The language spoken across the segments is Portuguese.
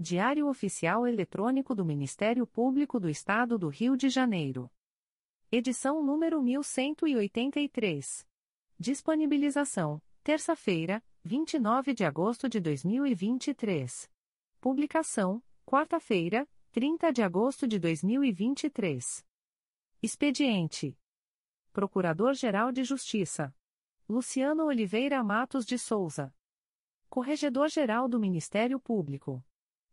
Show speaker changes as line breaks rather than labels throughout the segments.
Diário Oficial Eletrônico do Ministério Público do Estado do Rio de Janeiro. Edição número 1183. Disponibilização: terça-feira, 29 de agosto de 2023. Publicação: quarta-feira, 30 de agosto de 2023. Expediente: Procurador-Geral de Justiça Luciano Oliveira Matos de Souza. Corregedor-Geral do Ministério Público.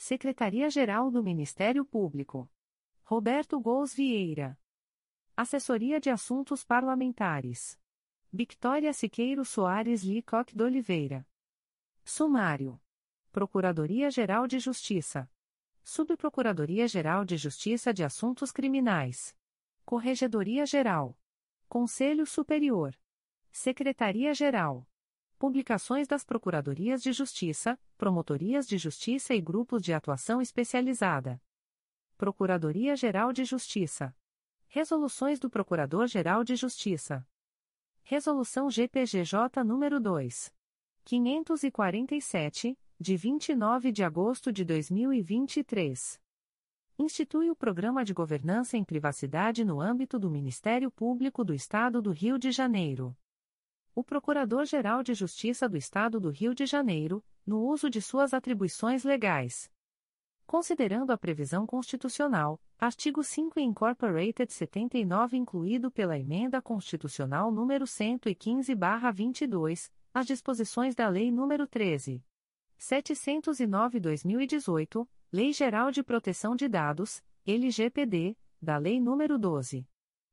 Secretaria-Geral do Ministério Público. Roberto Gous Vieira. Assessoria de Assuntos Parlamentares. Victoria Siqueiro Soares Licoque de Oliveira. Sumário. Procuradoria-Geral de Justiça. Subprocuradoria-Geral de Justiça de Assuntos Criminais. Corregedoria-Geral. Conselho Superior. Secretaria-Geral. Publicações das Procuradorias de Justiça, Promotorias de Justiça e Grupos de Atuação Especializada. Procuradoria-Geral de Justiça. Resoluções do Procurador-Geral de Justiça. Resolução GPGJ nº 2. 547, de 29 de agosto de 2023. Institui o Programa de Governança em Privacidade no âmbito do Ministério Público do Estado do Rio de Janeiro o Procurador-Geral de Justiça do Estado do Rio de Janeiro, no uso de suas atribuições legais. Considerando a previsão constitucional, artigo 5 Incorporated 79 incluído pela Emenda Constitucional número 115/22, as disposições da Lei nº 13. 709/2018, Lei Geral de Proteção de Dados, LGPD, da Lei nº 12.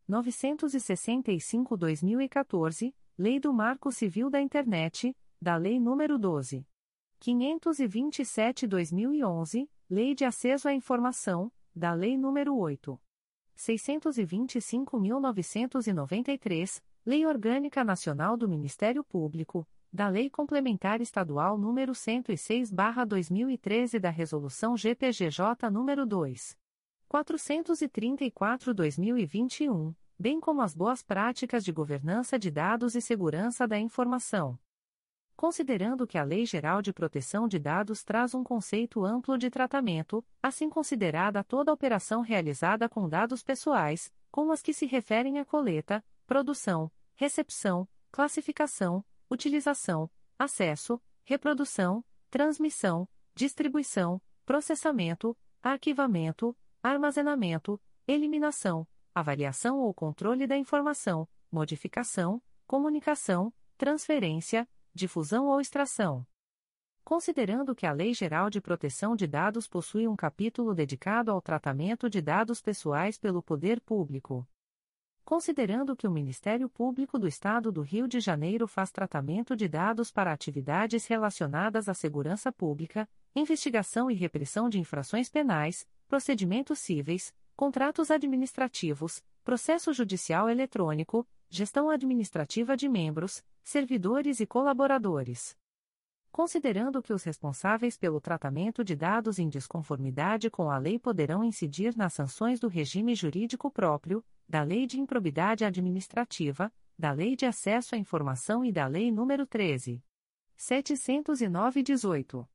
965/2014 Lei do Marco Civil da Internet, da Lei nº 12. 527-2011, Lei de Acesso à Informação, da Lei nº 8. 625.993, Lei Orgânica Nacional do Ministério Público, da Lei Complementar Estadual nº 106/2013 da Resolução GPGJ nº 2. 434/2021 bem como as boas práticas de governança de dados e segurança da informação. Considerando que a Lei Geral de Proteção de Dados traz um conceito amplo de tratamento, assim considerada toda operação realizada com dados pessoais, como as que se referem à coleta, produção, recepção, classificação, utilização, acesso, reprodução, transmissão, distribuição, processamento, arquivamento, armazenamento, eliminação, avaliação ou controle da informação, modificação, comunicação, transferência, difusão ou extração. Considerando que a Lei Geral de Proteção de Dados possui um capítulo dedicado ao tratamento de dados pessoais pelo poder público. Considerando que o Ministério Público do Estado do Rio de Janeiro faz tratamento de dados para atividades relacionadas à segurança pública, investigação e repressão de infrações penais, procedimentos cíveis, contratos administrativos, processo judicial eletrônico, gestão administrativa de membros, servidores e colaboradores. Considerando que os responsáveis pelo tratamento de dados em desconformidade com a lei poderão incidir nas sanções do regime jurídico próprio, da Lei de Improbidade Administrativa, da Lei de Acesso à Informação e da Lei nº 13. 709-18.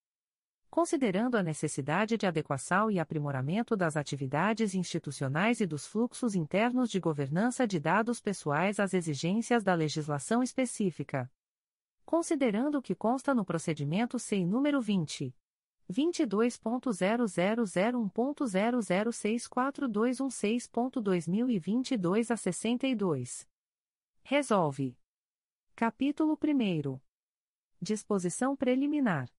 Considerando a necessidade de adequação e aprimoramento das atividades institucionais e dos fluxos internos de governança de dados pessoais às exigências da legislação específica considerando o que consta no procedimento SEI número 20. 22.0001.0064216.2022 a 62. Resolve. Capítulo 1. Disposição preliminar.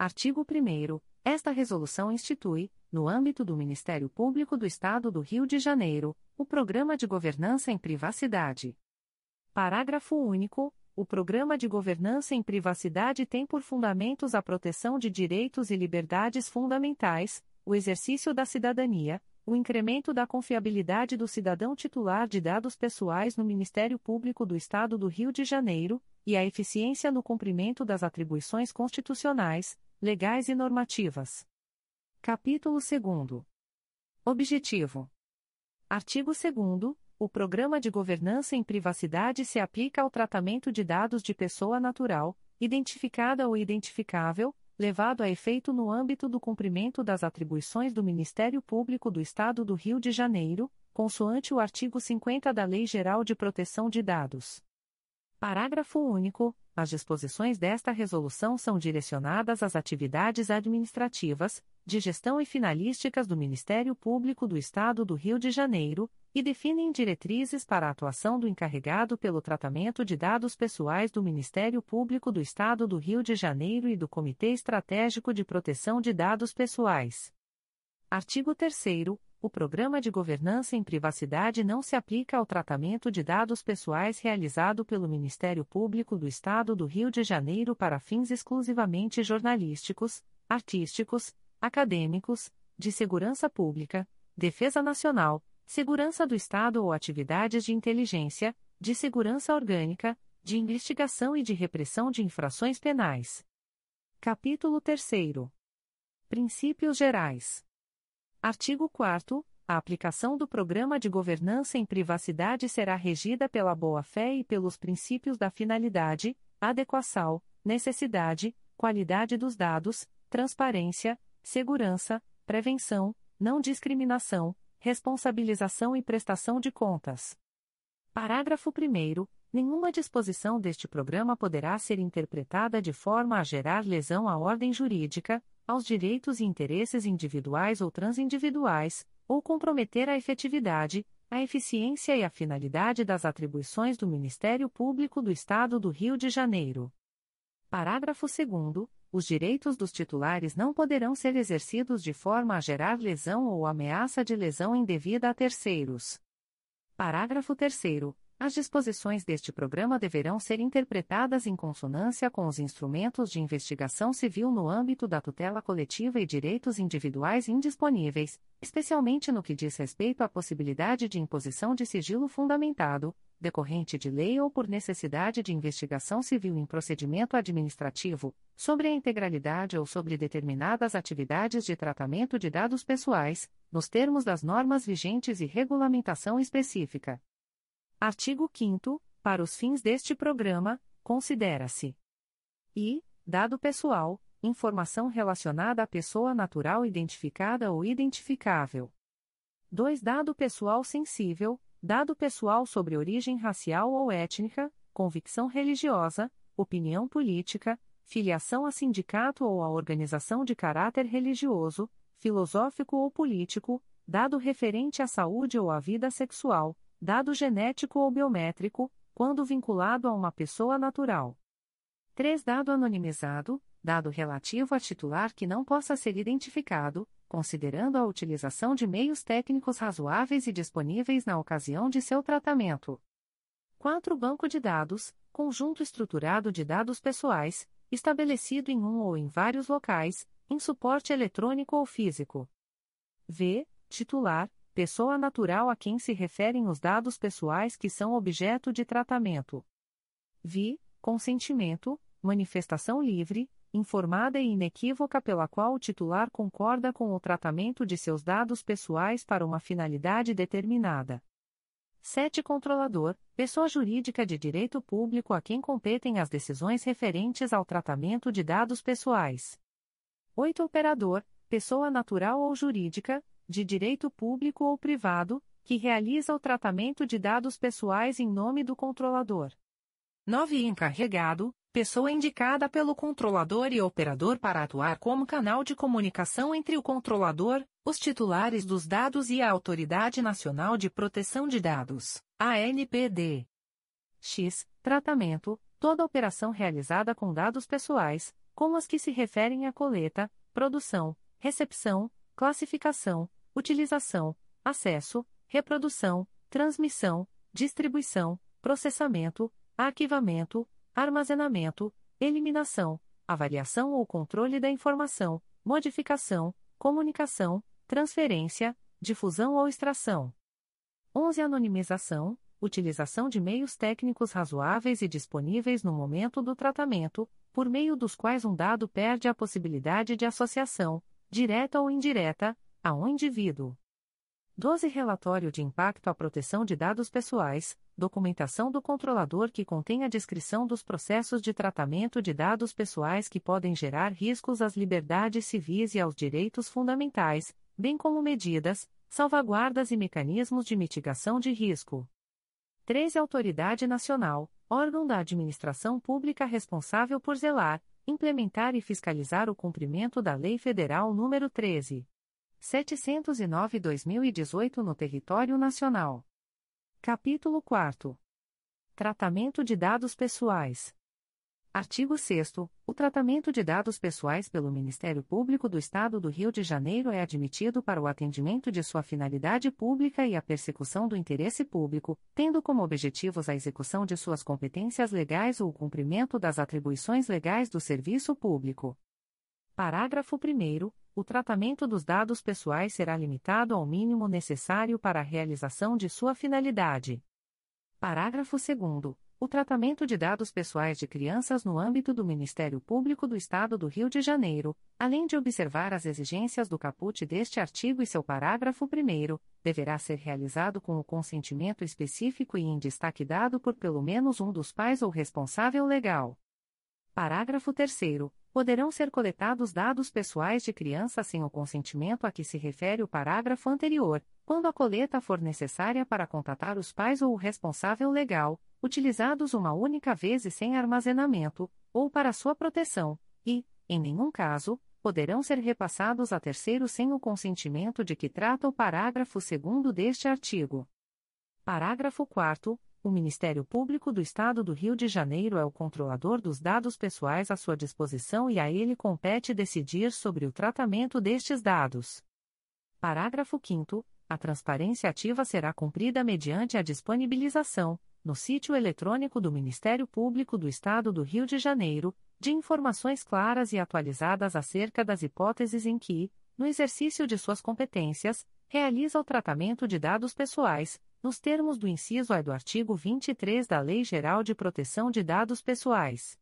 Artigo 1. Esta resolução institui, no âmbito do Ministério Público do Estado do Rio de Janeiro, o Programa de Governança em Privacidade. Parágrafo único. O Programa de Governança em Privacidade tem por fundamentos a proteção de direitos e liberdades fundamentais, o exercício da cidadania, o incremento da confiabilidade do cidadão titular de dados pessoais no Ministério Público do Estado do Rio de Janeiro, e a eficiência no cumprimento das atribuições constitucionais, legais e normativas. Capítulo 2. Objetivo. Artigo 2 o Programa de Governança em Privacidade se aplica ao tratamento de dados de pessoa natural, identificada ou identificável, levado a efeito no âmbito do cumprimento das atribuições do Ministério Público do Estado do Rio de Janeiro, consoante o artigo 50 da Lei Geral de Proteção de Dados. Parágrafo único. As disposições desta resolução são direcionadas às atividades administrativas, de gestão e finalísticas do Ministério Público do Estado do Rio de Janeiro, e definem diretrizes para a atuação do encarregado pelo tratamento de dados pessoais do Ministério Público do Estado do Rio de Janeiro e do Comitê Estratégico de Proteção de Dados Pessoais. Artigo 3 o Programa de Governança em Privacidade não se aplica ao tratamento de dados pessoais realizado pelo Ministério Público do Estado do Rio de Janeiro para fins exclusivamente jornalísticos, artísticos, acadêmicos, de segurança pública, defesa nacional, segurança do Estado ou atividades de inteligência, de segurança orgânica, de investigação e de repressão de infrações penais. Capítulo 3. Princípios Gerais. Artigo 4 A aplicação do Programa de Governança em Privacidade será regida pela boa-fé e pelos princípios da finalidade, adequação, necessidade, qualidade dos dados, transparência, segurança, prevenção, não discriminação, responsabilização e prestação de contas. Parágrafo 1. Nenhuma disposição deste programa poderá ser interpretada de forma a gerar lesão à ordem jurídica, aos direitos e interesses individuais ou transindividuais, ou comprometer a efetividade, a eficiência e a finalidade das atribuições do Ministério Público do Estado do Rio de Janeiro. Parágrafo 2. Os direitos dos titulares não poderão ser exercidos de forma a gerar lesão ou ameaça de lesão indevida a terceiros. Parágrafo 3. As disposições deste programa deverão ser interpretadas em consonância com os instrumentos de investigação civil no âmbito da tutela coletiva e direitos individuais indisponíveis, especialmente no que diz respeito à possibilidade de imposição de sigilo fundamentado, decorrente de lei ou por necessidade de investigação civil em procedimento administrativo, sobre a integralidade ou sobre determinadas atividades de tratamento de dados pessoais, nos termos das normas vigentes e regulamentação específica. Artigo 5 Para os fins deste programa, considera-se e dado pessoal, informação relacionada à pessoa natural identificada ou identificável. 2. Dado pessoal sensível, dado pessoal sobre origem racial ou étnica, convicção religiosa, opinião política, filiação a sindicato ou a organização de caráter religioso, filosófico ou político, dado referente à saúde ou à vida sexual, dado genético ou biométrico, quando vinculado a uma pessoa natural. 3. Dado anonimizado, dado relativo a titular que não possa ser identificado, considerando a utilização de meios técnicos razoáveis e disponíveis na ocasião de seu tratamento. 4. Banco de dados, conjunto estruturado de dados pessoais, estabelecido em um ou em vários locais, em suporte eletrônico ou físico. V. Titular, pessoa natural a quem se referem os dados pessoais que são objeto de tratamento. Vi, consentimento, manifestação livre, informada e inequívoca pela qual o titular concorda com o tratamento de seus dados pessoais para uma finalidade determinada. 7. Controlador, pessoa jurídica de direito público a quem competem as decisões referentes ao tratamento de dados pessoais. 8. Operador, pessoa natural ou jurídica, de direito público ou privado, que realiza o tratamento de dados pessoais em nome do controlador. 9. Encarregado, pessoa indicada pelo controlador e operador para atuar como canal de comunicação entre o controlador, os titulares dos dados e a Autoridade Nacional de Proteção de Dados, ANPD. X. Tratamento: toda operação realizada com dados pessoais, como as que se referem à coleta, produção, recepção, classificação, utilização, acesso, reprodução, transmissão, distribuição, processamento, arquivamento, armazenamento, eliminação, avaliação ou controle da informação, modificação, comunicação, transferência, difusão ou extração. 11. Anonimização, utilização de meios técnicos razoáveis e disponíveis no momento do tratamento, por meio dos quais um dado perde a possibilidade de associação, direta ou indireta, a um indivíduo. 12. Relatório de impacto à proteção de dados pessoais, documentação do controlador que contém a descrição dos processos de tratamento de dados pessoais que podem gerar riscos às liberdades civis e aos direitos fundamentais, bem como medidas, salvaguardas e mecanismos de mitigação de risco. 13. Autoridade Nacional, órgão da administração pública responsável por zelar, implementar e fiscalizar o cumprimento da Lei Federal nº 13. 709-2018 no território nacional. Capítulo 4. Tratamento de dados pessoais. Artigo 6 O tratamento de dados pessoais pelo Ministério Público do Estado do Rio de Janeiro é admitido para o atendimento de sua finalidade pública e a persecução do interesse público, tendo como objetivos a execução de suas competências legais ou o cumprimento das atribuições legais do serviço público. Parágrafo 1 o tratamento dos dados pessoais será limitado ao mínimo necessário para a realização de sua finalidade. Parágrafo 2. O tratamento de dados pessoais de crianças no âmbito do Ministério Público do Estado do Rio de Janeiro, além de observar as exigências do caput deste artigo e seu parágrafo 1, deverá ser realizado com o consentimento específico e em destaque dado por pelo menos um dos pais ou responsável legal. Parágrafo 3 poderão ser coletados dados pessoais de criança sem o consentimento a que se refere o parágrafo anterior, quando a coleta for necessária para contatar os pais ou o responsável legal, utilizados uma única vez e sem armazenamento, ou para sua proteção, e, em nenhum caso, poderão ser repassados a terceiros sem o consentimento de que trata o parágrafo 2 deste artigo. Parágrafo 4 o Ministério Público do Estado do Rio de Janeiro é o controlador dos dados pessoais à sua disposição e a ele compete decidir sobre o tratamento destes dados. Parágrafo 5. A transparência ativa será cumprida mediante a disponibilização, no sítio eletrônico do Ministério Público do Estado do Rio de Janeiro, de informações claras e atualizadas acerca das hipóteses em que, no exercício de suas competências, realiza o tratamento de dados pessoais nos termos do inciso A do artigo 23 da Lei Geral de Proteção de Dados Pessoais.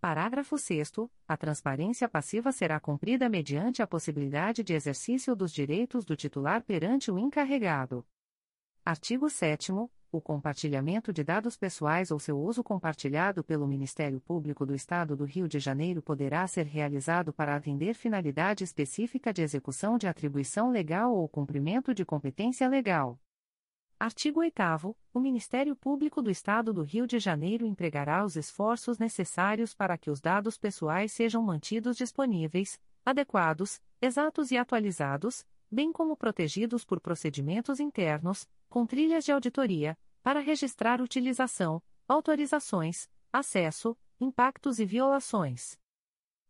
Parágrafo 6 A transparência passiva será cumprida mediante a possibilidade de exercício dos direitos do titular perante o encarregado. Artigo 7 o compartilhamento de dados pessoais ou seu uso compartilhado pelo Ministério Público do Estado do Rio de Janeiro poderá ser realizado para atender finalidade específica de execução de atribuição legal ou cumprimento de competência legal. Artigo 8 O Ministério Público do Estado do Rio de Janeiro empregará os esforços necessários para que os dados pessoais sejam mantidos disponíveis, adequados, exatos e atualizados, bem como protegidos por procedimentos internos, com trilhas de auditoria, para registrar utilização, autorizações, acesso, impactos e violações.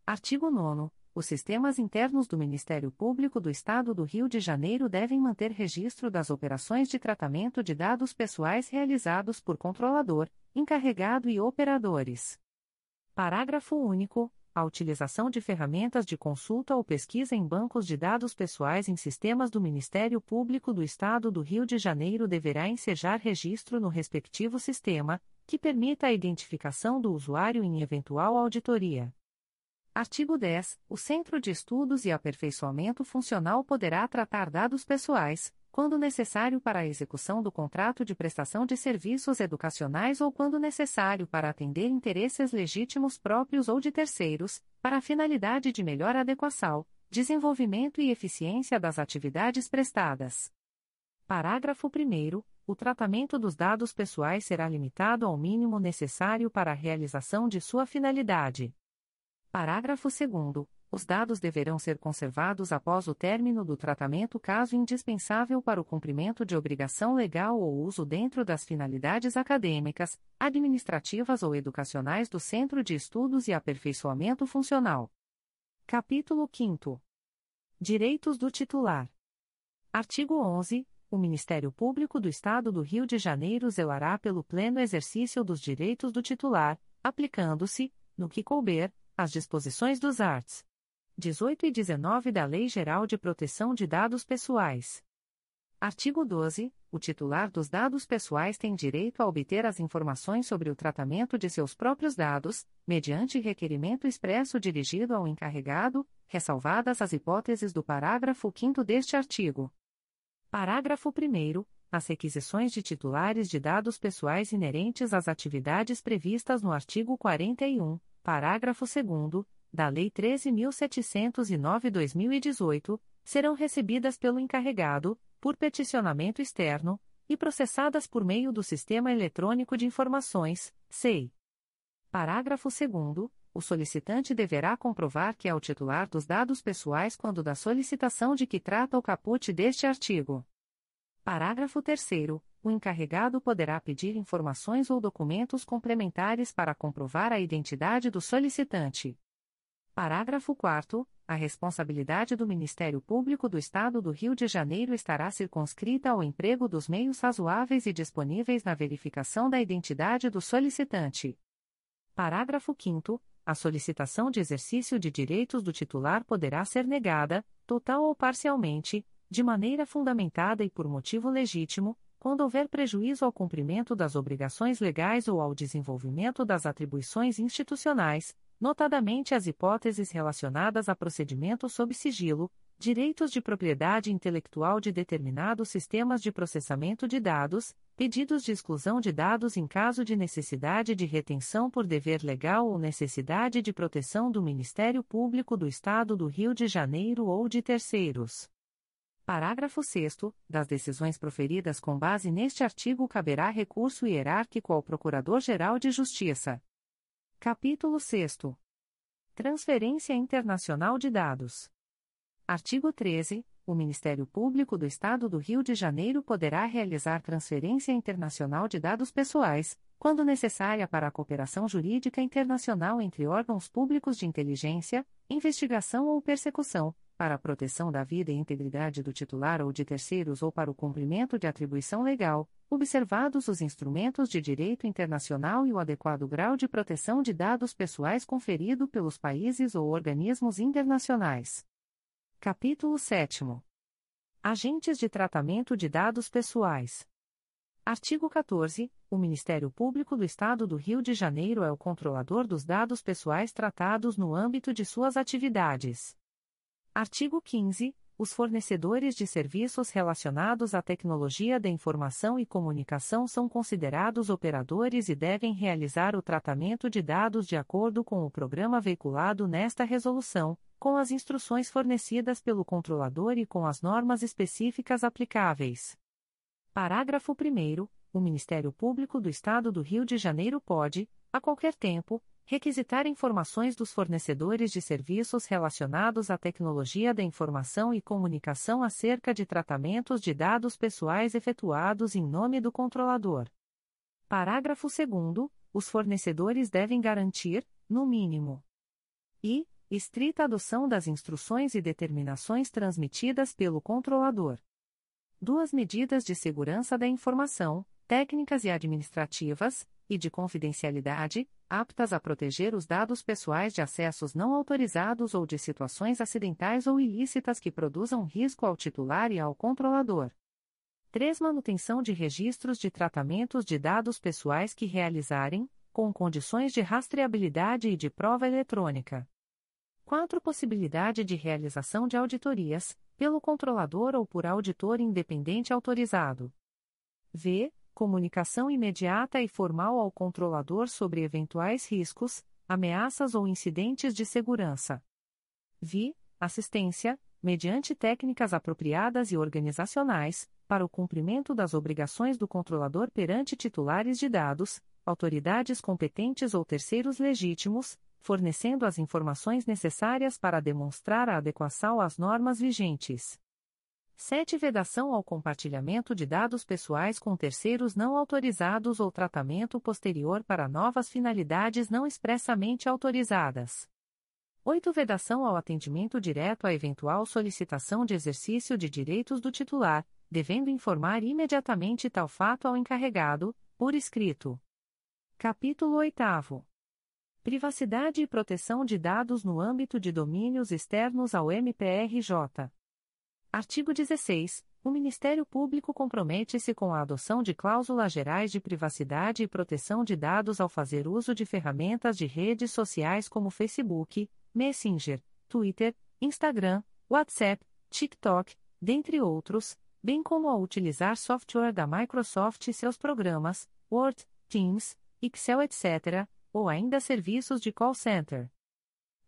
Artigo 9 os sistemas internos do Ministério Público do Estado do Rio de Janeiro devem manter registro das operações de tratamento de dados pessoais realizados por controlador, encarregado e operadores. Parágrafo único. A utilização de ferramentas de consulta ou pesquisa em bancos de dados pessoais em sistemas do Ministério Público do Estado do Rio de Janeiro deverá ensejar registro no respectivo sistema, que permita a identificação do usuário em eventual auditoria. Artigo 10. O Centro de Estudos e Aperfeiçoamento Funcional poderá tratar dados pessoais, quando necessário para a execução do contrato de prestação de serviços educacionais ou quando necessário para atender interesses legítimos próprios ou de terceiros, para a finalidade de melhor adequação, desenvolvimento e eficiência das atividades prestadas. Parágrafo 1. O tratamento dos dados pessoais será limitado ao mínimo necessário para a realização de sua finalidade. Parágrafo 2. Os dados deverão ser conservados após o término do tratamento caso indispensável para o cumprimento de obrigação legal ou uso dentro das finalidades acadêmicas, administrativas ou educacionais do Centro de Estudos e Aperfeiçoamento Funcional. Capítulo 5. Direitos do titular. Artigo 11. O Ministério Público do Estado do Rio de Janeiro zelará pelo pleno exercício dos direitos do titular, aplicando-se, no que couber, as disposições dos arts. 18 e 19 da Lei Geral de Proteção de Dados Pessoais. Artigo 12. O titular dos dados pessoais tem direito a obter as informações sobre o tratamento de seus próprios dados, mediante requerimento expresso dirigido ao encarregado, ressalvadas as hipóteses do parágrafo 5 deste artigo. Parágrafo 1. As requisições de titulares de dados pessoais inerentes às atividades previstas no artigo 41 parágrafo 2 da Lei 13.709-2018, serão recebidas pelo encarregado, por peticionamento externo, e processadas por meio do Sistema Eletrônico de Informações, SEI. Parágrafo 2 o solicitante deverá comprovar que é o titular dos dados pessoais quando da solicitação de que trata o caput deste artigo. Parágrafo 3 o encarregado poderá pedir informações ou documentos complementares para comprovar a identidade do solicitante. Parágrafo 4 A responsabilidade do Ministério Público do Estado do Rio de Janeiro estará circunscrita ao emprego dos meios razoáveis e disponíveis na verificação da identidade do solicitante. Parágrafo 5 A solicitação de exercício de direitos do titular poderá ser negada, total ou parcialmente, de maneira fundamentada e por motivo legítimo, quando houver prejuízo ao cumprimento das obrigações legais ou ao desenvolvimento das atribuições institucionais, notadamente as hipóteses relacionadas a procedimento sob sigilo, direitos de propriedade intelectual de determinados sistemas de processamento de dados, pedidos de exclusão de dados em caso de necessidade de retenção por dever legal ou necessidade de proteção do Ministério Público do Estado do Rio de Janeiro ou de terceiros. Parágrafo 6 Das decisões proferidas com base neste artigo caberá recurso hierárquico ao Procurador-Geral de Justiça. Capítulo 6 Transferência Internacional de Dados. Artigo 13. O Ministério Público do Estado do Rio de Janeiro poderá realizar transferência internacional de dados pessoais, quando necessária para a cooperação jurídica internacional entre órgãos públicos de inteligência, investigação ou persecução para a proteção da vida e integridade do titular ou de terceiros ou para o cumprimento de atribuição legal, observados os instrumentos de direito internacional e o adequado grau de proteção de dados pessoais conferido pelos países ou organismos internacionais. Capítulo 7. Agentes de tratamento de dados pessoais. Artigo 14. O Ministério Público do Estado do Rio de Janeiro é o controlador dos dados pessoais tratados no âmbito de suas atividades. Artigo 15. Os fornecedores de serviços relacionados à tecnologia da informação e comunicação são considerados operadores e devem realizar o tratamento de dados de acordo com o programa veiculado nesta resolução, com as instruções fornecidas pelo controlador e com as normas específicas aplicáveis. Parágrafo 1. O Ministério Público do Estado do Rio de Janeiro pode, a qualquer tempo, requisitar informações dos fornecedores de serviços relacionados à tecnologia da informação e comunicação acerca de tratamentos de dados pessoais efetuados em nome do controlador. Parágrafo 2. Os fornecedores devem garantir, no mínimo, e estrita adoção das instruções e determinações transmitidas pelo controlador. Duas medidas de segurança da informação, técnicas e administrativas, e de confidencialidade, aptas a proteger os dados pessoais de acessos não autorizados ou de situações acidentais ou ilícitas que produzam risco ao titular e ao controlador. 3. Manutenção de registros de tratamentos de dados pessoais que realizarem, com condições de rastreabilidade e de prova eletrônica. 4. Possibilidade de realização de auditorias, pelo controlador ou por auditor independente autorizado. V. Comunicação imediata e formal ao controlador sobre eventuais riscos, ameaças ou incidentes de segurança. Vi. Assistência, mediante técnicas apropriadas e organizacionais, para o cumprimento das obrigações do controlador perante titulares de dados, autoridades competentes ou terceiros legítimos, fornecendo as informações necessárias para demonstrar a adequação às normas vigentes. 7. Vedação ao compartilhamento de dados pessoais com terceiros não autorizados ou tratamento posterior para novas finalidades não expressamente autorizadas. 8. Vedação ao atendimento direto a eventual solicitação de exercício de direitos do titular, devendo informar imediatamente tal fato ao encarregado, por escrito. Capítulo 8. Privacidade e proteção de dados no âmbito de domínios externos ao MPRJ. Artigo 16. O Ministério Público compromete-se com a adoção de cláusulas gerais de privacidade e proteção de dados ao fazer uso de ferramentas de redes sociais como Facebook, Messenger, Twitter, Instagram, WhatsApp, TikTok, dentre outros, bem como ao utilizar software da Microsoft e seus programas, Word, Teams, Excel, etc ou ainda serviços de call center.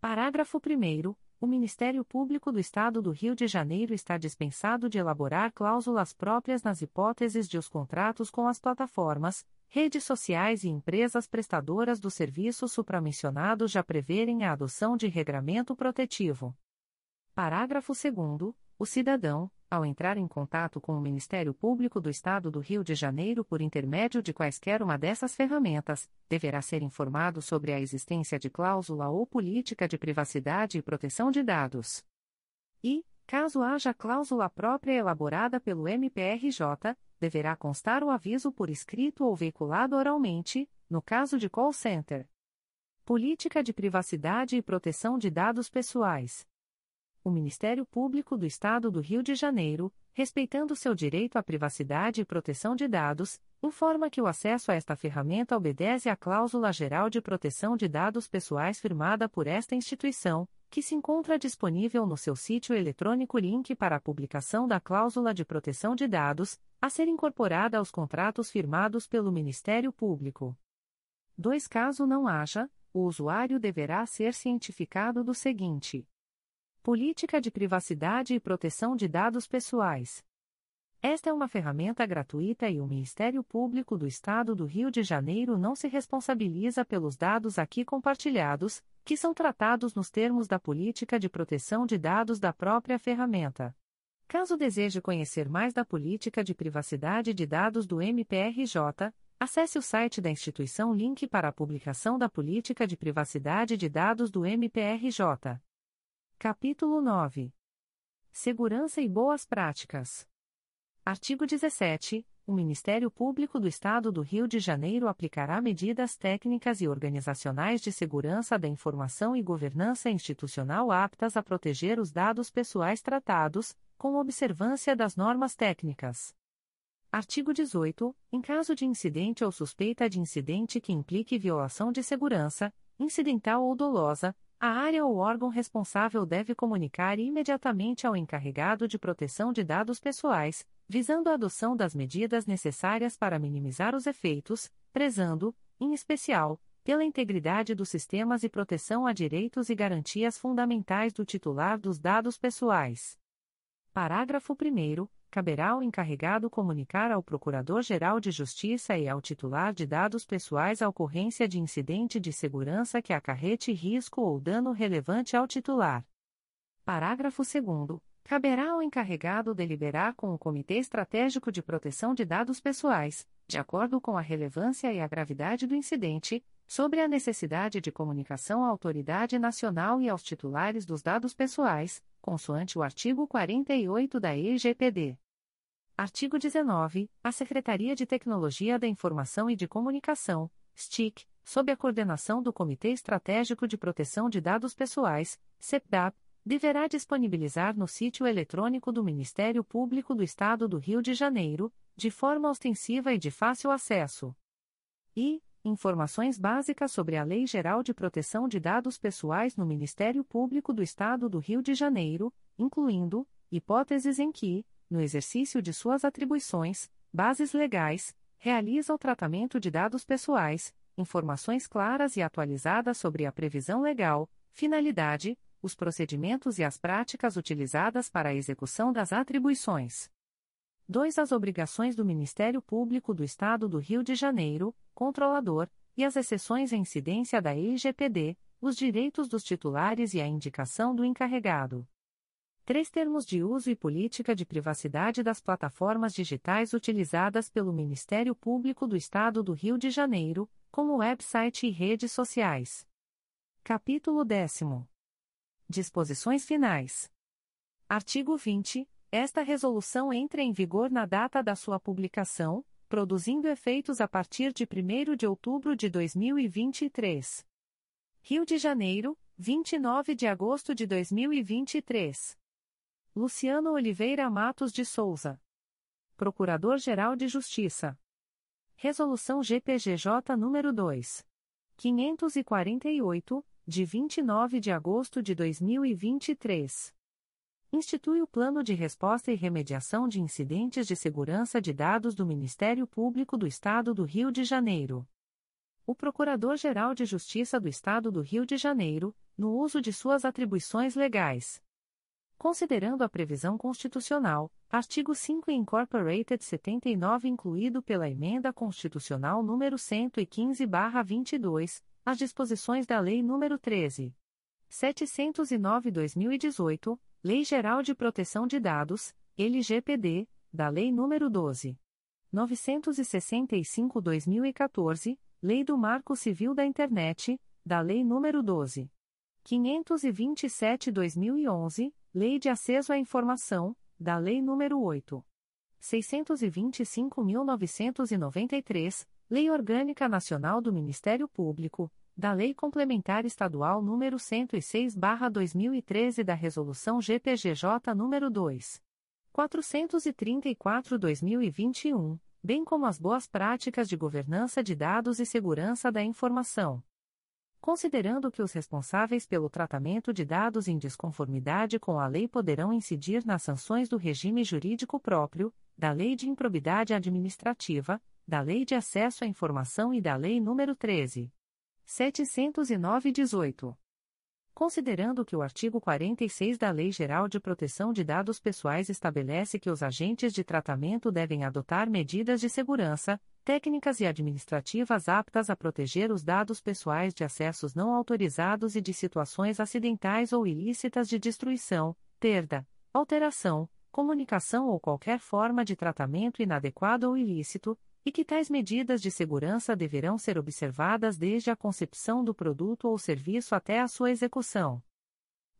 Parágrafo 1. O Ministério Público do Estado do Rio de Janeiro está dispensado de elaborar cláusulas próprias nas hipóteses de os contratos com as plataformas, redes sociais e empresas prestadoras dos serviços supramencionados já preverem a adoção de regramento protetivo. Parágrafo 2. O cidadão, ao entrar em contato com o Ministério Público do Estado do Rio de Janeiro por intermédio de quaisquer uma dessas ferramentas, deverá ser informado sobre a existência de cláusula ou política de privacidade e proteção de dados. E, caso haja cláusula própria elaborada pelo MPRJ, deverá constar o aviso por escrito ou veiculado oralmente, no caso de call center. Política de privacidade e proteção de dados pessoais o Ministério Público do Estado do Rio de Janeiro, respeitando seu direito à privacidade e proteção de dados, informa que o acesso a esta ferramenta obedece à Cláusula Geral de Proteção de Dados Pessoais firmada por esta instituição, que se encontra disponível no seu sítio eletrônico link para a publicação da Cláusula de Proteção de Dados, a ser incorporada aos contratos firmados pelo Ministério Público. 2. Caso não haja, o usuário deverá ser cientificado do seguinte Política de Privacidade e Proteção de Dados Pessoais. Esta é uma ferramenta gratuita e o Ministério Público do Estado do Rio de Janeiro não se responsabiliza pelos dados aqui compartilhados, que são tratados nos termos da Política de Proteção de Dados da própria ferramenta. Caso deseje conhecer mais da Política de Privacidade de Dados do MPRJ, acesse o site da instituição link para a publicação da Política de Privacidade de Dados do MPRJ. Capítulo 9. Segurança e boas práticas. Artigo 17. O Ministério Público do Estado do Rio de Janeiro aplicará medidas técnicas e organizacionais de segurança da informação e governança institucional aptas a proteger os dados pessoais tratados, com observância das normas técnicas. Artigo 18. Em caso de incidente ou suspeita de incidente que implique violação de segurança, incidental ou dolosa, a área ou órgão responsável deve comunicar imediatamente ao encarregado de proteção de dados pessoais, visando a adoção das medidas necessárias para minimizar os efeitos, prezando, em especial, pela integridade dos sistemas e proteção a direitos e garantias fundamentais do titular dos dados pessoais. Parágrafo 1 caberá ao encarregado comunicar ao Procurador-Geral de Justiça e ao titular de dados pessoais a ocorrência de incidente de segurança que acarrete risco ou dano relevante ao titular. Parágrafo 2 Caberá ao encarregado deliberar com o Comitê Estratégico de Proteção de Dados Pessoais, de acordo com a relevância e a gravidade do incidente, sobre a necessidade de comunicação à autoridade nacional e aos titulares dos dados pessoais, consoante o artigo 48 da EGPD. Artigo 19. A Secretaria de Tecnologia da Informação e de Comunicação, STIC, sob a coordenação do Comitê Estratégico de Proteção de Dados Pessoais, CEPDAP, deverá disponibilizar no sítio eletrônico do Ministério Público do Estado do Rio de Janeiro, de forma ostensiva e de fácil acesso. E, Informações básicas sobre a Lei Geral de Proteção de Dados Pessoais no Ministério Público do Estado do Rio de Janeiro, incluindo hipóteses em que, no exercício de suas atribuições, bases legais, realiza o tratamento de dados pessoais, informações claras e atualizadas sobre a previsão legal, finalidade, os procedimentos e as práticas utilizadas para a execução das atribuições. 2. As obrigações do Ministério Público do Estado do Rio de Janeiro, controlador, e as exceções à incidência da LGPD, os direitos dos titulares e a indicação do encarregado. 3. Termos de uso e política de privacidade das plataformas digitais utilizadas pelo Ministério Público do Estado do Rio de Janeiro, como website e redes sociais. Capítulo 10. Disposições finais. Artigo 20. Esta resolução entra em vigor na data da sua publicação, produzindo efeitos a partir de 1 de outubro de 2023. Rio de Janeiro, 29 de agosto de 2023. Luciano Oliveira Matos de Souza. Procurador-Geral de Justiça. Resolução GPGJ nº 2. 548, de 29 de agosto de 2023. Institui o Plano de Resposta e Remediação de Incidentes de Segurança de Dados do Ministério Público do Estado do Rio de Janeiro. O Procurador-Geral de Justiça do Estado do Rio de Janeiro, no uso de suas atribuições legais. Considerando a previsão constitucional, artigo 5 Incorporated 79 incluído pela Emenda Constitucional número 115/22, as disposições da Lei nº 13. 709/2018, Lei Geral de Proteção de Dados, LGPD, da Lei nº 12. 965/2014, Lei do Marco Civil da Internet, da Lei nº 12. 527/2011, Lei de Acesso à Informação, da Lei nº 8. 625.993, Lei Orgânica Nacional do Ministério Público, da Lei Complementar Estadual nº 106/2013 da Resolução GPGJ nº 2. 434/2021, bem como as boas práticas de governança de dados e segurança da informação. Considerando que os responsáveis pelo tratamento de dados em desconformidade com a lei poderão incidir nas sanções do regime jurídico próprio, da Lei de Improbidade Administrativa, da Lei de Acesso à Informação e da Lei nº 13. 709-18. Considerando que o artigo 46 da Lei Geral de Proteção de Dados Pessoais estabelece que os agentes de tratamento devem adotar medidas de segurança, técnicas e administrativas aptas a proteger os dados pessoais de acessos não autorizados e de situações acidentais ou ilícitas de destruição, perda, alteração, comunicação ou qualquer forma de tratamento inadequado ou ilícito, e que tais medidas de segurança deverão ser observadas desde a concepção do produto ou serviço até a sua execução.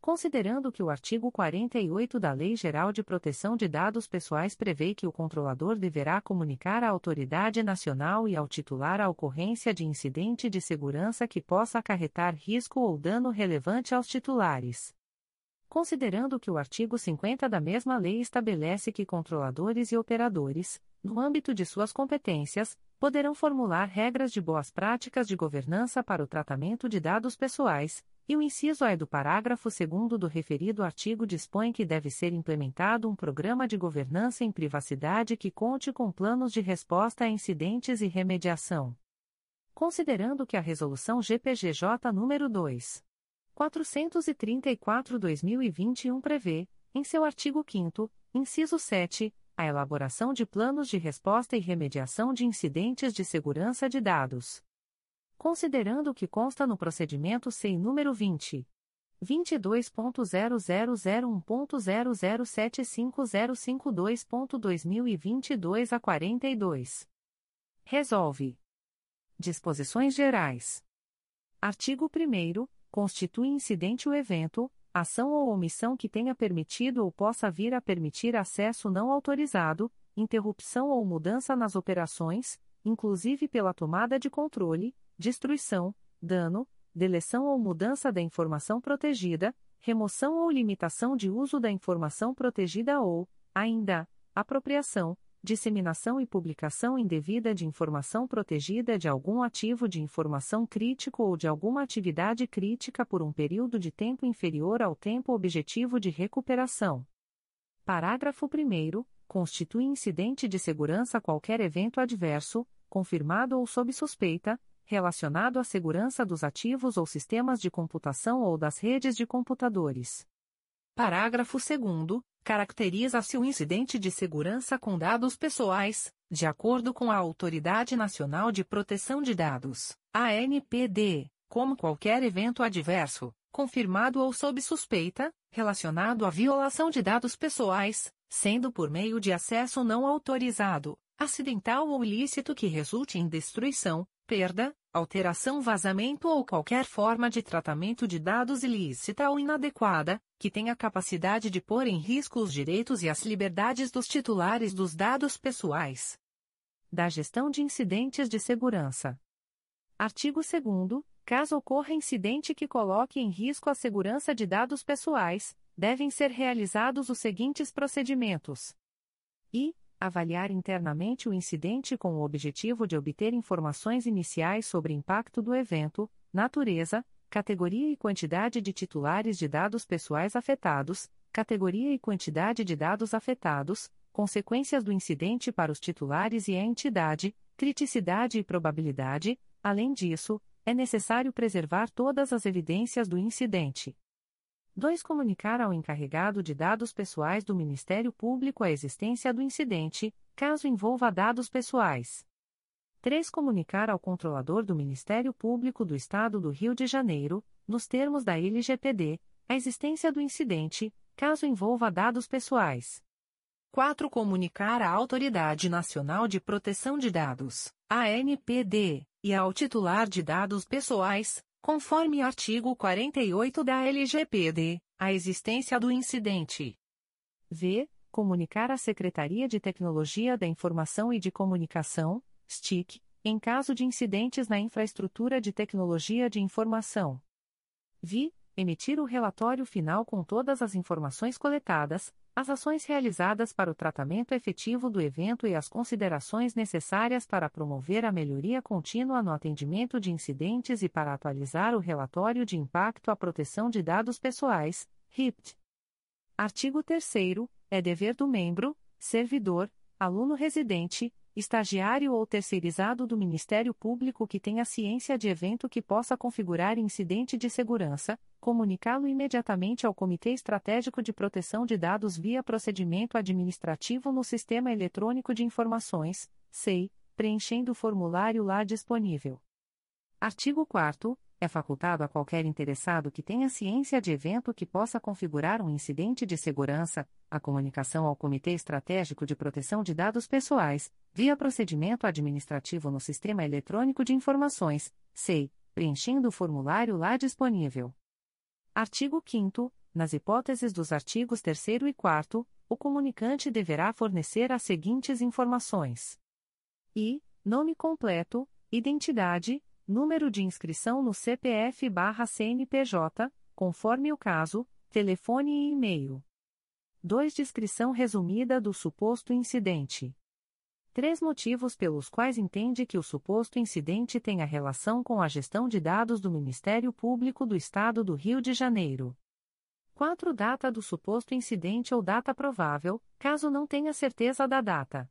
Considerando que o artigo 48 da Lei Geral de Proteção de Dados Pessoais prevê que o controlador deverá comunicar à autoridade nacional e ao titular a ocorrência de incidente de segurança que possa acarretar risco ou dano relevante aos titulares. Considerando que o artigo 50 da mesma lei estabelece que controladores e operadores, no âmbito de suas competências, poderão formular regras de boas práticas de governança para o tratamento de dados pessoais, e o inciso A do parágrafo 2 do referido artigo dispõe que deve ser implementado um programa de governança em privacidade que conte com planos de resposta a incidentes e remediação. Considerando que a Resolução GPGJ nº 2. 434-2021 prevê, em seu artigo 5 inciso 7, a elaboração de planos de resposta e remediação de incidentes de segurança de dados. Considerando o que consta no procedimento SEI número 20. 22.0001.0075052.2022 a 42. Resolve. Disposições Gerais. Artigo 1 Constitui incidente o evento, ação ou omissão que tenha permitido ou possa vir a permitir acesso não autorizado, interrupção ou mudança nas operações, inclusive pela tomada de controle, destruição, dano, deleção ou mudança da informação protegida, remoção ou limitação de uso da informação protegida ou, ainda, apropriação, disseminação e publicação indevida de informação protegida de algum ativo de informação crítico ou de alguma atividade crítica por um período de tempo inferior ao tempo objetivo de recuperação. Parágrafo 1. Constitui incidente de segurança qualquer evento adverso, confirmado ou sob suspeita, relacionado à segurança dos ativos ou sistemas de computação ou das redes de computadores. Parágrafo 2 caracteriza-se o incidente de segurança com dados pessoais, de acordo com a Autoridade Nacional de Proteção de Dados, ANPD, como qualquer evento adverso, confirmado ou sob suspeita, relacionado à violação de dados pessoais, sendo por meio de acesso não autorizado, acidental ou ilícito que resulte em destruição, perda, alteração, vazamento ou qualquer forma de tratamento de dados ilícita ou inadequada, que tenha capacidade de pôr em risco os direitos e as liberdades dos titulares dos dados pessoais. Da gestão de incidentes de segurança. Artigo 2 Caso ocorra incidente que coloque em risco a segurança de dados pessoais, devem ser realizados os seguintes procedimentos: i avaliar internamente o incidente com o objetivo de obter informações iniciais sobre impacto do evento, natureza, categoria e quantidade de titulares de dados pessoais afetados, categoria e quantidade de dados afetados, consequências do incidente para os titulares e a entidade, criticidade e probabilidade. Além disso, é necessário preservar todas as evidências do incidente. 2. Comunicar ao encarregado de dados pessoais do Ministério Público a existência do incidente, caso envolva dados pessoais. 3. Comunicar ao controlador do Ministério Público do Estado do Rio de Janeiro, nos termos da LGPD, a existência do incidente, caso envolva dados pessoais. 4. Comunicar à Autoridade Nacional de Proteção de Dados, ANPD, e ao titular de dados pessoais, conforme artigo 48 da LGPD, a existência do incidente. V. Comunicar à Secretaria de Tecnologia da Informação e de Comunicação, STIC, em caso de incidentes na infraestrutura de tecnologia de informação. Vi. Emitir o relatório final com todas as informações coletadas, as ações realizadas para o tratamento efetivo do evento e as considerações necessárias para promover a melhoria contínua no atendimento de incidentes e para atualizar o relatório de impacto à proteção de dados pessoais, RIPT. Artigo 3 é dever do membro, servidor, aluno residente, estagiário ou terceirizado do Ministério Público que tenha ciência de evento que possa configurar incidente de segurança, comunicá-lo imediatamente ao Comitê Estratégico de Proteção de Dados via procedimento administrativo no Sistema Eletrônico de Informações, SEI, preenchendo o formulário lá disponível. Artigo 4 é facultado a qualquer interessado que tenha ciência de evento que possa configurar um incidente de segurança, a comunicação ao Comitê Estratégico de Proteção de Dados Pessoais, via procedimento administrativo no Sistema Eletrônico de Informações, SEI, preenchendo o formulário lá disponível. Artigo 5 nas hipóteses dos artigos 3 e 4 o comunicante deverá fornecer as seguintes informações: i. Nome completo, identidade, número de inscrição no CPF/CNPJ, conforme o caso, telefone e e-mail. 2. Descrição resumida do suposto incidente. Três motivos pelos quais entende que o suposto incidente tenha relação com a gestão de dados do Ministério Público do Estado do Rio de Janeiro. 4. Data do suposto incidente ou data provável, caso não tenha certeza da data.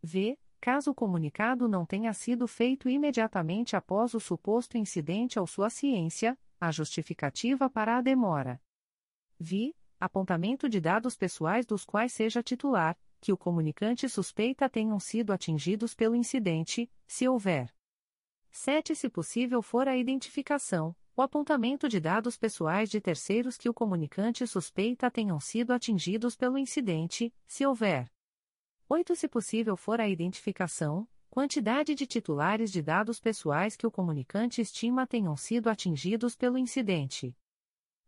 V caso o comunicado não tenha sido feito imediatamente após o suposto incidente ou sua ciência, a justificativa para a demora. Vi. Apontamento de dados pessoais dos quais seja titular, que o comunicante suspeita tenham sido atingidos pelo incidente, se houver. 7. Se possível for a identificação, o apontamento de dados pessoais de terceiros que o comunicante suspeita tenham sido atingidos pelo incidente, se houver. 8. Se possível for a identificação, quantidade de titulares de dados pessoais que o comunicante estima tenham sido atingidos pelo incidente.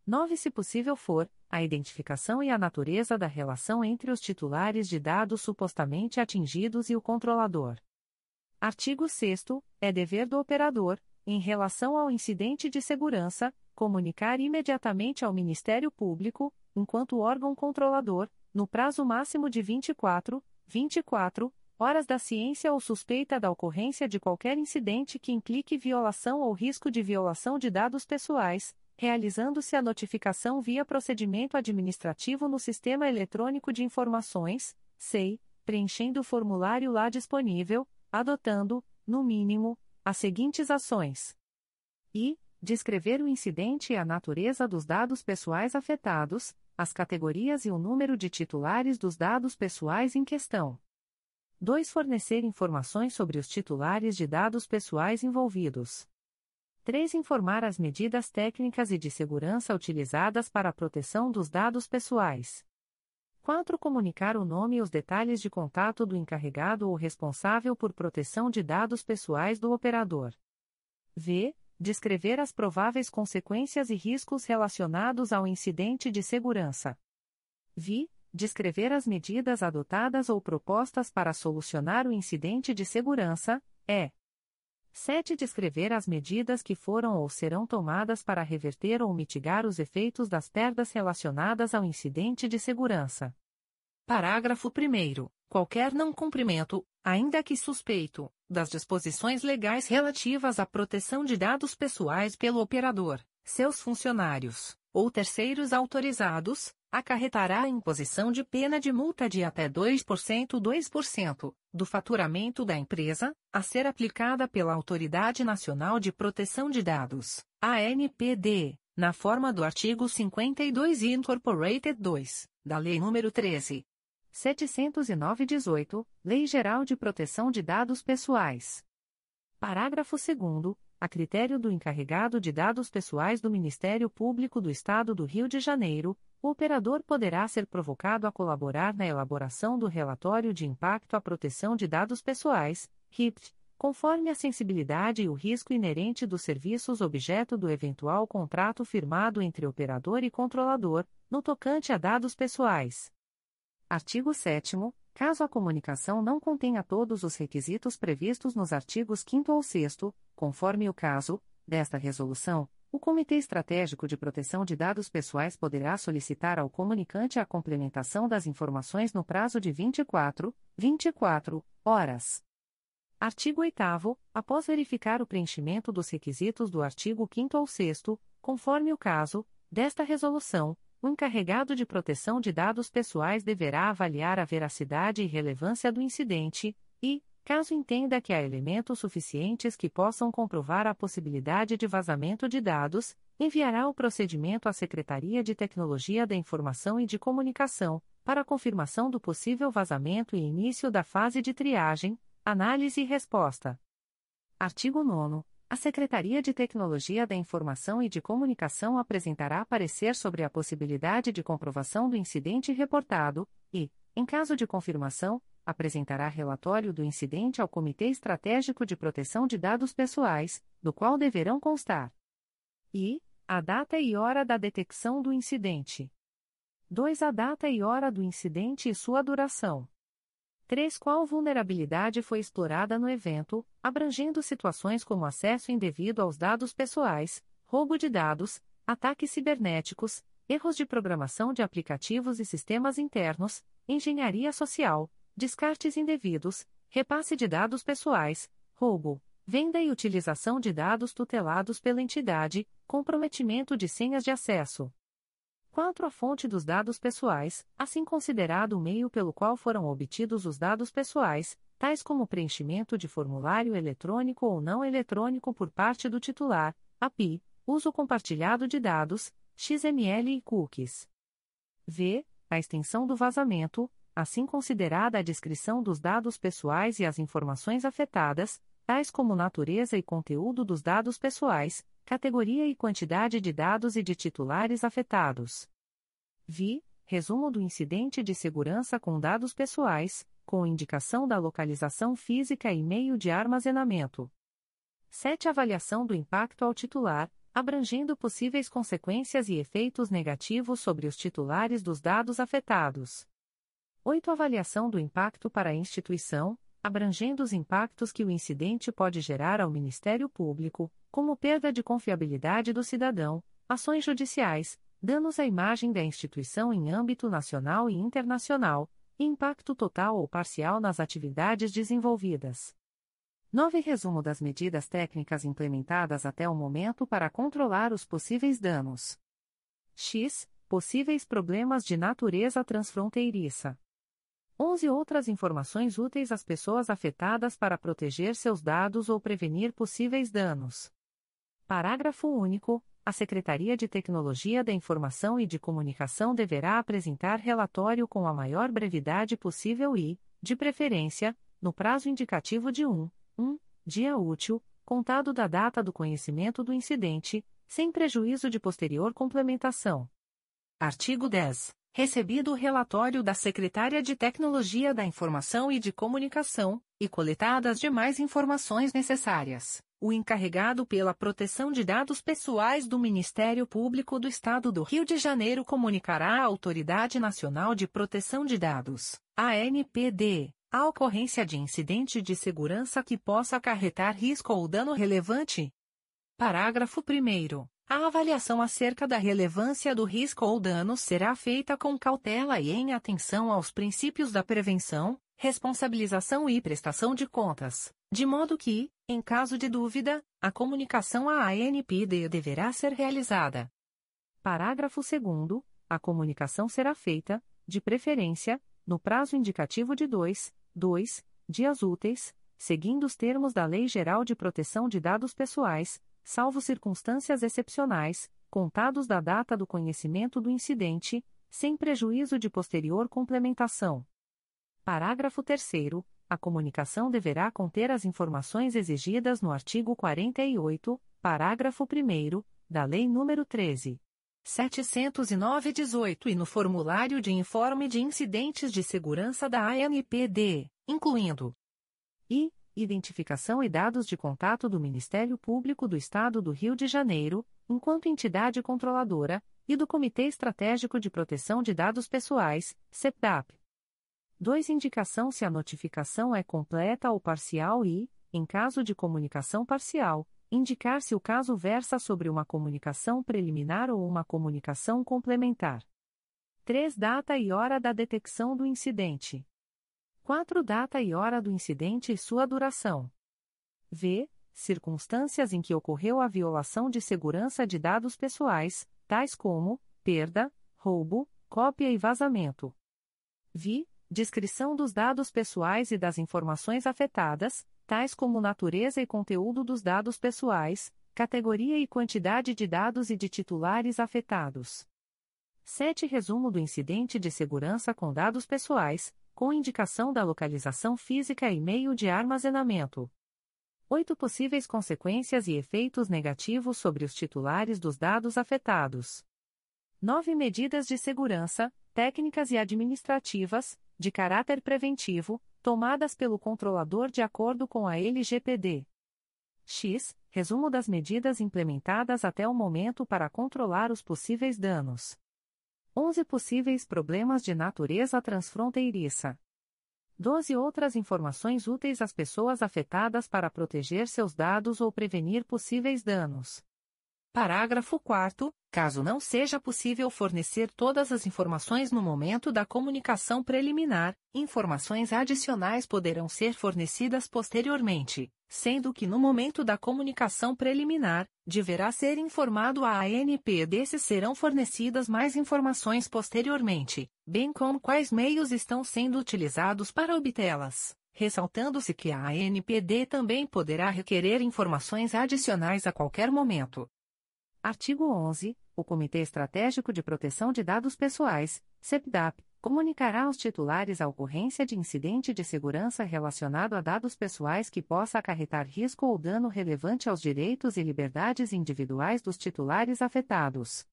9. Se possível for, a identificação e a natureza da relação entre os titulares de dados supostamente atingidos e o controlador. Artigo 6. É dever do operador, em relação ao incidente de segurança, comunicar imediatamente ao Ministério Público, enquanto órgão controlador, no prazo máximo de 24, 24, horas da ciência ou suspeita da ocorrência de qualquer incidente que implique violação ou risco de violação de dados pessoais, realizando-se a notificação via procedimento administrativo no Sistema Eletrônico de Informações, SEI, preenchendo o formulário lá disponível, adotando, no mínimo, as seguintes ações: e descrever o incidente e a natureza dos dados pessoais afetados, as categorias e o número de titulares dos dados pessoais em questão. 2. Fornecer informações sobre os titulares de dados pessoais envolvidos. 3. Informar as medidas técnicas e de segurança utilizadas para a proteção dos dados pessoais. 4. Comunicar o nome e os detalhes de contato do encarregado ou responsável por proteção de dados pessoais do operador. V. Descrever as prováveis consequências e riscos relacionados ao incidente de segurança. Vi. Descrever as medidas adotadas ou propostas para solucionar o incidente de segurança, é. 7. Descrever as medidas que foram ou serão tomadas para reverter ou mitigar os efeitos das perdas relacionadas ao incidente de segurança. Parágrafo 1. Qualquer não cumprimento, ainda que suspeito, das disposições legais relativas à proteção de dados pessoais pelo operador, seus funcionários ou terceiros autorizados, acarretará a imposição de pena de multa de até 2% 2% do faturamento da empresa, a ser aplicada pela Autoridade Nacional de Proteção de Dados, ANPD, na forma do artigo 52 Incorporated 2, da Lei nº 13. 709-18, Lei Geral de Proteção de Dados Pessoais. Parágrafo 2 a critério do encarregado de dados pessoais do Ministério Público do Estado do Rio de Janeiro, o operador poderá ser provocado a colaborar na elaboração do relatório de impacto à proteção de dados pessoais, RIPT, conforme a sensibilidade e o risco inerente dos serviços objeto do eventual contrato firmado entre operador e controlador, no tocante a dados pessoais. Artigo 7 caso a comunicação não contenha todos os requisitos previstos nos artigos 5 ou 6 conforme o caso, desta resolução, o Comitê Estratégico de Proteção de Dados Pessoais poderá solicitar ao comunicante a complementação das informações no prazo de 24, 24 horas. Artigo 8 após verificar o preenchimento dos requisitos do artigo 5 ou 6 conforme o caso, desta resolução, o encarregado de proteção de dados pessoais deverá avaliar a veracidade e relevância do incidente e, caso entenda que há elementos suficientes que possam comprovar a possibilidade de vazamento de dados, enviará o procedimento à Secretaria de Tecnologia da Informação e de Comunicação, para confirmação do possível vazamento e início da fase de triagem, análise e resposta. Artigo 9. A Secretaria de Tecnologia da Informação e de Comunicação apresentará parecer sobre a possibilidade de comprovação do incidente reportado e, em caso de confirmação, apresentará relatório do incidente ao Comitê Estratégico de Proteção de Dados Pessoais, do qual deverão constar e a data e hora da detecção do incidente. 2. A data e hora do incidente e sua duração. 3. Qual vulnerabilidade foi explorada no evento, abrangendo situações como acesso indevido aos dados pessoais, roubo de dados, ataques cibernéticos, erros de programação de aplicativos e sistemas internos, engenharia social, descartes indevidos, repasse de dados pessoais, roubo, venda e utilização de dados tutelados pela entidade, comprometimento de senhas de acesso. 4. A fonte dos dados pessoais, assim considerado o meio pelo qual foram obtidos os dados pessoais, tais como preenchimento de formulário eletrônico ou não eletrônico por parte do titular, API, uso compartilhado de dados, XML e cookies. V. A extensão do vazamento, assim considerada a descrição dos dados pessoais e as informações afetadas, tais como natureza e conteúdo dos dados pessoais, categoria e quantidade de dados e de titulares afetados. Vi, resumo do incidente de segurança com dados pessoais, com indicação da localização física e meio de armazenamento. 7. Avaliação do impacto ao titular, abrangendo possíveis consequências e efeitos negativos sobre os titulares dos dados afetados. 8. Avaliação do impacto para a instituição, abrangendo os impactos que o incidente pode gerar ao Ministério Público, como perda de confiabilidade do cidadão, ações judiciais, danos à imagem da instituição em âmbito nacional e internacional, Impacto total ou parcial nas atividades desenvolvidas. 9. Resumo das medidas técnicas implementadas até o momento para controlar os possíveis danos. X. Possíveis problemas de natureza transfronteiriça. 11 outras informações úteis às pessoas afetadas para proteger seus dados ou prevenir possíveis danos. Parágrafo único. A Secretaria de Tecnologia da Informação e de Comunicação deverá apresentar relatório com a maior brevidade possível e, de preferência, no prazo indicativo de um, um dia útil, contado da data do conhecimento do incidente, sem prejuízo de posterior complementação. Artigo 10. Recebido o relatório da Secretária de Tecnologia da Informação e de Comunicação, e coletadas demais informações necessárias, o encarregado pela proteção de dados pessoais do Ministério Público do Estado do Rio de Janeiro comunicará à Autoridade Nacional de Proteção de Dados, ANPD, a ocorrência de incidente de segurança que possa acarretar risco ou dano relevante. Parágrafo 1. A avaliação acerca da relevância do risco ou dano será feita com cautela e em atenção aos princípios da prevenção, responsabilização e prestação de contas, de modo que, em caso de dúvida, a comunicação à ANPD deverá ser realizada. Parágrafo 2. A comunicação será feita, de preferência, no prazo indicativo de 2, 2 dias úteis, seguindo os termos da Lei Geral de Proteção de Dados Pessoais, salvo circunstâncias excepcionais, contados da data do conhecimento do incidente, sem prejuízo de posterior complementação. Parágrafo 3 a comunicação deverá conter as informações exigidas no artigo 48, parágrafo 1 da Lei nº 13. 709-18 e no formulário de informe de incidentes de segurança da ANPD, incluindo i identificação e dados de contato do Ministério Público do Estado do Rio de Janeiro, enquanto entidade controladora, e do Comitê Estratégico de Proteção de Dados Pessoais, CEPDAP. 2. Indicação se a notificação é completa ou parcial e, em caso de comunicação parcial, indicar se o caso versa sobre uma comunicação preliminar ou uma comunicação complementar. 3. Data e hora da detecção do incidente. 4. Data e hora do incidente e sua duração. V. Circunstâncias em que ocorreu a violação de segurança de dados pessoais, tais como perda, roubo, cópia e vazamento. Vi. Descrição dos dados pessoais e das informações afetadas, tais como natureza e conteúdo dos dados pessoais, categoria e quantidade de dados e de titulares afetados. 7. Resumo do incidente de segurança com dados pessoais, com indicação da localização física e meio de armazenamento. Oito possíveis consequências e efeitos negativos sobre os titulares dos dados afetados. Nove medidas de segurança, técnicas e administrativas, de caráter preventivo, tomadas pelo controlador de acordo com a LGPD. X. Resumo das medidas implementadas até o momento para controlar os possíveis danos. 11 possíveis problemas de natureza transfronteiriça. 12 outras informações úteis às pessoas afetadas para proteger seus dados ou prevenir possíveis danos. Parágrafo 4 Caso não seja possível fornecer todas as informações no momento da comunicação preliminar, informações adicionais poderão ser fornecidas posteriormente, sendo que no momento da comunicação preliminar, deverá ser informado a ANPD se serão fornecidas mais informações posteriormente, bem como quais meios estão sendo utilizados para obtê-las ressaltando-se que a ANPD também poderá requerer informações adicionais a qualquer momento. Artigo 11 o Comitê Estratégico de Proteção de Dados Pessoais, CEPDAP, comunicará aos titulares a ocorrência de incidente de segurança relacionado a dados pessoais que possa acarretar risco ou dano relevante aos direitos e liberdades individuais dos titulares afetados.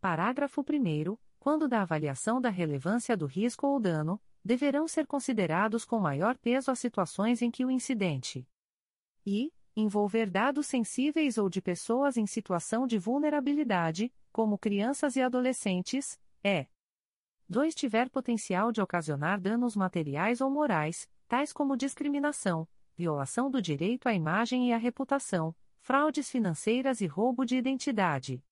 Parágrafo 1. Quando da avaliação da relevância do risco ou dano, deverão ser considerados com maior peso as situações em que o incidente e envolver dados sensíveis ou de pessoas em situação de vulnerabilidade, como crianças e adolescentes, é 2. tiver potencial de ocasionar danos materiais ou morais, tais como discriminação, violação do direito à imagem e à reputação, fraudes financeiras e roubo de identidade.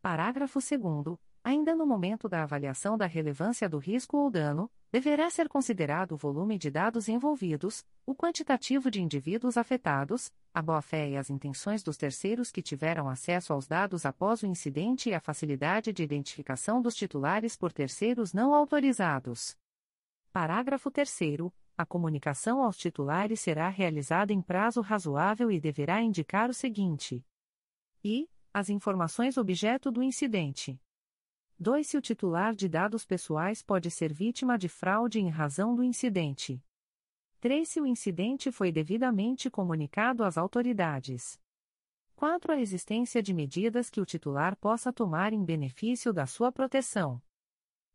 Parágrafo 2 Ainda no momento da avaliação da relevância do risco ou dano, deverá ser considerado o volume de dados envolvidos, o quantitativo de indivíduos afetados, a boa-fé e as intenções dos terceiros que tiveram acesso aos dados após o incidente e a facilidade de identificação dos titulares por terceiros não autorizados. Parágrafo 3 a comunicação aos titulares será realizada em prazo razoável e deverá indicar o seguinte: e as informações objeto do incidente 2. Se o titular de dados pessoais pode ser vítima de fraude em razão do incidente. 3. Se o incidente foi devidamente comunicado às autoridades. 4. A existência de medidas que o titular possa tomar em benefício da sua proteção.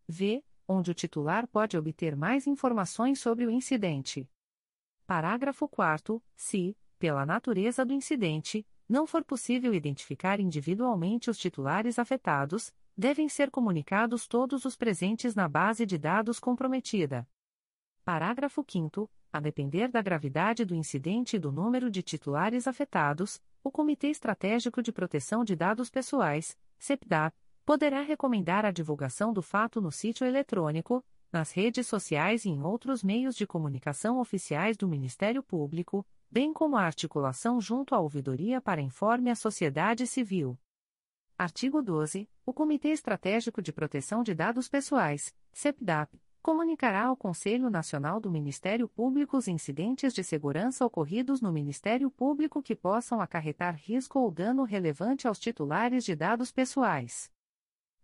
V. Onde o titular pode obter mais informações sobre o incidente. Parágrafo 4. Se, pela natureza do incidente, não for possível identificar individualmente os titulares afetados, devem ser comunicados todos os presentes na base de dados comprometida. Parágrafo 5 a depender da gravidade do incidente e do número de titulares afetados, o Comitê Estratégico de Proteção de Dados Pessoais, CEPDAP, poderá recomendar a divulgação do fato no sítio eletrônico, nas redes sociais e em outros meios de comunicação oficiais do Ministério Público, bem como a articulação junto à ouvidoria para informe à sociedade civil. Artigo 12. O Comitê Estratégico de Proteção de Dados Pessoais, CEPDAP, comunicará ao Conselho Nacional do Ministério Público os incidentes de segurança ocorridos no Ministério Público que possam acarretar risco ou dano relevante aos titulares de dados pessoais.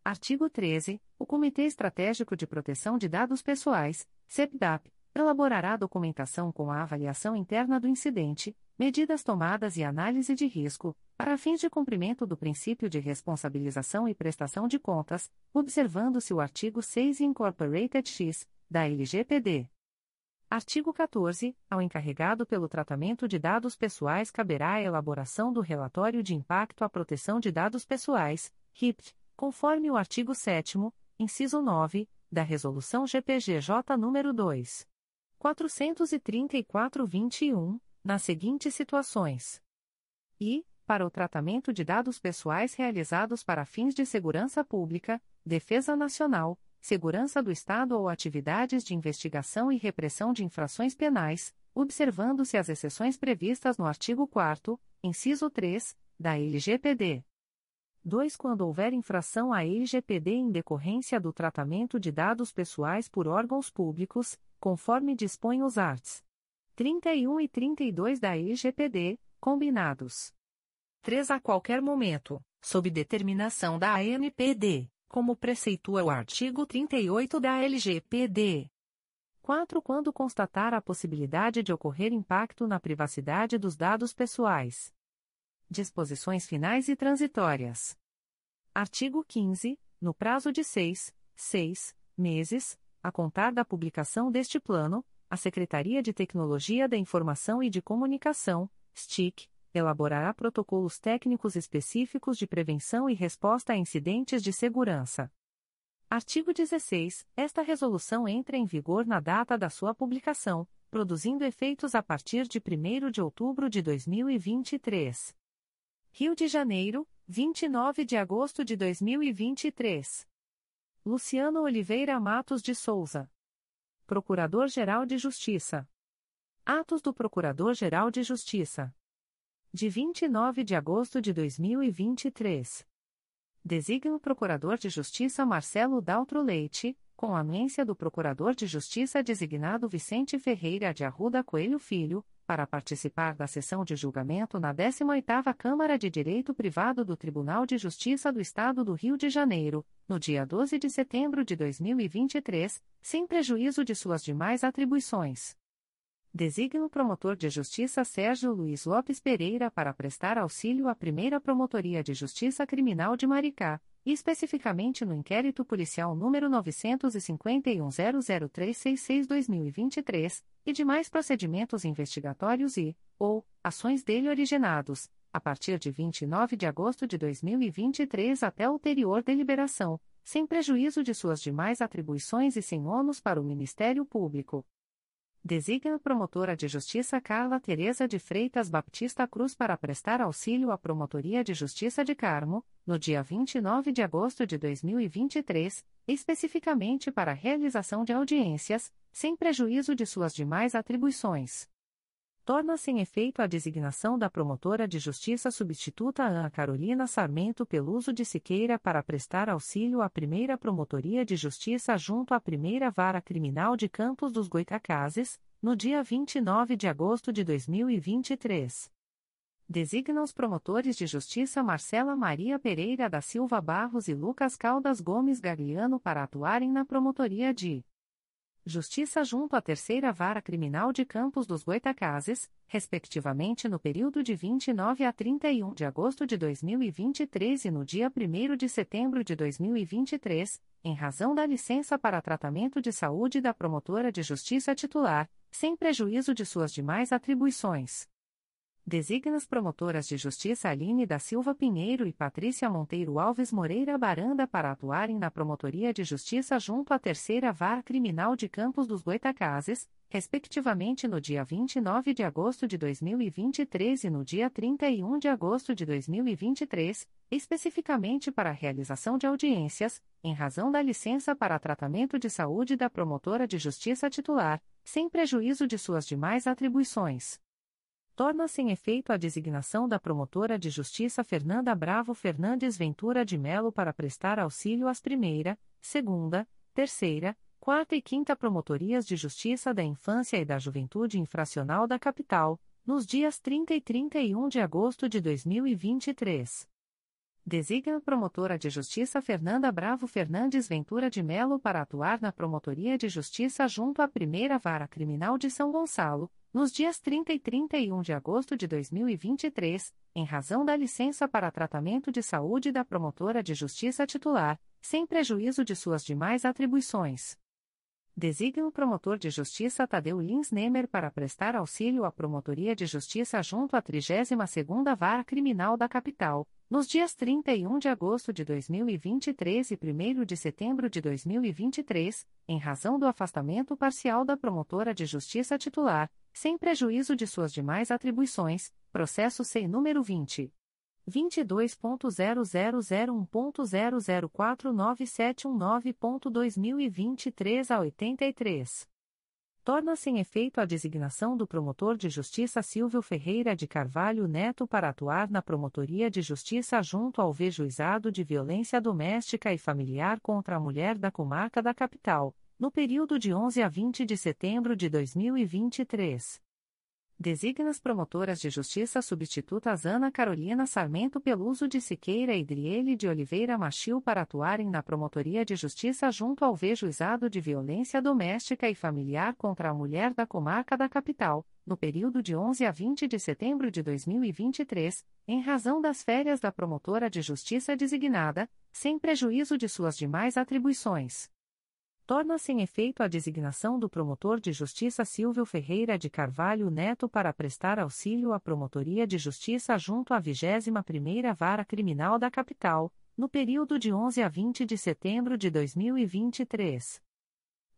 Artigo 13. O Comitê Estratégico de Proteção de Dados Pessoais, CEPDAP, elaborará documentação com a avaliação interna do incidente, medidas tomadas e análise de risco, para fins de cumprimento do princípio de responsabilização e prestação de contas, observando-se o artigo 6 Incorporated X, da LGPD. Artigo 14. Ao encarregado pelo tratamento de dados pessoais caberá a elaboração do relatório de impacto à proteção de dados pessoais, RIPT, conforme o artigo 7 inciso 9, da Resolução GPGJ nº 2. 434-21, nas seguintes situações. E, para o tratamento de dados pessoais realizados para fins de segurança pública, defesa nacional, segurança do Estado ou atividades de investigação e repressão de infrações penais, observando-se as exceções previstas no artigo 4 inciso 3, da LGPD. 2. Quando houver infração à LGPD em decorrência do tratamento de dados pessoais por órgãos públicos, conforme dispõem os arts. 31 e 32 da LGPD, combinados. 3. A qualquer momento, sob determinação da ANPD, como preceitua o artigo 38 da LGPD. 4. Quando constatar a possibilidade de ocorrer impacto na privacidade dos dados pessoais. Disposições finais e transitórias. Artigo 15. No prazo de seis, seis meses, a contar da publicação deste plano, a Secretaria de Tecnologia da Informação e de Comunicação, STIC, elaborará protocolos técnicos específicos de prevenção e resposta a incidentes de segurança. Artigo 16. Esta resolução entra em vigor na data da sua publicação, produzindo efeitos a partir de 1 de outubro de 2023. Rio de Janeiro, 29 de agosto de 2023. Luciano Oliveira Matos de Souza. Procurador-Geral de Justiça. Atos do Procurador-Geral de Justiça de 29 de agosto de 2023. Designa o Procurador de Justiça Marcelo Daltro Leite, com anuência do Procurador de Justiça designado Vicente Ferreira de Arruda Coelho Filho, para participar da sessão de julgamento na 18ª Câmara de Direito Privado do Tribunal de Justiça do Estado do Rio de Janeiro, no dia 12 de setembro de 2023, sem prejuízo de suas demais atribuições. Designa o promotor de justiça Sérgio Luiz Lopes Pereira para prestar auxílio à primeira Promotoria de Justiça Criminal de Maricá, especificamente no inquérito policial número 951-00366-2023, e demais procedimentos investigatórios e, ou, ações dele originados, a partir de 29 de agosto de 2023 até ulterior deliberação, sem prejuízo de suas demais atribuições e sem ônus para o Ministério Público designa a promotora de justiça Carla Teresa de Freitas Baptista Cruz para prestar auxílio à Promotoria de Justiça de Carmo, no dia 29 de agosto de 2023, especificamente para a realização de audiências, sem prejuízo de suas demais atribuições. Torna-se em efeito a designação da promotora de justiça substituta Ana Carolina Sarmento Peluso de Siqueira para prestar auxílio à primeira Promotoria de Justiça junto à primeira Vara Criminal de Campos dos Goitacazes, no dia 29 de agosto de 2023. Designa os promotores de justiça Marcela Maria Pereira da Silva Barros e Lucas Caldas Gomes Gagliano para atuarem na Promotoria de Justiça junto à Terceira Vara Criminal de Campos dos Goitacazes, respectivamente no período de 29 a 31 de agosto de 2023 e no dia 1 de setembro de 2023, em razão da licença para tratamento de saúde da promotora de justiça titular, sem prejuízo de suas demais atribuições. Designa as promotoras de justiça Aline da Silva Pinheiro e Patrícia Monteiro Alves Moreira Baranda para atuarem na Promotoria de Justiça junto à Terceira Vara Criminal de Campos dos Goitacazes, respectivamente no dia 29 de agosto de 2023 e no dia 31 de agosto de 2023, especificamente para a realização de audiências, em razão da licença para tratamento de saúde da promotora de justiça titular, sem prejuízo de suas demais atribuições torna-se em efeito a designação da promotora de justiça Fernanda Bravo Fernandes Ventura de Melo para prestar auxílio às primeira, segunda, terceira, quarta e quinta promotorias de justiça da infância e da juventude infracional da capital, nos dias 30 e 31 de agosto de 2023. Designa a promotora de justiça Fernanda Bravo Fernandes Ventura de Melo para atuar na Promotoria de Justiça junto à Primeira Vara Criminal de São Gonçalo, nos dias 30 e 31 de agosto de 2023, em razão da licença para tratamento de saúde da promotora de justiça titular, sem prejuízo de suas demais atribuições. Designa o promotor de justiça Tadeu Lins Nemer para prestar auxílio à Promotoria de Justiça junto à 32ª Vara Criminal da Capital, nos dias 31 de agosto de 2023 e 1 de setembro de 2023, em razão do afastamento parcial da promotora de justiça titular, sem prejuízo de suas demais atribuições, processo SEI número 20. 22.0001.0049719.2023 a 83. Torna-se em efeito a designação do promotor de justiça Silvio Ferreira de Carvalho Neto para atuar na Promotoria de Justiça junto ao Vejuizado de Violência Doméstica e Familiar contra a Mulher da Comarca da Capital, no período de 11 a 20 de setembro de 2023. Designa as promotoras de justiça substitutas Ana Carolina Sarmento Peluso de Siqueira e Driele de Oliveira Machil para atuarem na Promotoria de Justiça junto ao Vejuizado de Violência Doméstica e Familiar contra a Mulher da Comarca da Capital, no período de 11 a 20 de setembro de 2023, em razão das férias da promotora de justiça designada, sem prejuízo de suas demais atribuições torna-se em efeito a designação do promotor de justiça Silvio Ferreira de Carvalho Neto para prestar auxílio à Promotoria de Justiça junto à 21ª Vara Criminal da Capital, no período de 11 a 20 de setembro de 2023.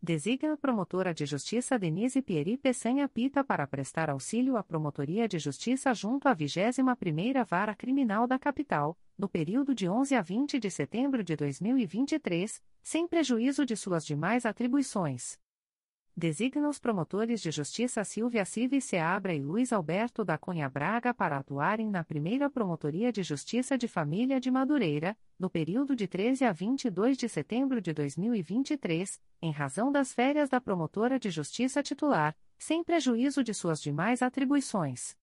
Designa a promotora de justiça Denise Pieri Peçanha Pita para prestar auxílio à Promotoria de Justiça junto à 21ª Vara Criminal da Capital, no período de 11 a 20 de setembro de 2023, sem prejuízo de suas demais atribuições. Designa os promotores de justiça Silvia Civi Seabra e Luiz Alberto da Cunha Braga para atuarem na primeira Promotoria de Justiça de Família de Madureira, no período de 13 a 22 de setembro de 2023, em razão das férias da promotora de justiça titular, sem prejuízo de suas demais atribuições.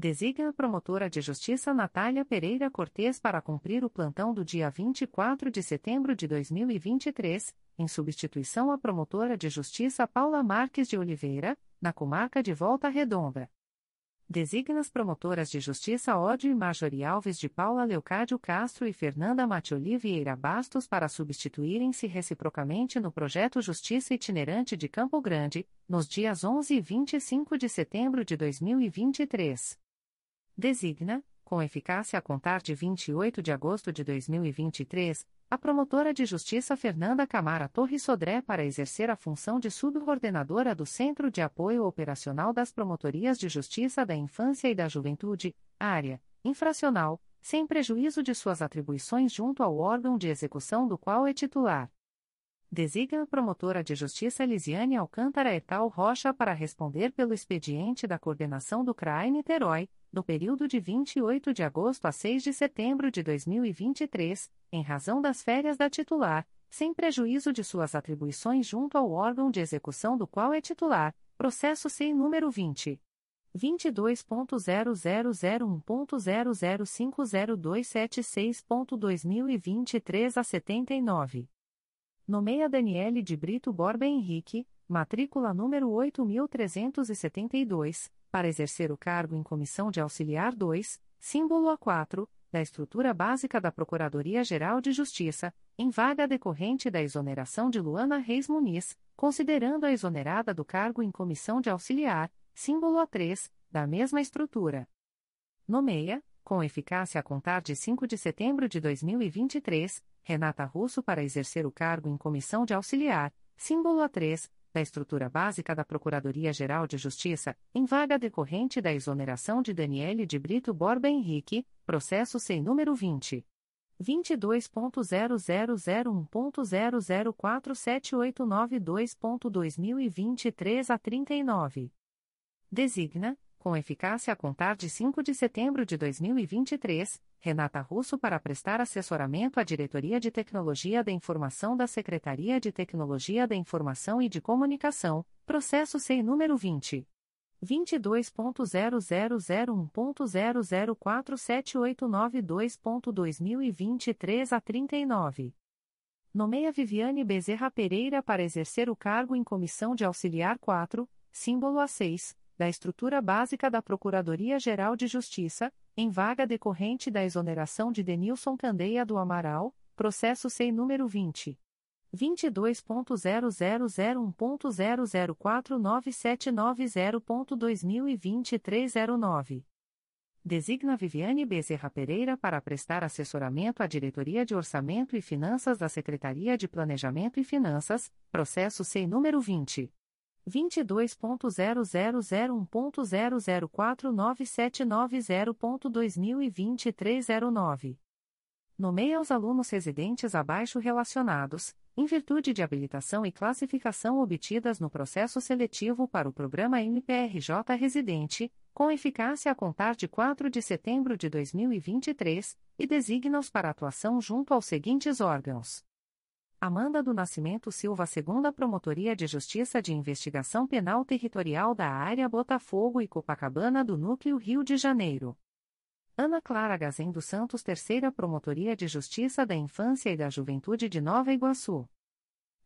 Designa a promotora de justiça Natália Pereira Cortes para cumprir o plantão do dia 24 de setembro de 2023, em substituição à promotora de justiça Paula Marques de Oliveira, na comarca de Volta Redonda. Designa as promotoras de justiça Ódio e Marjorie Alves de Paula Leocádio Castro e Fernanda Matioli Vieira Bastos para substituírem-se reciprocamente no projeto Justiça Itinerante de Campo Grande, nos dias 11 e 25 de setembro de 2023 designa, com eficácia a contar de 28 de agosto de 2023, a promotora de justiça Fernanda Camara Torres Sodré para exercer a função de subcoordenadora do Centro de Apoio Operacional das Promotorias de Justiça da Infância e da Juventude, área infracional, sem prejuízo de suas atribuições junto ao órgão de execução do qual é titular. Designa a promotora de justiça Lisiane Alcântara Etal Rocha para responder pelo expediente da coordenação do CRAE Niterói, no período de 28 de agosto a 6 de setembro de 2023, em razão das férias da titular, sem prejuízo de suas atribuições junto ao órgão de execução do qual é titular, processo sem número 20. 22.0001.0050276.2023 a 79. Nomeia Daniele de Brito Borba Henrique, matrícula número 8372, para exercer o cargo em Comissão de Auxiliar 2, símbolo A4, da estrutura básica da Procuradoria-Geral de Justiça, em vaga decorrente da exoneração de Luana Reis Muniz, considerando a exonerada do cargo em Comissão de Auxiliar, símbolo A3, da mesma estrutura. Nomeia, com eficácia a contar de 5 de setembro de 2023, Renata Russo para exercer o cargo em comissão de auxiliar, símbolo A3, da estrutura básica da Procuradoria-Geral de Justiça, em vaga decorrente da exoneração de Daniele de Brito Borba Henrique, processo sem número 20. 22.0001.0047892.2023 a 39. Designa, com eficácia a contar de 5 de setembro de 2023, Renata Russo para prestar assessoramento à Diretoria de Tecnologia da Informação da Secretaria de Tecnologia da Informação e de Comunicação, processo sem número 20. 22.0001.0047892.2023 a 39. Nomeia Viviane Bezerra Pereira para exercer o cargo em Comissão de Auxiliar 4, símbolo A6, da estrutura básica da Procuradoria-Geral de Justiça, em vaga decorrente da exoneração de Denilson Candeia do Amaral, processo sem número 20. 22.0001.0049790.2023 09. Designa Viviane Bezerra Pereira para prestar assessoramento à Diretoria de Orçamento e Finanças da Secretaria de Planejamento e Finanças, processo sem número 20. 22.0001.0049790.2023 09. Nomeia os alunos residentes abaixo relacionados, em virtude de habilitação e classificação obtidas no processo seletivo para o programa MPRJ Residente, com eficácia a contar de 4 de setembro de 2023, e designa-os para atuação junto aos seguintes órgãos Amanda do Nascimento Silva, segunda Promotoria de Justiça de Investigação Penal Territorial da Área Botafogo e Copacabana do Núcleo Rio de Janeiro. Ana Clara Gazem dos Santos, terceira Promotoria de Justiça da Infância e da Juventude de Nova Iguaçu.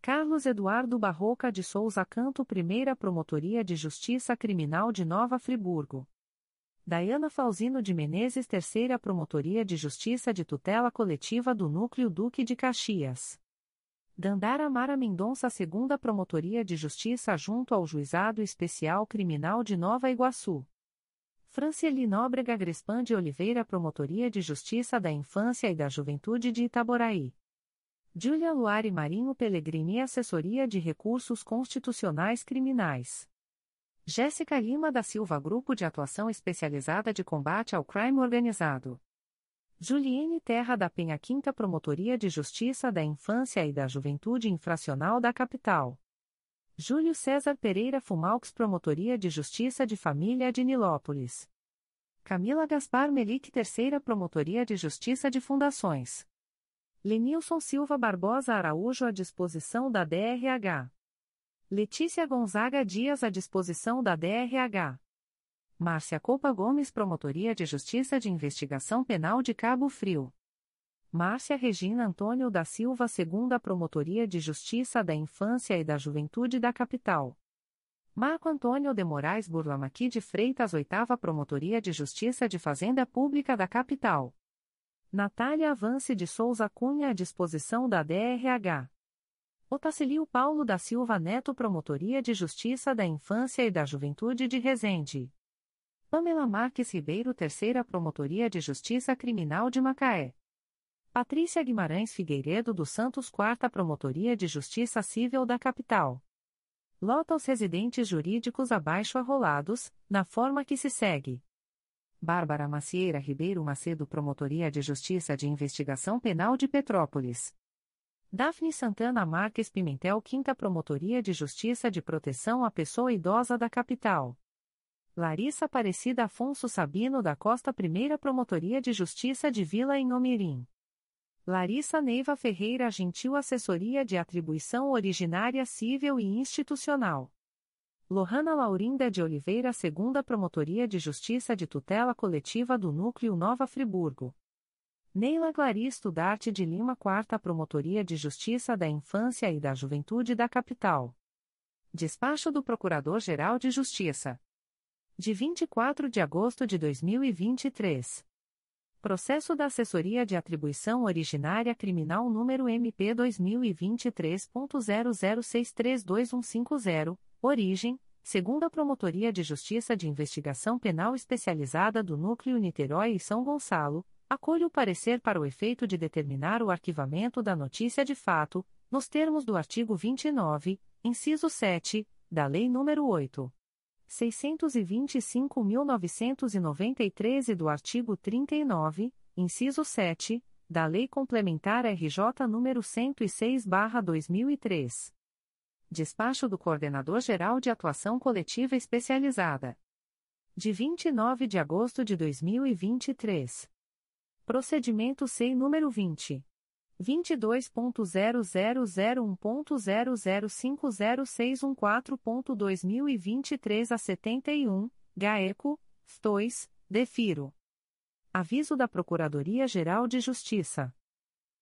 Carlos Eduardo Barroca de Souza Canto, primeira Promotoria de Justiça Criminal de Nova Friburgo. Daiana Falzino de Menezes, terceira Promotoria de Justiça de Tutela Coletiva do Núcleo Duque de Caxias. Dandara Mara Mendonça, segunda Promotoria de Justiça junto ao Juizado Especial Criminal de Nova Iguaçu. Francieli Nóbrega Grespan de Oliveira, Promotoria de Justiça da Infância e da Juventude de Itaboraí. Júlia Luari Marinho Pellegrini, Assessoria de Recursos Constitucionais Criminais. Jéssica Lima da Silva, Grupo de Atuação Especializada de Combate ao Crime Organizado. Juliene Terra da Penha Quinta Promotoria de Justiça da Infância e da Juventude Infracional da Capital. Júlio César Pereira Fumalx Promotoria de Justiça de Família de Nilópolis. Camila Gaspar Melic Terceira Promotoria de Justiça de Fundações. Lenilson Silva Barbosa Araújo à disposição da DRH. Letícia Gonzaga Dias à disposição da DRH. Márcia Copa Gomes Promotoria de Justiça de Investigação Penal de Cabo Frio. Márcia Regina Antônio da Silva Segunda Promotoria de Justiça da Infância e da Juventude da Capital. Marco Antônio de Moraes Burlamaqui de Freitas Oitava Promotoria de Justiça de Fazenda Pública da Capital. Natália Avance de Souza Cunha à disposição da DRH. Otacilio Paulo da Silva Neto Promotoria de Justiça da Infância e da Juventude de Resende. Pamela Marques Ribeiro, Terceira Promotoria de Justiça Criminal de Macaé. Patrícia Guimarães Figueiredo dos Santos, Quarta Promotoria de Justiça Civil da Capital. Lota aos residentes jurídicos abaixo arrolados, na forma que se segue. Bárbara Macieira Ribeiro Macedo Promotoria de Justiça de Investigação Penal de Petrópolis. Daphne Santana Marques Pimentel 5 Promotoria de Justiça de Proteção à Pessoa Idosa da Capital. Larissa Aparecida Afonso Sabino da Costa 1 Promotoria de Justiça de Vila em Omirim. Larissa Neiva Ferreira Gentil Assessoria de Atribuição Originária Civil e Institucional. Lohana Laurinda de Oliveira 2 Promotoria de Justiça de Tutela Coletiva do Núcleo Nova Friburgo. Neila Claristo Darte de Lima 4 Promotoria de Justiça da Infância e da Juventude da Capital. Despacho do Procurador-Geral de Justiça. De 24 de agosto de 2023. Processo da Assessoria de Atribuição Originária Criminal número MP 2023.00632150, origem, segunda Promotoria de Justiça de Investigação Penal Especializada do Núcleo Niterói e São Gonçalo, acolho o parecer para o efeito de determinar o arquivamento da notícia de fato, nos termos do artigo 29, inciso 7, da Lei nº 8. 625.993 e do artigo 39, inciso 7, da Lei Complementar RJ nº 106/2003. Despacho do Coordenador-Geral de Atuação Coletiva Especializada. De 29 de agosto de 2023. Procedimento SEI número 20. 22.0001.0050614.2023 a 71, GAECO, 2, DEFIRO. Aviso da Procuradoria-Geral de Justiça.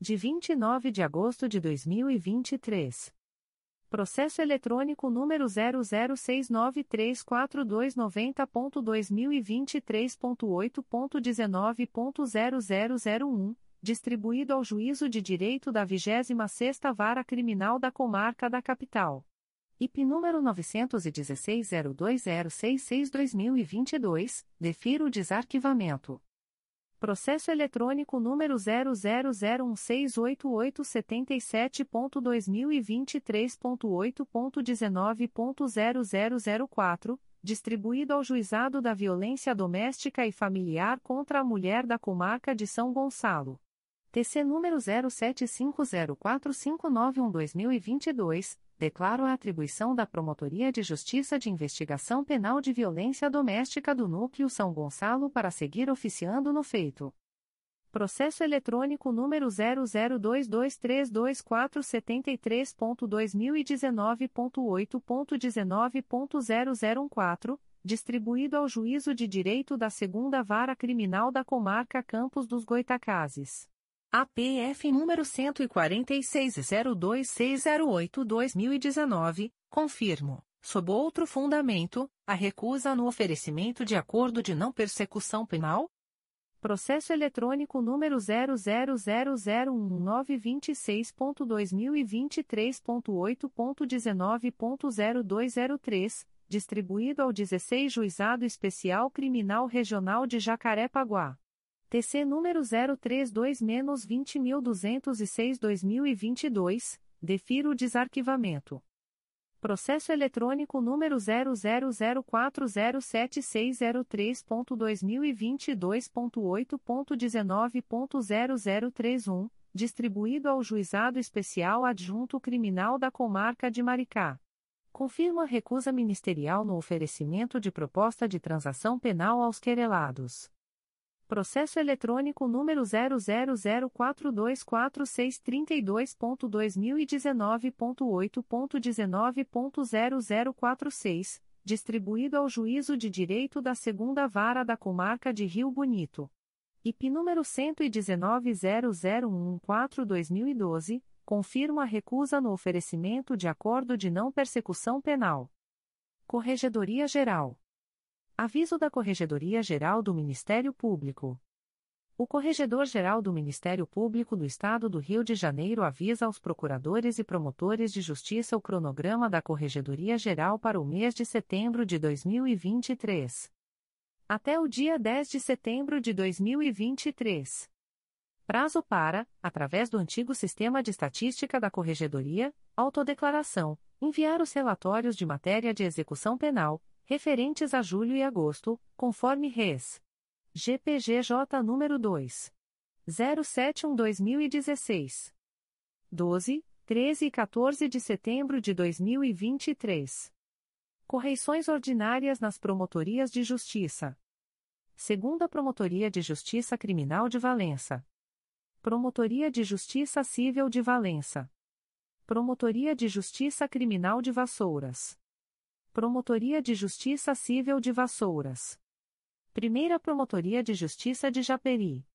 de 29 de agosto de 2023. Processo eletrônico número 006934290.2023.8.19.0001, distribuído ao Juízo de Direito da 26ª Vara Criminal da Comarca da Capital. IP número 916-020662-2022, defiro o desarquivamento. Processo eletrônico número 000168877.2023.8.19.0004, distribuído ao Juizado da Violência Doméstica e Familiar contra a Mulher da Comarca de São Gonçalo. TC número 07504591-2022, declaro a atribuição da Promotoria de Justiça de Investigação Penal de Violência Doméstica do Núcleo São Gonçalo para seguir oficiando no feito. Processo eletrônico número 002232473.2019.8.19.0014, distribuído ao Juízo de Direito da Segunda Vara Criminal da Comarca Campos dos Goitacazes. APF número 14602608-2019, confirmo, sob outro fundamento, a recusa no oferecimento de acordo de não persecução penal? Processo eletrônico número 0001926.2023.8.19.0203, distribuído ao 16 Juizado Especial Criminal Regional de Jacarepaguá. TC número 032-20206-2022, defiro o desarquivamento. Processo eletrônico número 000407603.2022.8.19.0031, distribuído ao Juizado Especial Adjunto Criminal da Comarca de Maricá. Confirma recusa ministerial no oferecimento de proposta de transação penal aos querelados. Processo eletrônico número 000424632.2019.8.19.0046, distribuído ao Juízo de Direito da Segunda Vara da Comarca de Rio Bonito. IP número 11900114-2012, confirma a recusa no oferecimento de acordo de não persecução penal. Corregedoria Geral. Aviso da Corregedoria Geral do Ministério Público. O Corregedor-Geral do Ministério Público do Estado do Rio de Janeiro avisa aos procuradores e promotores de justiça o cronograma da Corregedoria Geral para o mês de setembro de 2023. Até o dia 10 de setembro de 2023. Prazo para, através do antigo Sistema de Estatística da Corregedoria, autodeclaração, enviar os relatórios de matéria de execução penal, referentes a julho e agosto, conforme res. GPGJ número 2. 071-2016. 12, 13 e 14 de setembro de 2023. Correições ordinárias nas Promotorias de Justiça. Segunda Promotoria de Justiça Criminal de Valença. Promotoria de Justiça Civil de Valença. Promotoria de Justiça Criminal de Vassouras. Promotoria de Justiça Civil de Vassouras. Primeira Promotoria de Justiça de Japeri.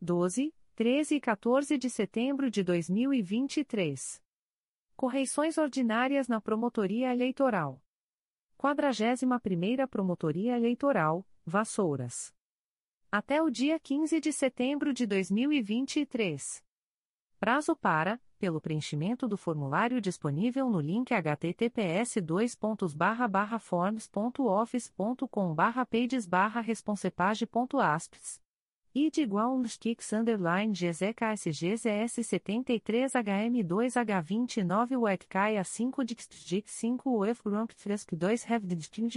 12, 13 e 14 de setembro de 2023. Correições ordinárias na Promotoria Eleitoral. 41ª Promotoria Eleitoral, Vassouras. Até o dia 15 de setembro de 2023. Prazo para, pelo preenchimento do formulário disponível no link https forms.office.com pages responsepage.asps. id igual kicks underline gzksgzs 73 hm2h29 webcaia 5 dixdic 5 uf rump 2 have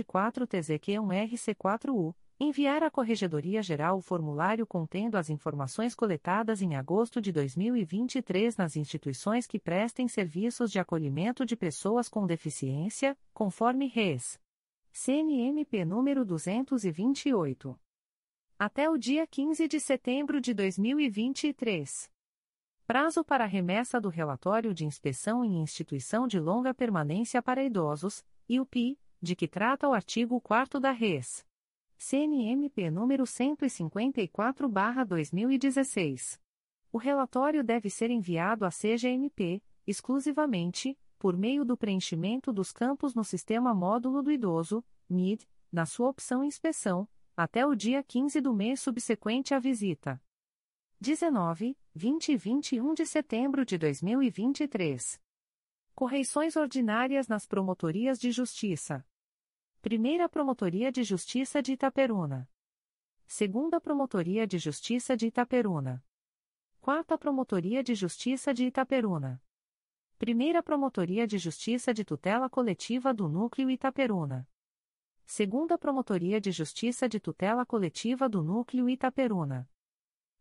4 tzq 1 rc4u Enviar à Corregedoria Geral o formulário contendo as informações coletadas em agosto de 2023 nas instituições que prestem serviços de acolhimento de pessoas com deficiência, conforme RES. CNMP número 228. Até o dia 15 de setembro de 2023. Prazo para remessa do relatório de inspeção em instituição de longa permanência para idosos, IUPI, de que trata o artigo 4 da RES. CNMP número 154/2016. O relatório deve ser enviado à CGMP, exclusivamente, por meio do preenchimento dos campos no Sistema Módulo do Idoso, MID, na sua opção Inspeção, até o dia 15 do mês subsequente à visita. 19, 20 e 21 de setembro de 2023. Correições ordinárias nas Promotorias de Justiça. Primeira Promotoria de Justiça de Itaperuna. Segunda Promotoria de Justiça de Itaperuna. Quarta Promotoria de Justiça de Itaperuna. Primeira Promotoria de Justiça de Tutela Coletiva do Núcleo Itaperuna. Segunda Promotoria de Justiça de Tutela Coletiva do Núcleo Itaperuna.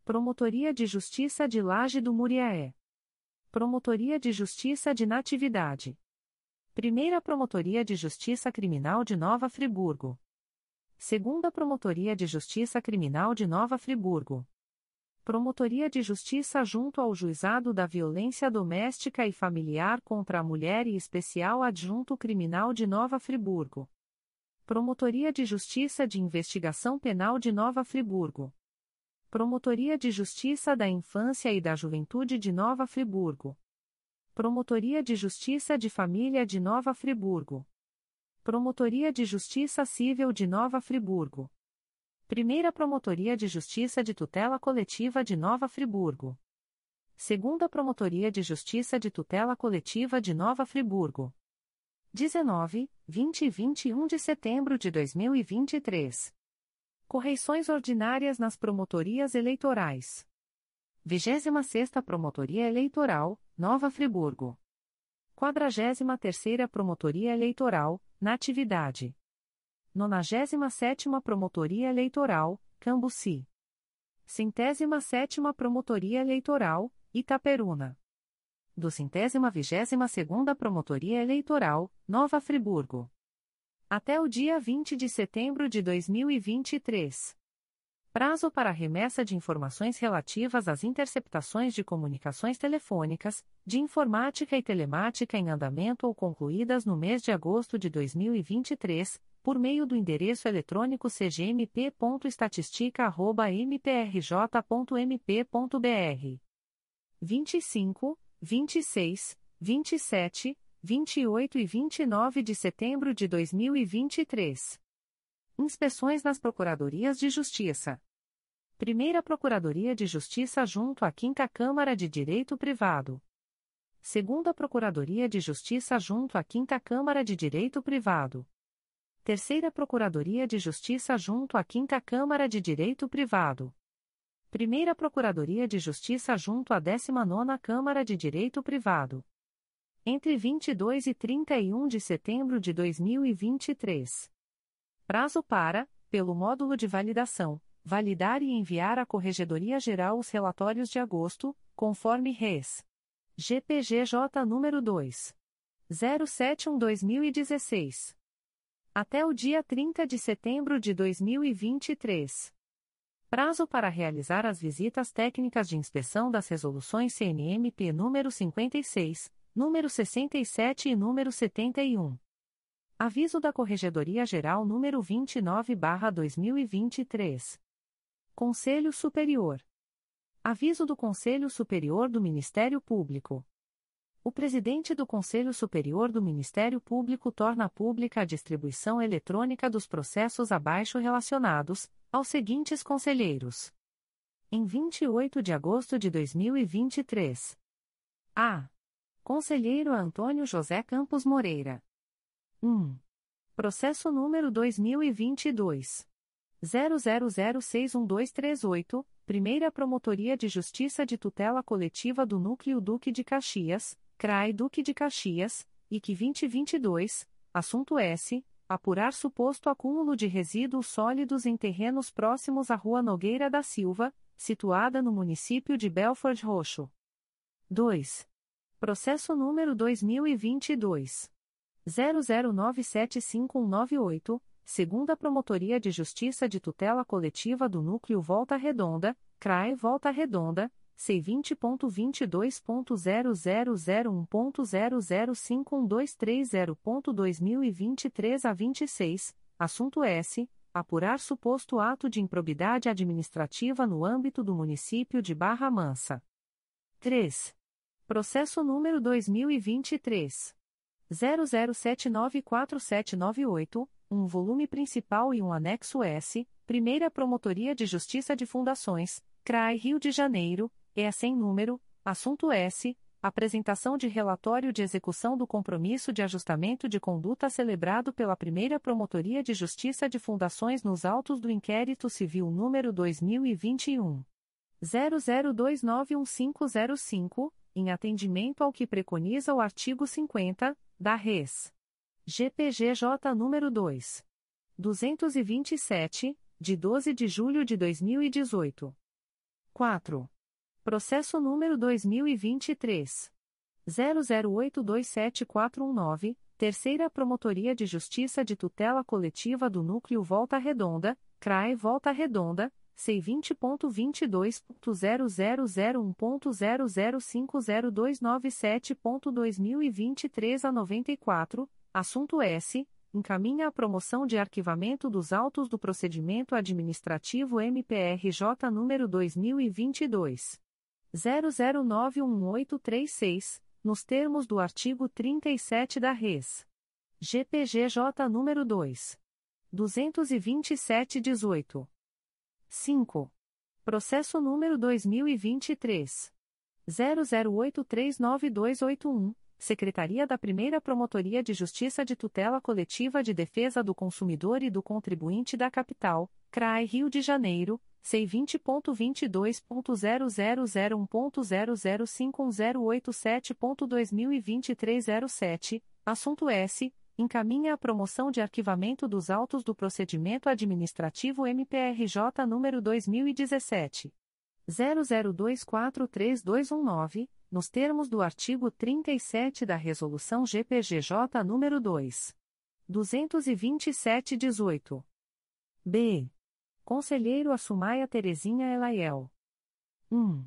Promotoria de Justiça de Laje do Muriaé. Promotoria de Justiça de Natividade. Primeira Promotoria de Justiça Criminal de Nova Friburgo. Segunda Promotoria de Justiça Criminal de Nova Friburgo. Promotoria de Justiça junto ao Juizado da Violência Doméstica e Familiar contra a Mulher e Especial Adjunto Criminal de Nova Friburgo. Promotoria de Justiça de Investigação Penal de Nova Friburgo. Promotoria de Justiça da Infância e da Juventude de Nova Friburgo. Promotoria de Justiça de Família de Nova Friburgo. Promotoria de Justiça Civil de Nova Friburgo. Primeira Promotoria de Justiça de Tutela Coletiva de Nova Friburgo. Segunda Promotoria de Justiça de Tutela Coletiva de Nova Friburgo. 19, 20 e 21 de setembro de 2023. Correições ordinárias nas promotorias eleitorais. 26ª Promotoria Eleitoral, Nova Friburgo. 43ª Promotoria Eleitoral, Natividade. 97ª Promotoria Eleitoral, Cambuci. Centésima sétima Promotoria Eleitoral, Itaperuna. Do centésima vigésima segunda Promotoria Eleitoral, Nova Friburgo. Até o dia 20 de setembro de 2023. Prazo para remessa de informações relativas às interceptações de comunicações telefônicas, de informática e telemática em andamento ou concluídas no mês de agosto de 2023, por meio do endereço eletrônico cgmp.estatistica.mprj.mp.br. 25, 26, 27, 28 e 29 de setembro de 2023. Inspeções nas Procuradorias de Justiça. Primeira Procuradoria de Justiça junto à Quinta Câmara de Direito Privado. Segunda Procuradoria de Justiça junto à Quinta Câmara de Direito Privado. Terceira Procuradoria de Justiça junto à Quinta Câmara de Direito Privado. Primeira Procuradoria de Justiça junto à 19ª Câmara de Direito Privado. Entre 22 e 31 de setembro de 2023. Prazo para, pelo módulo de validação validar e enviar à Corregedoria Geral os relatórios de agosto, conforme res. GPGJ número 2. 071-2016. Até o dia 30 de setembro de 2023. Prazo para realizar as visitas técnicas de inspeção das resoluções CNMP número 56, número 67 e número 71. Aviso da Corregedoria Geral número 29/2023. Conselho Superior. Aviso do Conselho Superior do Ministério Público. O presidente do Conselho Superior do Ministério Público torna pública a distribuição eletrônica dos processos abaixo relacionados aos seguintes conselheiros. Em 28 de agosto de 2023. A. Conselheiro Antônio José Campos Moreira. 1. Processo número 2022 00061238, Primeira Promotoria de Justiça de Tutela Coletiva do Núcleo Duque de Caxias, CRAI Duque de Caxias, IC 2022, assunto S. Apurar suposto acúmulo de resíduos sólidos em terrenos próximos à Rua Nogueira da Silva, situada no município de Belford Roxo. 2. Processo número 2022. 00975198 segunda Promotoria de Justiça de Tutela Coletiva do Núcleo Volta Redonda, CRAE Volta Redonda, C20.22.0001.0051230.2023 a 26, assunto S. Apurar suposto ato de improbidade administrativa no âmbito do município de Barra Mansa. 3. Processo número 2023. 00794798 um volume principal e um anexo S, Primeira Promotoria de Justiça de Fundações, CRAI Rio de Janeiro, é sem número, assunto S, apresentação de relatório de execução do compromisso de ajustamento de conduta celebrado pela Primeira Promotoria de Justiça de Fundações nos autos do inquérito civil número 2021 00291505, em atendimento ao que preconiza o artigo 50 da Res. GPGJ número 2. 227, de 12 de julho de 2018. 4. Processo número 2023. 00827419, Terceira Promotoria de Justiça de Tutela Coletiva do Núcleo Volta Redonda, CRAE Volta Redonda, C20.22.0001.0050297.2023 a 94, Assunto S. Encaminha a promoção de arquivamento dos autos do procedimento administrativo MPRJ número 2022. 00911836, nos termos do artigo 37 da Res. GPGJ número 2. 22718. 5. Processo número 2023. 00839281. Secretaria da Primeira Promotoria de Justiça de Tutela Coletiva de Defesa do Consumidor e do Contribuinte da Capital, CRAI Rio de Janeiro, C20.22.0001.0051087.2023 07, assunto S. Encaminha a promoção de arquivamento dos autos do procedimento administrativo MPRJ número 2017. 00243219 nos termos do artigo 37 da Resolução GPGJ nº 2. 227-18. B. Conselheiro Assumaia Terezinha Elaiel. 1.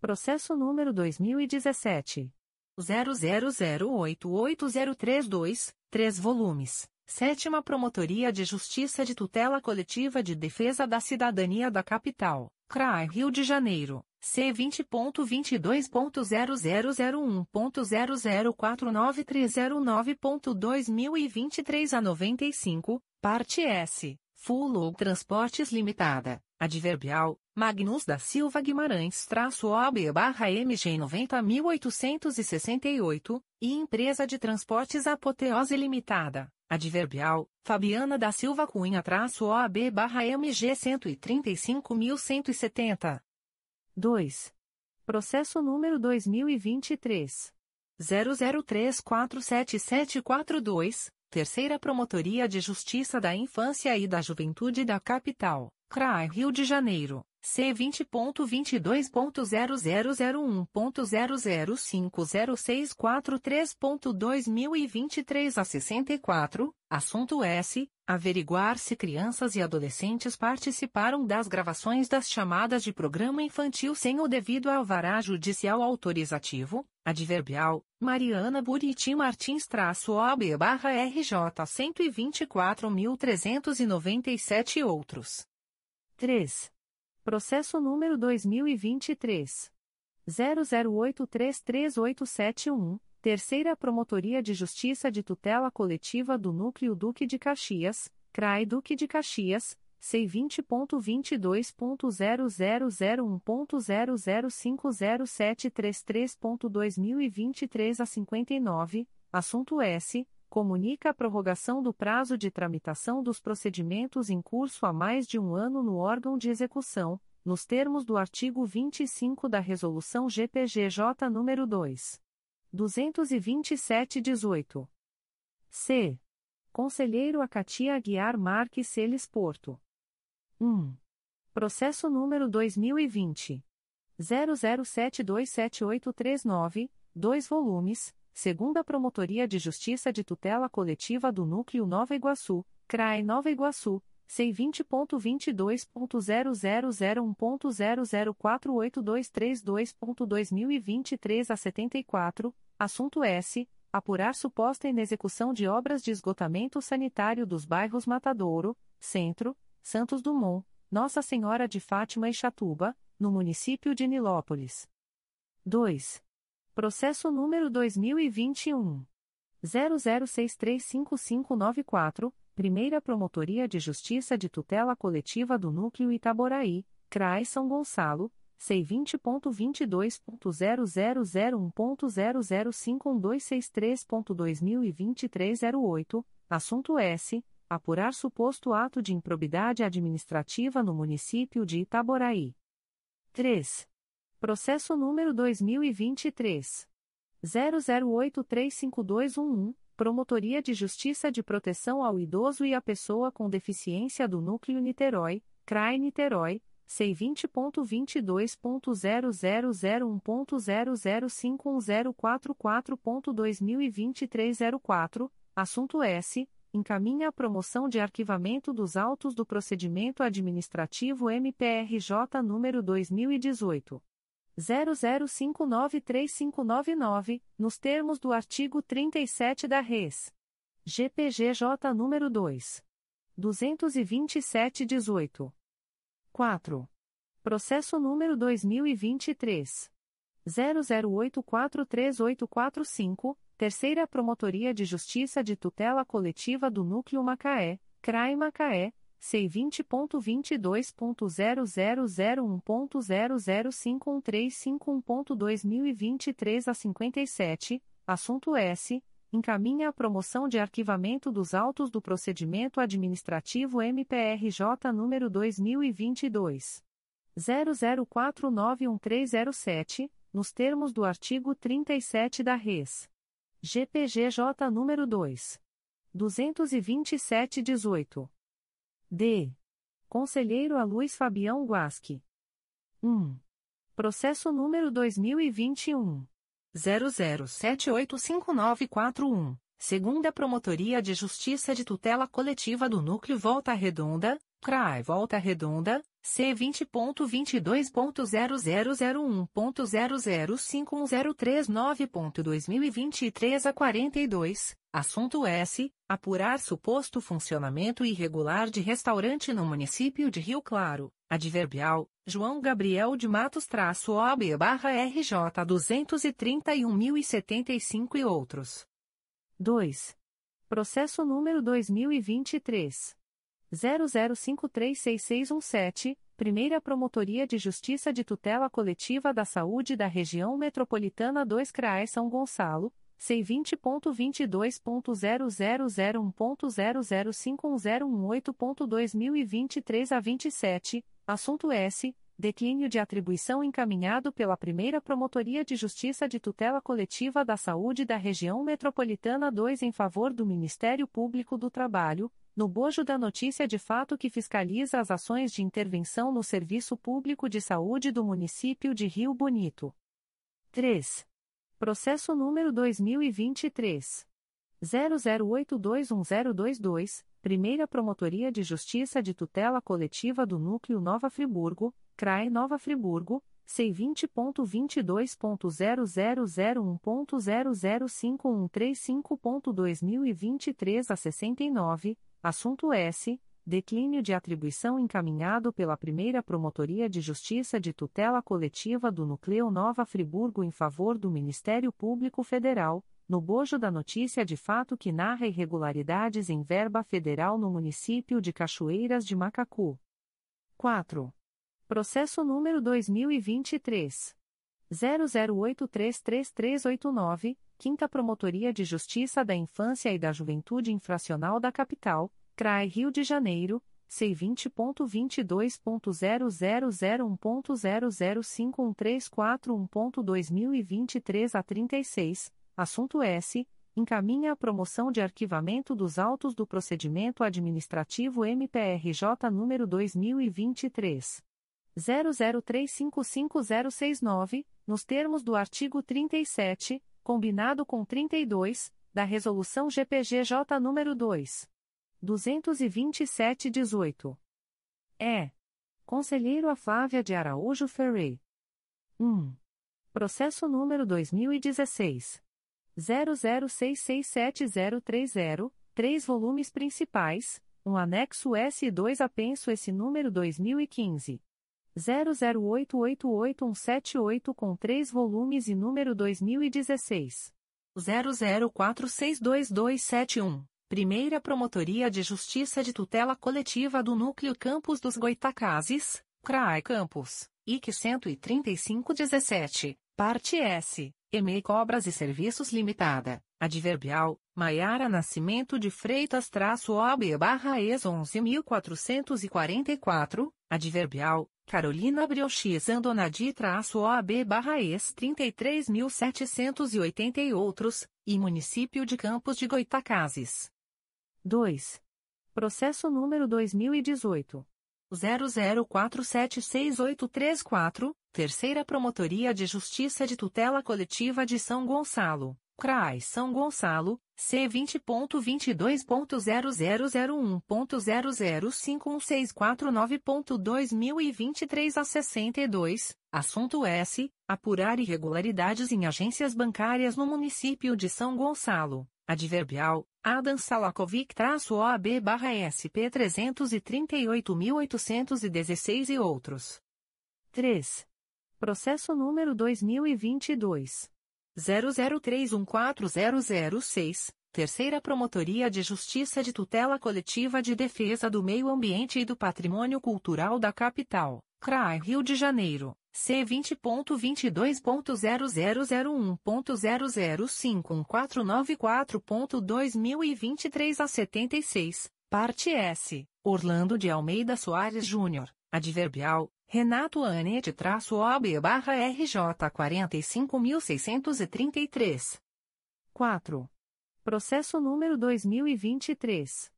Processo número 2017. 00088032, 3 volumes. Sétima Promotoria de Justiça de Tutela Coletiva de Defesa da Cidadania da Capital, CRAI Rio de Janeiro, C20.22.0001.0049309.2023 a 95, parte S, Full Transportes Limitada, adverbial, Magnus da Silva Guimarães traço OB barra MG 90.868, e Empresa de Transportes Apoteose Limitada, adverbial, Fabiana da Silva Cunha traço OB barra MG 135.170. 2. Processo número 2023. 00347742, Terceira Promotoria de Justiça da Infância e da Juventude da Capital, CRAI Rio de Janeiro. C vinte ponto vinte dois ponto zero zero zero um ponto zero zero cinco zero seis quatro três ponto dois mil e vinte e três a sessenta e quatro. Assunto S. Averiguar se crianças e adolescentes participaram das gravações das chamadas de programa infantil sem o devido alvará judicial autorizativo. Adverbial Mariana Buriti Martins traço OB barra RJ cento e outros 3. Processo número 2023. 00833871, Terceira Promotoria de Justiça de Tutela Coletiva do Núcleo Duque de Caxias, CRAI Duque de Caxias, C20.22.0001.0050733.2023 a 59, assunto S comunica a prorrogação do prazo de tramitação dos procedimentos em curso há mais de um ano no órgão de execução, nos termos do artigo 25 da Resolução GPGJ nº 2. 227-18. C. Conselheiro Acatia Aguiar Marques Celes Porto. 1. Processo número 2020. 00727839, 2 volumes segunda Promotoria de Justiça de Tutela Coletiva do Núcleo Nova Iguaçu, CRAE Nova Iguaçu, C20.22.0001.0048232.2023 a 74, assunto S. Apurar suposta inexecução de obras de esgotamento sanitário dos bairros Matadouro, Centro, Santos Dumont, Nossa Senhora de Fátima e Chatuba, no município de Nilópolis. 2. Processo número 2021. 00635594, Primeira Promotoria de Justiça de Tutela Coletiva do Núcleo Itaboraí, CRAI São Gonçalo, C20.22.0001.0051263.2023 08, assunto S. Apurar suposto ato de improbidade administrativa no município de Itaboraí. 3. Processo número 2023. 00835211, Promotoria de Justiça de Proteção ao Idoso e à Pessoa com Deficiência do Núcleo Niterói, CRAI Niterói, C20.22.0001.0051044.2023 04, assunto S. Encaminha a promoção de arquivamento dos autos do procedimento administrativo MPRJ número 2018. 00593599, nos termos do artigo 37 da Res. GPGJ nº 2. 227-18. 4. Processo número 2023. 00843845, Terceira Promotoria de Justiça de Tutela Coletiva do Núcleo Macaé, CRAI Macaé, C20.22.0001.0051351.2023 a 57, assunto S. Encaminha a promoção de arquivamento dos autos do procedimento administrativo MPRJ número 2022. 00491307, nos termos do artigo 37 da Res. GPGJ número 2. 227-18. D. Conselheiro a Luiz Fabião Guasque. 1. Processo número 2021. 00785941. Segunda Promotoria de Justiça de Tutela Coletiva do Núcleo Volta Redonda, CRAI Volta Redonda, C20.22.0001.0051039.2023 a 42, assunto S. Apurar suposto funcionamento irregular de restaurante no município de Rio Claro, adverbial, João Gabriel de Matos traço OB barra RJ 231.075 e outros. 2. Processo número 2023. 00536617, Primeira Promotoria de Justiça de Tutela Coletiva da Saúde da Região Metropolitana 2 CRAE São Gonçalo, C20.22.0001.0051018.2023 a 27, assunto S. Declínio de atribuição encaminhado pela Primeira Promotoria de Justiça de Tutela Coletiva da Saúde da Região Metropolitana 2 em favor do Ministério Público do Trabalho, no bojo da notícia de fato que fiscaliza as ações de intervenção no Serviço Público de Saúde do município de Rio Bonito. 3. Processo número 2023. 00821022, Primeira Promotoria de Justiça de Tutela Coletiva do Núcleo Nova Friburgo, CRAE Nova Friburgo, C20.22.0001.005135135.2023 a 69, assunto S. Declínio de atribuição encaminhado pela Primeira Promotoria de Justiça de Tutela Coletiva do Núcleo Nova Friburgo em favor do Ministério Público Federal, no bojo da notícia de fato que narra irregularidades em verba federal no município de Cachoeiras de Macacu. 4. Processo número 2023. 00833389, Quinta Promotoria de Justiça da Infância e da Juventude Infracional da Capital, CRAE Rio de Janeiro, C20.22.0001.0051341.2023 a 36, assunto S. Encaminha a promoção de arquivamento dos autos do procedimento administrativo MPRJ número 2023. 00355069, nos termos do artigo 37, combinado com 32, da Resolução GPGJ nº 2. 227-18. É. Conselheiro a Flávia de Araújo Ferrey. 1. Processo número 2016. 00667030, três volumes principais, um anexo S e dois apenso esse número 2015. 00888178 com três volumes e número 2016. 00462271. Primeira Promotoria de Justiça de Tutela Coletiva do Núcleo Campos dos Goitacazes, CRAI Campos, IC 13517, Parte S, EMEI Cobras e Serviços Limitada, Adverbial, Maiara Nascimento de Freitas traço OB barra ES 11.444, Adverbial, Carolina Briochis Andonadi traço OAB barra ES 33.780 e outros, e Município de Campos de Goitacazes. 2. Processo número 2018. 00476834, Terceira Promotoria de Justiça de Tutela Coletiva de São Gonçalo, CRAI São Gonçalo, C20.22.0001.0051649.2023 a 62, assunto S. Apurar irregularidades em agências bancárias no município de São Gonçalo. Adverbial, Adam Salakovic-OAB-SP 338.816 e outros. 3. Processo número 2022. 00314006, Terceira Promotoria de Justiça de Tutela Coletiva de Defesa do Meio Ambiente e do Patrimônio Cultural da Capital, CRAI Rio de Janeiro. C20.22.0001.0051494.2023 a 76, parte S, Orlando de Almeida Soares Júnior, adverbial, Renato Anete-OB barra RJ 45.633. 4. Processo número 2023.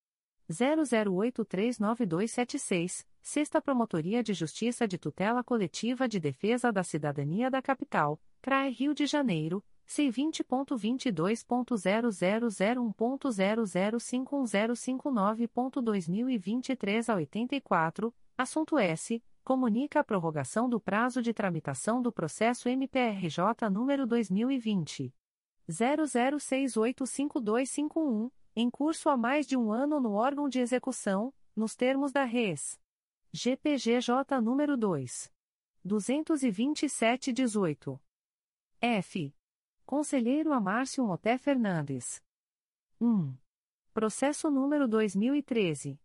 00839276, Sexta Promotoria de Justiça de Tutela Coletiva de Defesa da Cidadania da Capital, CRAE Rio de Janeiro, C20.22.0001.0051059.2023 a 84, assunto S. Comunica a prorrogação do prazo de tramitação do processo MPRJ número 2020. 00685251, em curso há mais de um ano no órgão de execução, nos termos da Res. GPGJ número 2. 22718. F. Conselheiro Amárcio Moté Fernandes. 1. Processo número 2013.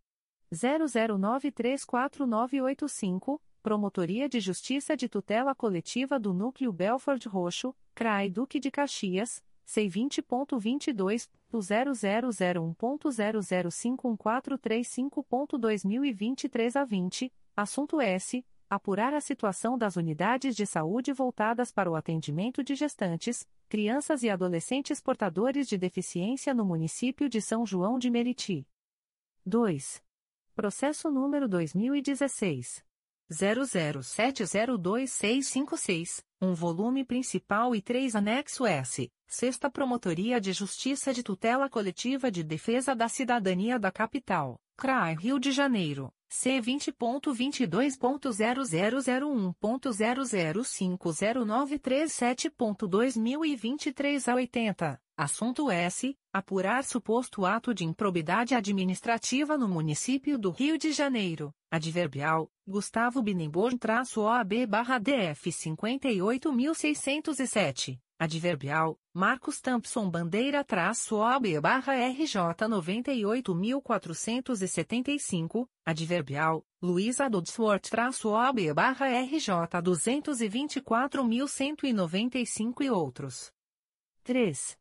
00934985, Promotoria de Justiça de Tutela Coletiva do Núcleo Belford Roxo, CRAI Duque de Caxias, C20.22.0001.0051435.2023 a 20, assunto S. Apurar a situação das unidades de saúde voltadas para o atendimento de gestantes, crianças e adolescentes portadores de deficiência no município de São João de Meriti. 2. Processo número 2016. 00702656, um volume principal e três anexo S, Sexta Promotoria de Justiça de Tutela Coletiva de Defesa da Cidadania da Capital, CRAI Rio de Janeiro, C20.22.0001.0050937.2023 a 80. Assunto S. Apurar suposto ato de improbidade administrativa no município do Rio de Janeiro. Adverbial. Gustavo Binemborn-OAB-DF 58607. Adverbial. Marcos Thompson Bandeira-OAB-RJ 98475. Adverbial. Luísa Dodsworth-OAB-RJ 224195 e outros. 3.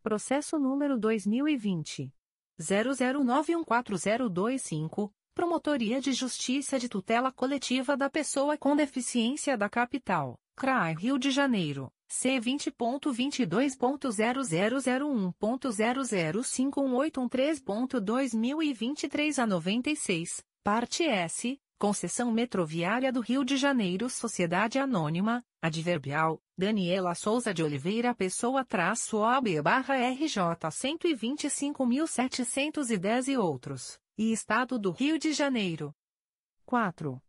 Processo número 2020. 00914025, Promotoria de Justiça de Tutela Coletiva da Pessoa com Deficiência da Capital, CRAI Rio de Janeiro, C20.22.0001.0051813.2023 a 96, parte S, Concessão Metroviária do Rio de Janeiro Sociedade Anônima, Adverbial, Daniela Souza de Oliveira Pessoa traço OAB barra RJ 125.710 e outros, e Estado do Rio de Janeiro. 4.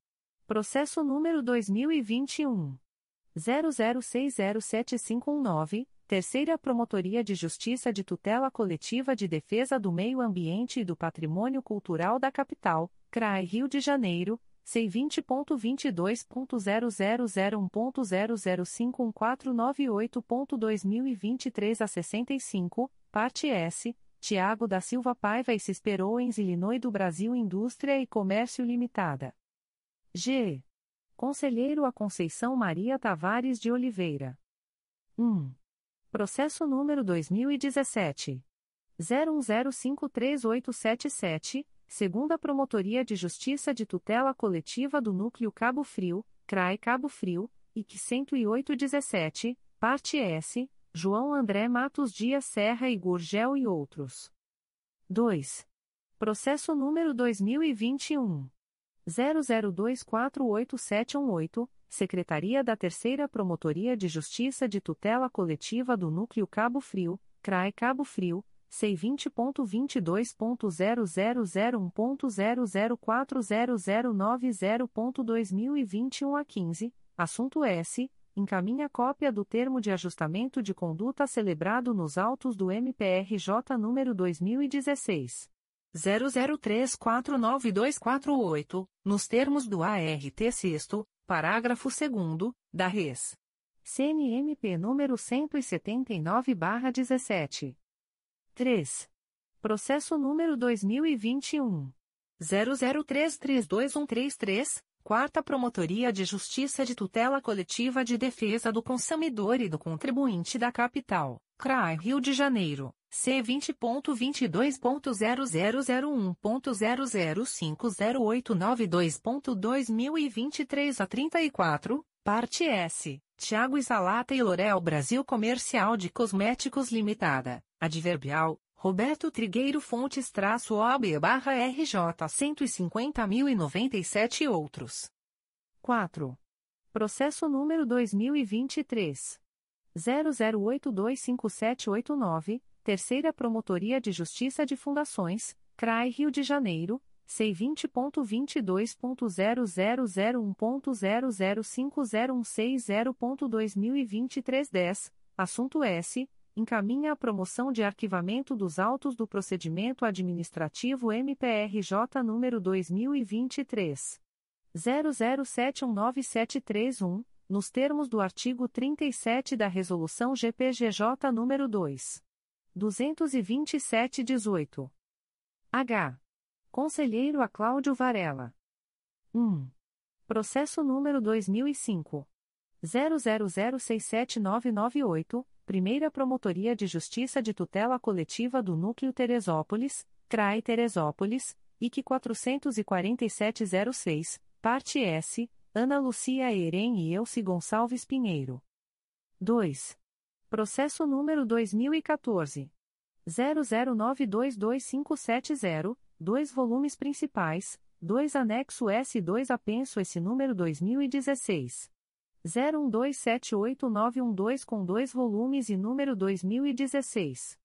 Processo número 2021. 00607519, Terceira Promotoria de Justiça de Tutela Coletiva de Defesa do Meio Ambiente e do Patrimônio Cultural da Capital, CRAE Rio de Janeiro, C20.22.0001.0051498.2023 a 65, parte S, Tiago da Silva Paiva e Cisperoens Illinois do Brasil Indústria e Comércio Limitada. G. Conselheiro a Conceição Maria Tavares de Oliveira. 1. Processo número 2017. 01053877 segunda Promotoria de Justiça de Tutela Coletiva do Núcleo Cabo Frio, CRAE Cabo Frio, IC 10817, parte S, João André Matos Dias Serra e Gurgel e outros. 2. Processo número 2021. 00248718, Secretaria da Terceira Promotoria de Justiça de Tutela Coletiva do Núcleo Cabo Frio, CRAE Cabo Frio, C20.22.0001.0040090.2021 a 15, assunto S. Encaminha cópia do termo de ajustamento de conduta celebrado nos autos do MPRJ número 2016. 00349248, nos termos do ART 6 parágrafo 2 da Res. CNMP número 179/17. 3. Processo número 2021. 00332133, Quarta Promotoria de Justiça de Tutela Coletiva de Defesa do Consumidor e do Contribuinte da Capital, CRAI Rio de Janeiro, C20.22.0001.0050892.2023 a 34, parte S, Tiago Isalata e Lorel Brasil Comercial de Cosméticos Limitada. Adverbial, Roberto Trigueiro Fontes traço OAB barra RJ 150.097 e outros. 4. Processo número 2023. 00825789, Terceira Promotoria de Justiça de Fundações, CRAI Rio de Janeiro, C20.22.0001.0050160.2023 10, assunto S encaminha a promoção de arquivamento dos autos do procedimento administrativo MPRJ número 2023 00719731, nos termos do artigo 37 da resolução GPGJ número 2 227/18. H. Conselheiro a Cláudio Varela. 1. Processo número 2005. 00067998, Primeira Promotoria de Justiça de Tutela Coletiva do Núcleo Teresópolis, CRAI Teresópolis, IC 44706, Parte S, Ana Lucia Eren e Elci Gonçalves Pinheiro. 2. Processo número 2014. 00922570, dois volumes principais, 2 anexo S e 2 apenso S número 2016. 01278912 com dois volumes e número 2016.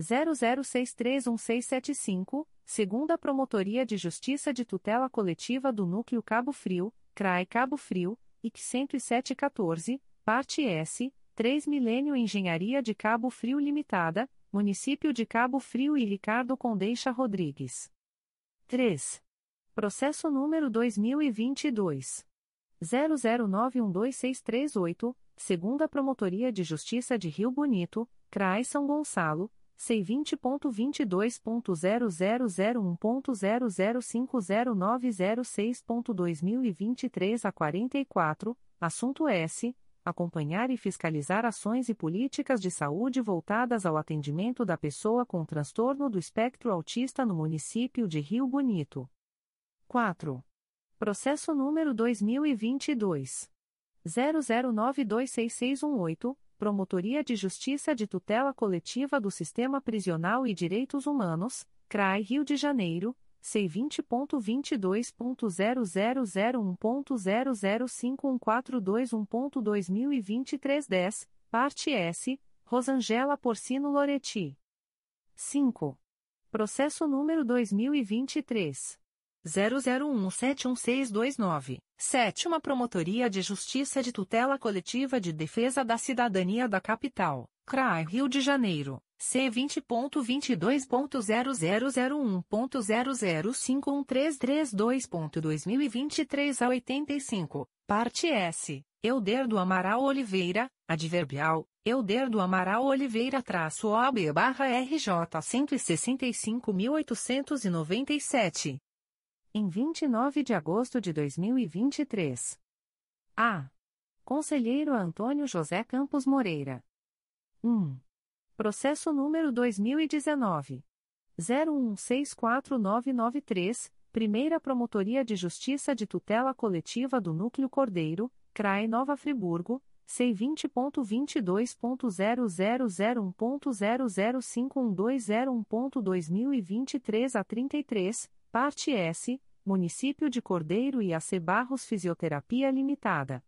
00631675, segunda Promotoria de Justiça de Tutela Coletiva do Núcleo Cabo Frio, CRAE Cabo Frio, IC 10714, parte S, 3 Milênio Engenharia de Cabo Frio Limitada, Município de Cabo Frio e Ricardo Condeixa Rodrigues. 3. Processo número 2022. 00912638, segunda Promotoria de Justiça de Rio Bonito, CRAI São Gonçalo, C20.22.0001.0050906.2023 a 44, assunto S acompanhar e fiscalizar ações e políticas de saúde voltadas ao atendimento da pessoa com transtorno do espectro autista no município de Rio Bonito. 4. Processo número 2022 00926618, Promotoria de Justiça de Tutela Coletiva do Sistema Prisional e Direitos Humanos, CRAI Rio de Janeiro C20.22.0001.0051421.2023 10, parte S, Rosangela Porcino Loretti. 5. Processo número 2023. 00171629, Sétima Promotoria de Justiça de Tutela Coletiva de Defesa da Cidadania da Capital, CRAI Rio de Janeiro. C vinte ponto vinte dois ponto zero zero zero um ponto zero zero cinco um três três dois ponto dois mil e vinte três a oitenta e cinco. Parte S. Euder do Amaral Oliveira adverbial Euder do Amaral Oliveira traço OB barra RJ cento e sessenta e cinco mil oitocentos e noventa e sete. Em vinte e nove de agosto de dois mil e vinte e três. A. Conselheiro Antônio José Campos Moreira. Um Processo número 2019. 01649993, Primeira Promotoria de Justiça de Tutela Coletiva do Núcleo Cordeiro, CRAE Nova Friburgo, C20.22.0001.0051201.2023 a 33, parte S, Município de Cordeiro e AC Barros Fisioterapia Limitada.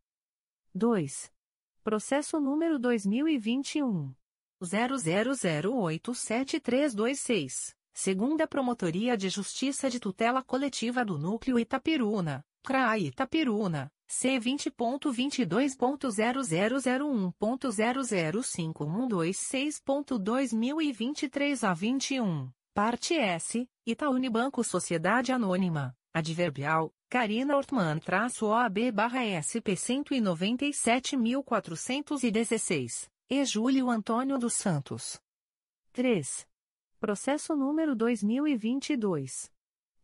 2. Processo número 2021. 00087326, segunda Promotoria de Justiça de Tutela Coletiva do Núcleo Itapiruna, CRAI Itapiruna, C20.22.0001.0051262.2023 a 21, parte S, Itaunibanco Sociedade Anônima, adverbial, Karina Ortmann-OAB-SP 197.416. E. Júlio Antônio dos Santos. 3. Processo número 2022.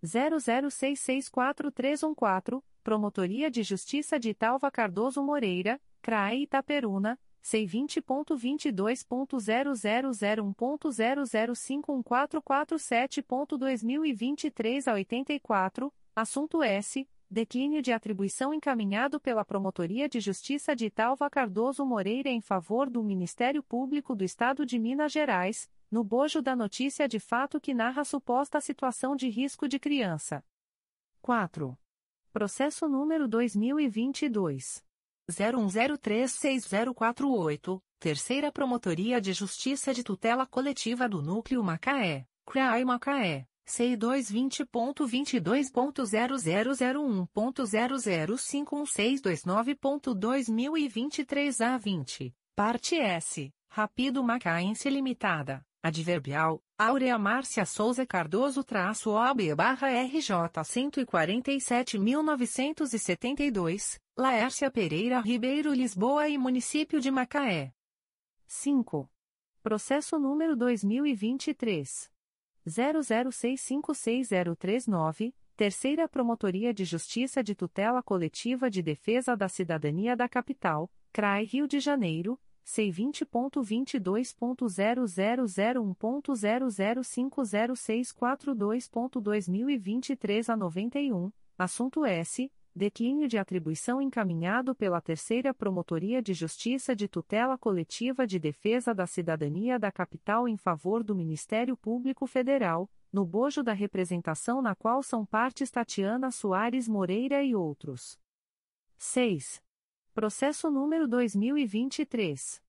00664314, Promotoria de Justiça de Talva Cardoso Moreira, CRAE Itaperuna, C20.22.0001.0051447.2023 a 84, assunto S declínio de atribuição encaminhado pela Promotoria de Justiça de Italva Cardoso Moreira em favor do Ministério Público do Estado de Minas Gerais, no bojo da notícia de fato que narra suposta situação de risco de criança. 4. Processo número 2022 01036048, Terceira Promotoria de Justiça de Tutela Coletiva do Núcleo Macaé, CRAI Macaé C dois vinte ponto vinte dois ponto zero zero zero um ponto zero zero cinco um seis dois nove ponto dois mil e vinte três a vinte. Parte S. Rapido Macaense Limitada. Adverbial Áurea Márcia Souza Cardoso traço OB barra RJ 147.972 Laércia Pereira Ribeiro Lisboa e Município de Macaé. 5. Processo número 2023 00656039, Terceira Promotoria de Justiça de Tutela Coletiva de Defesa da Cidadania da Capital, CRAI Rio de Janeiro, C20.22.0001.0050642.2023 a 91, assunto S. Declínio de atribuição encaminhado pela Terceira Promotoria de Justiça de Tutela Coletiva de Defesa da Cidadania da Capital em favor do Ministério Público Federal, no bojo da representação na qual são partes Tatiana Soares Moreira e outros. 6. Processo número 2023.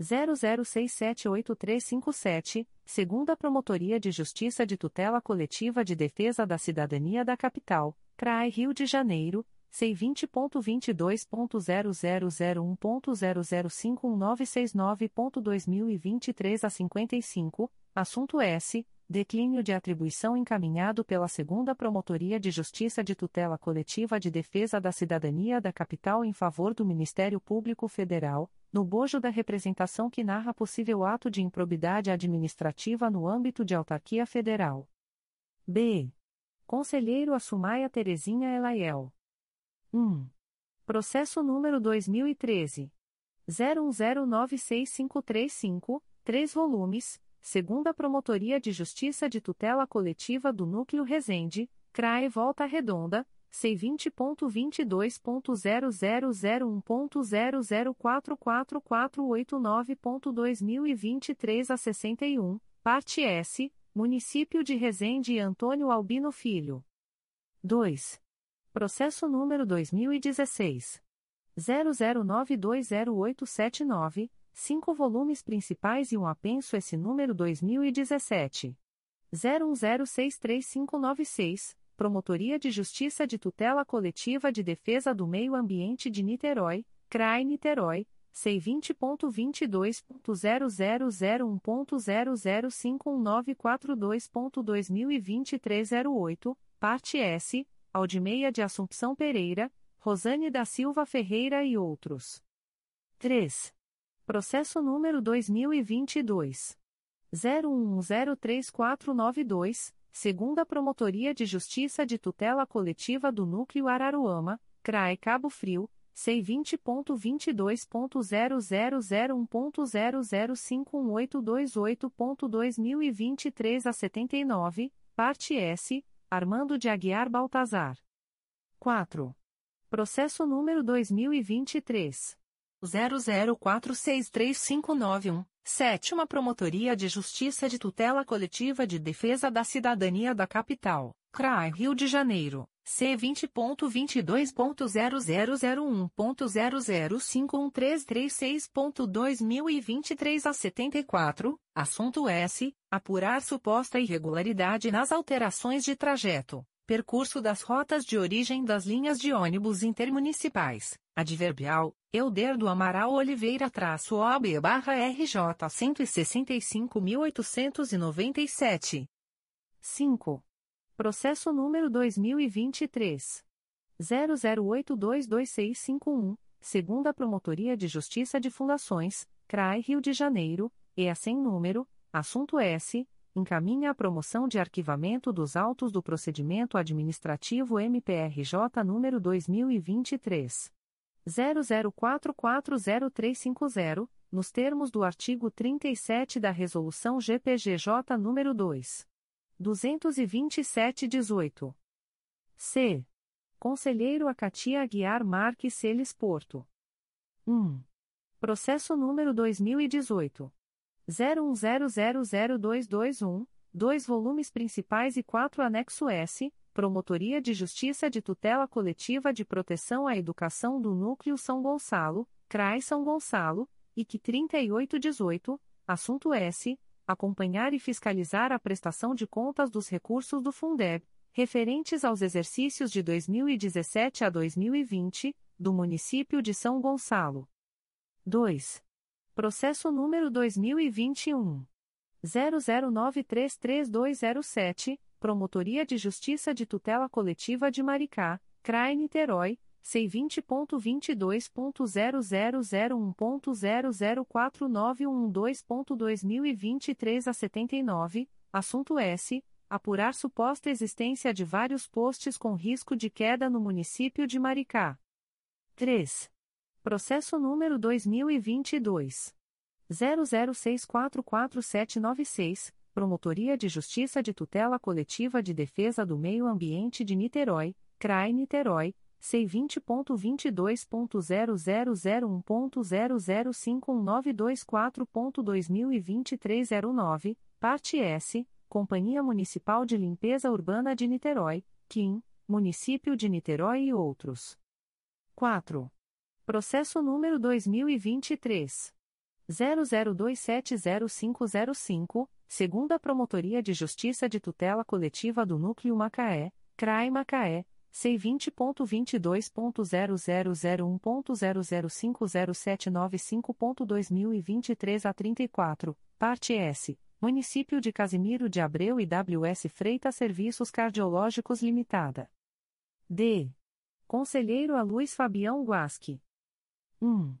00678357, segunda Promotoria de Justiça de Tutela Coletiva de Defesa da Cidadania da Capital, CRAI Rio de Janeiro, C20.22.0001.0051969.2023 a 55, assunto S. Declínio de atribuição encaminhado pela Segunda Promotoria de Justiça de Tutela Coletiva de Defesa da Cidadania da Capital em favor do Ministério Público Federal, no bojo da representação que narra possível ato de improbidade administrativa no âmbito de autarquia federal. B. Conselheiro Assumaia Terezinha Elaiel. 1. Processo número 2013. 01096535, 3 volumes segunda Promotoria de Justiça de Tutela Coletiva do Núcleo Resende, CRAE Volta Redonda, C20.22.0001.0044489.2023 a 61, parte S, Município de Resende e Antônio Albino Filho. 2. Processo número 2016. 00920879, cinco volumes principais e um apenso esse número 2017. 01063596, Promotoria de Justiça de Tutela Coletiva de Defesa do Meio Ambiente de Niterói, CRAI Niterói, C20.22.0001.0051942.2023 08, parte S, Aldimeia de Assumpção Pereira, Rosane da Silva Ferreira e outros. 3. Processo número 2022. 01103492, segunda Promotoria de Justiça de Tutela Coletiva do Núcleo Araruama, CRAE Cabo Frio, C20.22.0001.0051828.2023 a 79, parte S, Armando de Aguiar Baltazar. 4. Processo número 2023. 00463591, Sétima Promotoria de Justiça de Tutela Coletiva de Defesa da Cidadania da Capital, CRAI Rio de Janeiro, C20.22.0001.0051336.2023 a 74, assunto S. Apurar suposta irregularidade nas alterações de trajeto, percurso das rotas de origem das linhas de ônibus intermunicipais, adverbial, Euder do Amaral Oliveira traço OB barra RJ 165.897. 5. Processo número 2023. 00822651, segunda Promotoria de Justiça de Fundações, CRAI Rio de Janeiro, e a sem número, assunto S, encaminha a promoção de arquivamento dos autos do procedimento administrativo MPRJ número 2023 00440350, nos termos do artigo 37 da Resolução GPGJ nº 2. 227-18. C. Conselheiro Acatia Aguiar Marques Celes Porto. 1. Processo número 2018. 01000221, dois volumes principais e quatro anexo S, Promotoria de Justiça de Tutela Coletiva de Proteção à Educação do Núcleo São Gonçalo, CRAI São Gonçalo, IC 3818, assunto S. Acompanhar e fiscalizar a prestação de contas dos recursos do Fundeb, referentes aos exercícios de 2017 a 2020, do município de São Gonçalo. 2. Processo número 2021. 00933207 Promotoria de Justiça de Tutela Coletiva de Maricá, CRAE Niterói, C20.22.0001.0049112.2023 a 79, assunto S. Apurar suposta existência de vários postes com risco de queda no município de Maricá. 3. Processo número 2022. 00644796, Promotoria de Justiça de Tutela Coletiva de Defesa do Meio Ambiente de Niterói, CRAI Niterói, C20.22.0001.0051924.2023 a 09, parte S, Companhia Municipal de Limpeza Urbana de Niterói, KIM, Município de Niterói e outros. 4. Processo número 2023. 00270505, segunda Promotoria de Justiça de Tutela Coletiva do Núcleo Macaé, CRAI Macaé, C20.22.0001.0050795.2023 a 34, parte S, Município de Casimiro de Abreu e WS Freitas Serviços Cardiológicos Limitada. D. Conselheiro a Luiz Fabião Guasque. 1.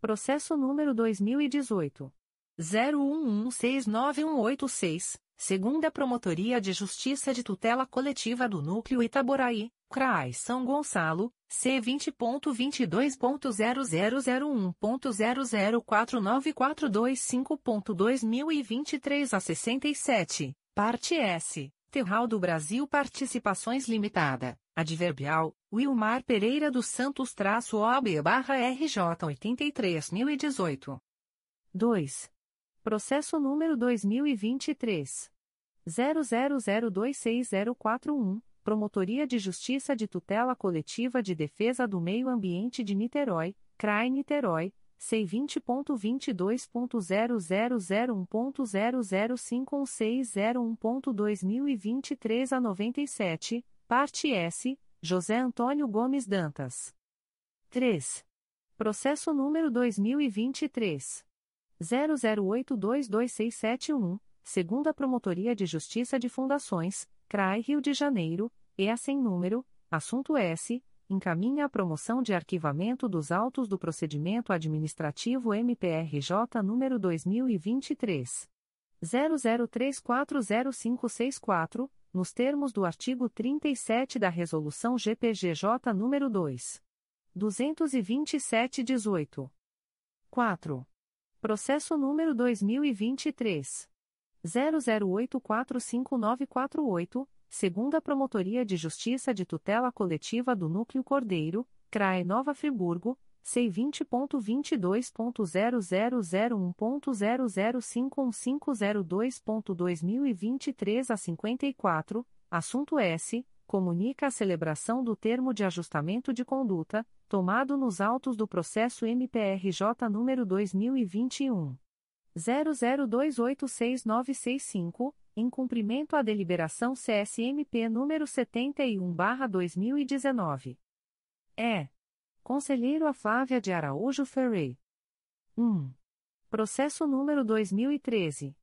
Processo número 2018. 01169186, segunda Promotoria de Justiça de Tutela Coletiva do Núcleo Itaboraí, CRAI São Gonçalo, C20.22.0001.0049425.2023 a 67, parte S, Terral do Brasil Participações Limitada, Adverbial, Wilmar Pereira dos Santos traço OB barra RJ 83.018. 2. Processo número 2023. 00026041, Promotoria de Justiça de Tutela Coletiva de Defesa do Meio Ambiente de Niterói, CRAI Niterói, C20.22.0001.0051601.2023 a 97, parte S, José Antônio Gomes Dantas. 3. Processo número 2023. 00822671, segunda Promotoria de Justiça de Fundações, CRAI Rio de Janeiro, EA sem número, assunto S, encaminha a promoção de arquivamento dos autos do procedimento administrativo MPRJ número 2023. 00340564, nos termos do artigo 37 da Resolução GPGJ nº 2. 227-18. 4. Processo número 2023. 00845948, segunda Promotoria de Justiça de Tutela Coletiva do Núcleo Cordeiro, CRAE Nova Friburgo, C20.22.0001.0051502.2023 a 54, assunto S. Comunica a celebração do termo de ajustamento de conduta, tomado nos autos do processo MPRJ número 2021. 00286965, em cumprimento à deliberação CSMP número 71/2019. É. Conselheiro a Flávia de Araújo Ferrey. 1. Processo número 2013.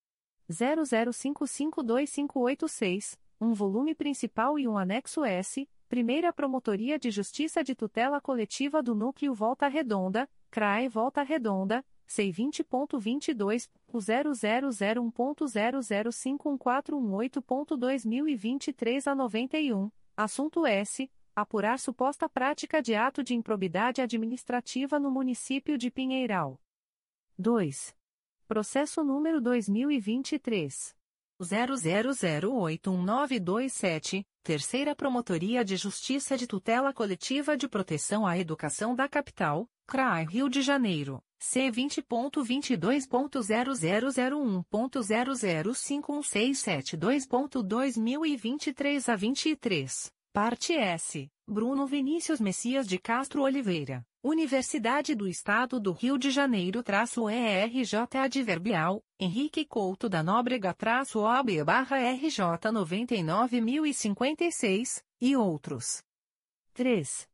00552586, um volume principal e um anexo S, Primeira Promotoria de Justiça de Tutela Coletiva do Núcleo Volta Redonda, CRAE Volta Redonda, C20.22.0001.0051418.2023 a 91, assunto S apurar suposta prática de ato de improbidade administrativa no município de Pinheiral. 2. Processo número 2023 00081927, Terceira Promotoria de Justiça de Tutela Coletiva de Proteção à Educação da Capital, CRAI Rio de Janeiro. C20.22.0001.0051672.2023 a 23. Parte S. Bruno Vinícius Messias de Castro Oliveira, Universidade do Estado do Rio de Janeiro traço ERJ Adverbial, Henrique Couto da Nóbrega traço OB barra RJ 99.056, e outros. 3.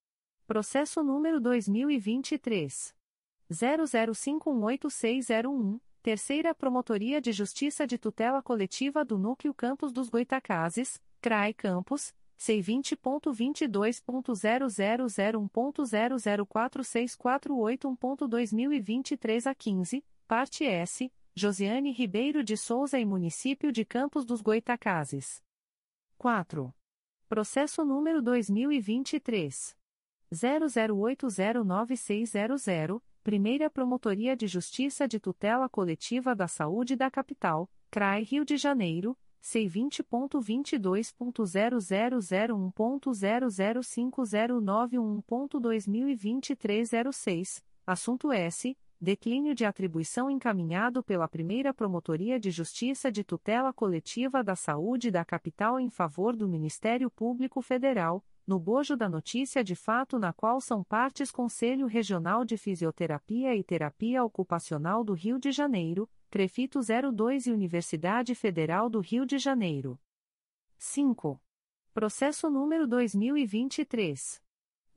Processo número 2023. 00518601, Terceira Promotoria de Justiça de Tutela Coletiva do Núcleo Campos dos Goitacazes, CRAI Campos, C20.22.0001.0046481.2023 a 15, parte S, Josiane Ribeiro de Souza e Município de Campos dos Goitacazes. 4. Processo número 2023. 00809600, Primeira Promotoria de Justiça de Tutela Coletiva da Saúde da Capital, CRAI Rio de Janeiro, C20.22.0001.0050911.2023 06, assunto S. Declínio de atribuição encaminhado pela Primeira Promotoria de Justiça de Tutela Coletiva da Saúde da Capital em favor do Ministério Público Federal, no bojo da notícia de fato na qual são partes Conselho Regional de Fisioterapia e Terapia Ocupacional do Rio de Janeiro, Prefeito 02 e Universidade Federal do Rio de Janeiro. 5. Processo número 2023.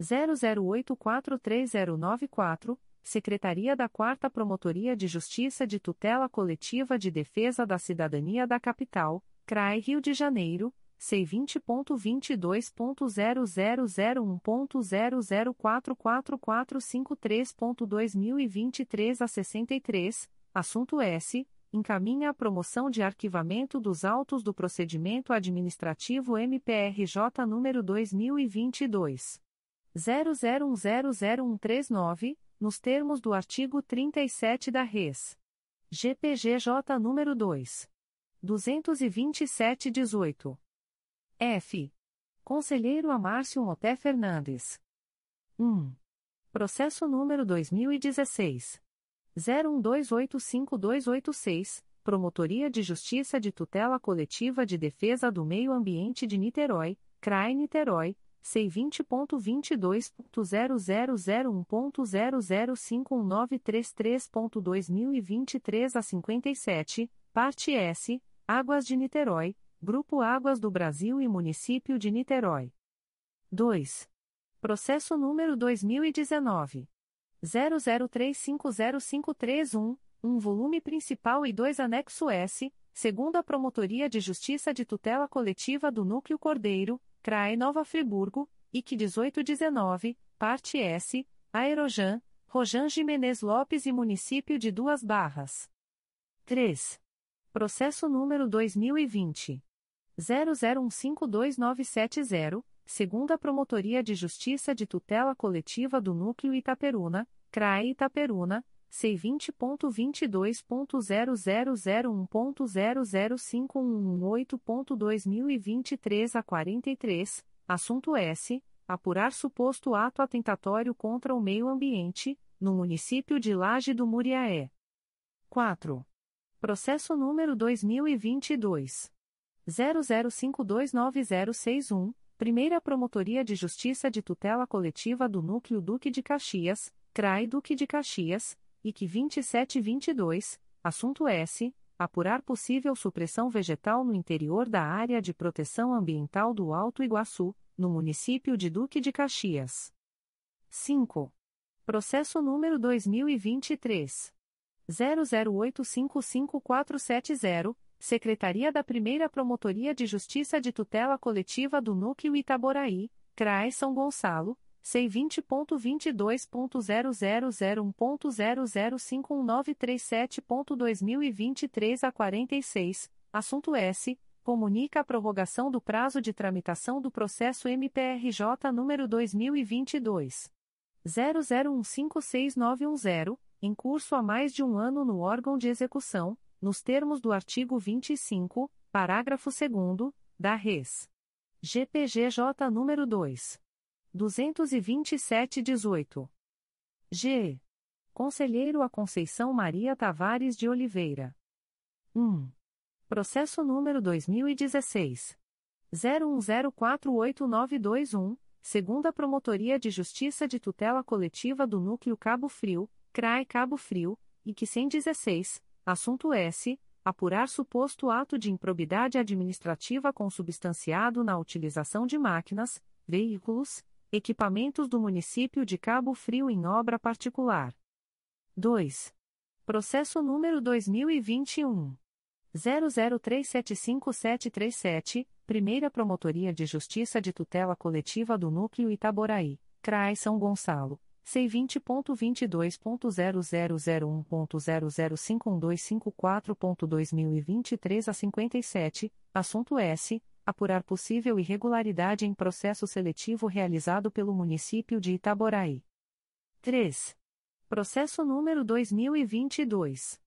00843094 Secretaria da 4 Promotoria de Justiça de Tutela Coletiva de Defesa da Cidadania da Capital, CRAI Rio de Janeiro, C20.22.0001.0044453.2023 a 63, assunto S. Encaminha a promoção de arquivamento dos autos do procedimento administrativo MPRJ número 2022. 00100139 nos termos do artigo 37 da Res. GPGJ número 2. 227-18. F. Conselheiro Amárcio Moté Fernandes. 1. Processo número 2016. 01285286, Promotoria de Justiça de Tutela Coletiva de Defesa do Meio Ambiente de Niterói, CRAE Niterói, C20.22.0001.0051933.2023 a 57, parte S, Águas de Niterói, Grupo Águas do Brasil e Município de Niterói. 2. Processo número 2019. 00350531, um volume principal e dois anexo S, segundo a Promotoria de Justiça de Tutela Coletiva do Núcleo Cordeiro, CRAE Nova Friburgo, IC 1819, parte S, Aerojan, Rojan Jimenez Lopes e Município de Duas Barras. 3. Processo número 2020. 00152970, segunda Promotoria de Justiça de Tutela Coletiva do Núcleo Itaperuna, CRAE Itaperuna, C20.22.0001.00518.2023 a 43, assunto S. Apurar suposto ato atentatório contra o meio ambiente, no município de Laje do Muriaé. 4. Processo número 2022. 00529061, Primeira Promotoria de Justiça de Tutela Coletiva do Núcleo Duque de Caxias, CRAI Duque de Caxias, IC 2722, assunto S. Apurar possível supressão vegetal no interior da área de proteção ambiental do Alto Iguaçu, no município de Duque de Caxias. 5. Processo número 2023. 00855470, Secretaria da Primeira Promotoria de Justiça de Tutela Coletiva do Núcleo Itaboraí, CRAE São Gonçalo, C20.22.0001.0051937.2023 a 46, assunto S. Comunica a prorrogação do prazo de tramitação do processo MPRJ número 2022. 00156910, em curso há mais de um ano no órgão de execução, nos termos do artigo 25, parágrafo 2 da Res. GPGJ número 2. 227-18. G. Conselheiro a Conceição Maria Tavares de Oliveira. 1. Processo número 2016. 01048921, segunda Promotoria de Justiça de Tutela Coletiva do Núcleo Cabo Frio, CRAE Cabo Frio, IC 116, assunto S. Apurar suposto ato de improbidade administrativa consubstanciado na utilização de máquinas, veículos, equipamentos do município de Cabo Frio em obra particular. 2. Processo número 2021. 00375737, Primeira Promotoria de Justiça de Tutela Coletiva do Núcleo Itaboraí, CRAI São Gonçalo, C20.22.0001.0051254.2023 a 57, assunto S. Apurar possível irregularidade em processo seletivo realizado pelo município de Itaboraí. 3. Processo número 2022.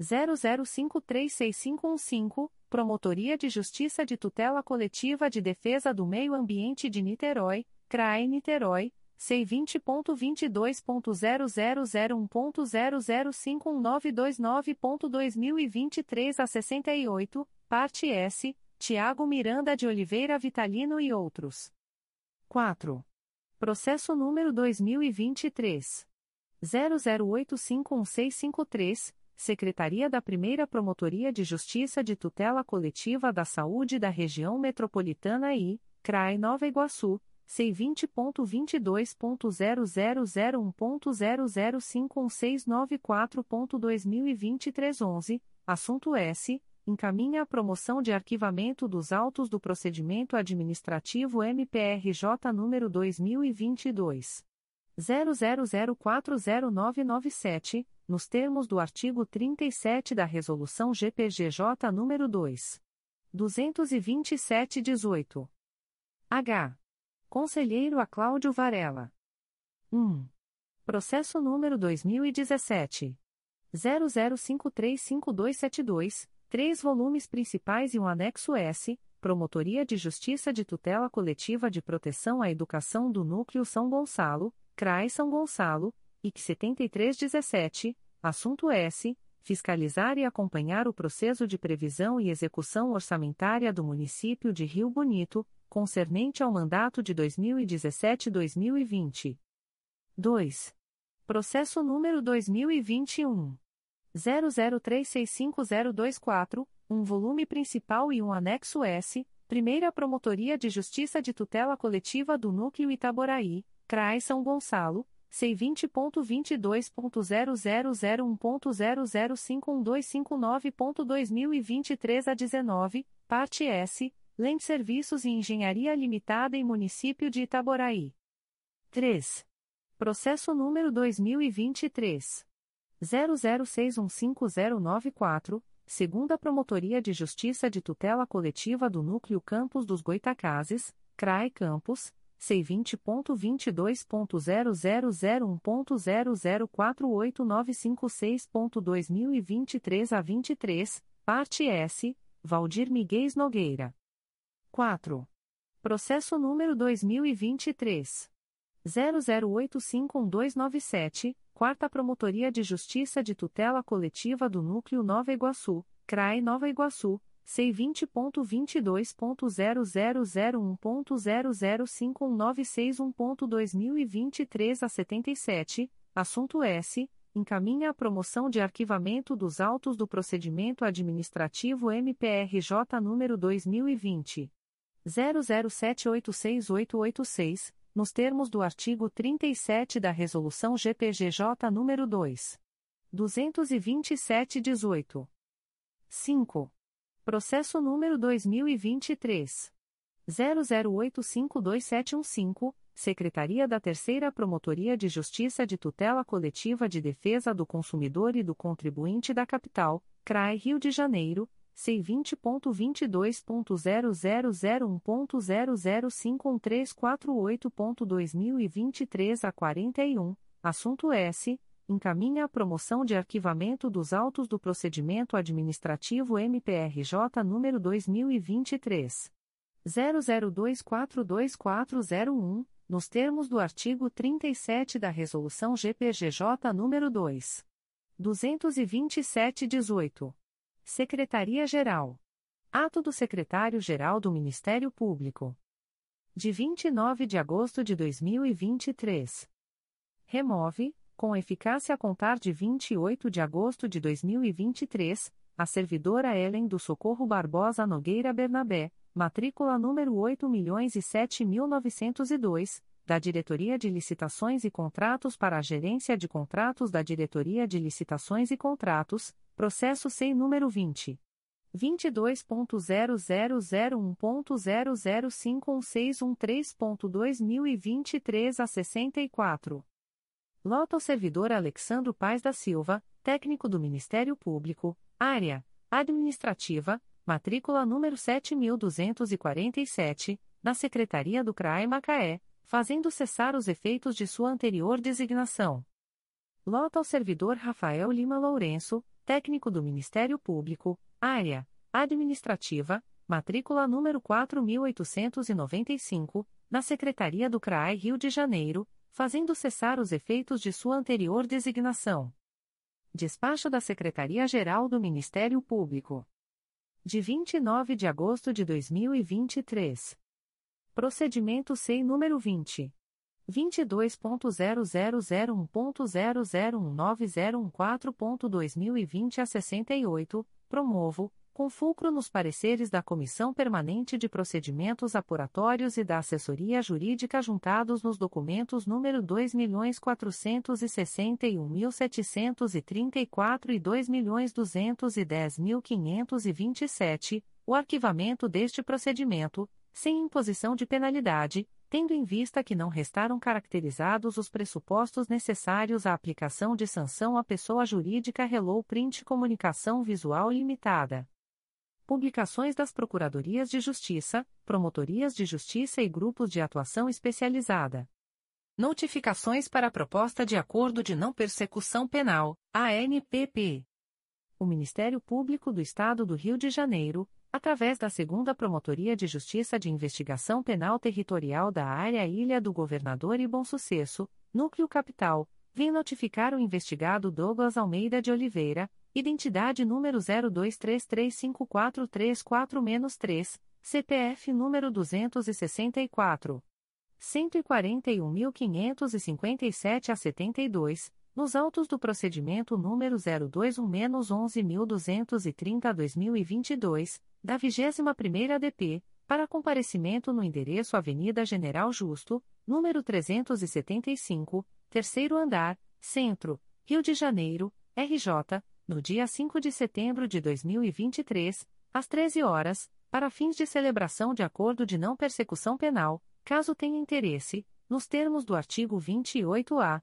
00536515, Promotoria de Justiça de Tutela Coletiva de Defesa do Meio Ambiente de Niterói, CRAE Niterói, C20.22.0001.0051929.2023 a 68, parte S, Tiago Miranda de Oliveira Vitalino e outros. 4. Processo número 2023. 00851653, Secretaria da Primeira Promotoria de Justiça de Tutela Coletiva da Saúde da Região Metropolitana I, CRAE Nova Iguaçu, C20.22.0001.0051694.2023 11, assunto S. Encaminha a promoção de arquivamento dos autos do procedimento administrativo MPRJ número 2022. 00040997, nos termos do artigo 37 da Resolução GPGJ número 2. 227-18. H. Conselheiro a Cláudio Varela. 1. Processo número 2017. 00535272, três volumes principais e um anexo S, Promotoria de Justiça de Tutela Coletiva de Proteção à Educação do Núcleo São Gonçalo, CRAI São Gonçalo, IC 7317, assunto S. Fiscalizar e acompanhar o processo de previsão e execução orçamentária do município de Rio Bonito, concernente ao mandato de 2017-2020. 2. Processo número 2021. 00365024, um volume principal e um anexo S, Primeira Promotoria de Justiça de Tutela Coletiva do Núcleo Itaboraí, CRAI São Gonçalo, C20.22.0001.0051259.2023 a 19, parte S, Lente Serviços e Engenharia Limitada e Município de Itaboraí. 3. Processo número 2023. 00615094, segunda Promotoria de Justiça de Tutela Coletiva do Núcleo Campos dos Goitacazes, CRAE Campos, C20.22.0001.0048956.2023 a 23, parte S, Valdir Miguel Nogueira. 4. Processo número 2023. 00851297, Quarta Promotoria de Justiça de Tutela Coletiva do Núcleo Nova Iguaçu, CRAE Nova Iguaçu, C20.22.0001.0051961.2023 a 77, assunto S. Encaminha a promoção de arquivamento dos autos do procedimento administrativo MPRJ número 2020. 00786886, nos termos do artigo 37 da Resolução GPGJ nº 2. 227-18. 5. Processo número 2023. 00852715, Secretaria da Terceira Promotoria de Justiça de Tutela Coletiva de Defesa do Consumidor e do Contribuinte da Capital, CRAE Rio de Janeiro, C20.22.0001.0051348.2023 a 41, assunto S. Encaminha a promoção de arquivamento dos autos do procedimento administrativo MPRJ número 2023. 00242401, nos termos do artigo 37 da Resolução GPGJ número 2. 227-18. Secretaria-Geral. Ato do Secretário-Geral do Ministério Público. De 29 de agosto de 2023. Remove, com eficácia a contar de 28 de agosto de 2023, a servidora Ellen do Socorro Barbosa Nogueira Bernabé, matrícula número 8.007.902, da Diretoria de Licitações e Contratos para a Gerência de Contratos da Diretoria de Licitações e Contratos, Processo SEI número 20. 22.0001.0051613.2023 a 64. Lota ao servidor Alexandro Paes da Silva, técnico do Ministério Público, área administrativa, matrícula número 7247, na Secretaria do CRAE Macaé, fazendo cessar os efeitos de sua anterior designação. Lota ao servidor Rafael Lima Lourenço, técnico do Ministério Público, área administrativa, matrícula número 4895, na Secretaria do CRAE Rio de Janeiro, fazendo cessar os efeitos de sua anterior designação. Despacho da Secretaria-Geral do Ministério Público. De 29 de agosto de 2023. Procedimento SEI número 20. 22.0001.0019014.2020 a 68, promovo, com fulcro nos pareceres da Comissão Permanente de Procedimentos Apuratórios e da Assessoria Jurídica juntados nos documentos número 2.461.734 e 2.210.527, o arquivamento deste procedimento, sem imposição de penalidade, tendo em vista que não restaram caracterizados os pressupostos necessários à aplicação de sanção à pessoa jurídica Hello Print Comunicação Visual Limitada. Publicações das Procuradorias de Justiça, Promotorias de Justiça e Grupos de Atuação Especializada. Notificações para a Proposta de Acordo de Não Persecução Penal, ANPP. O Ministério Público do Estado do Rio de Janeiro, através da Segunda Promotoria de Justiça de Investigação Penal Territorial da Área Ilha do Governador e Bom Sucesso, Núcleo Capital, vem notificar o investigado Douglas Almeida de Oliveira, identidade número 02335434-3, CPF número 264. 141.557 a 72, nos autos do procedimento número 021-11230-2022, da 21ª DP, para comparecimento no endereço Avenida General Justo, número 375, terceiro andar, Centro, Rio de Janeiro, RJ, no dia 5 de setembro de 2023, às 13 horas, para fins de celebração de acordo de não persecução penal, caso tenha interesse, nos termos do artigo 28-A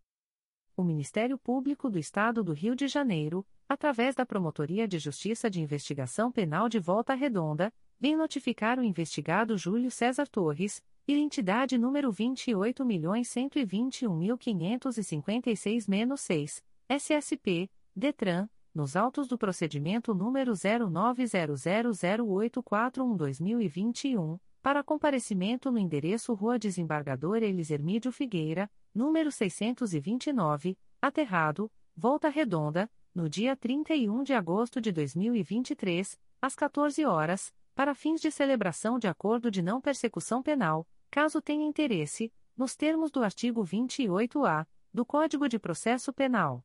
O Ministério Público do Estado do Rio de Janeiro, através da Promotoria de Justiça de Investigação Penal de Volta Redonda, vem notificar o investigado Júlio César Torres, identidade número 28.121.556-6, SSP, DETRAN, nos autos do procedimento número 09000841-2021, para comparecimento no endereço Rua Desembargador Elis Hermídio Figueira, número 629, Aterrado, Volta Redonda, no dia 31 de agosto de 2023, às 14 horas, para fins de celebração de acordo de não persecução penal, caso tenha interesse, nos termos do artigo 28-A do Código de Processo Penal.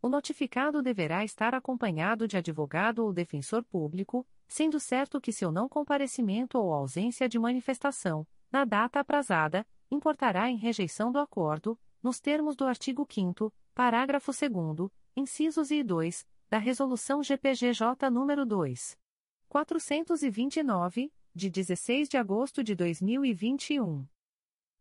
O notificado deverá estar acompanhado de advogado ou defensor público, sendo certo que seu não comparecimento ou ausência de manifestação, na data aprazada, importará em rejeição do acordo, nos termos do artigo 5 parágrafo 2 incisos I e 2, da Resolução GPGJ nº 2. 429, de 16 de agosto de 2021.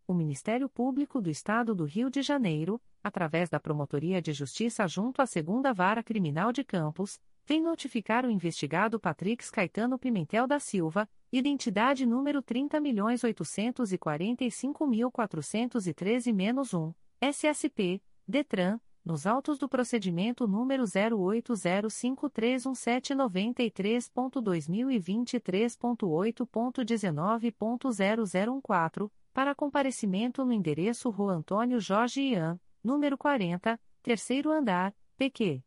O Ministério Público do Estado do Rio de Janeiro, através da Promotoria de Justiça junto à Segunda Vara Criminal de Campos, vem notificar o investigado Patrix Caetano Pimentel da Silva, identidade número 30.845.413-1, SSP, DETRAN, nos autos do procedimento número 080531793.2023.8.19.0014, para comparecimento no endereço Rua Antônio Jorge Ian, número 40, terceiro andar, PQ.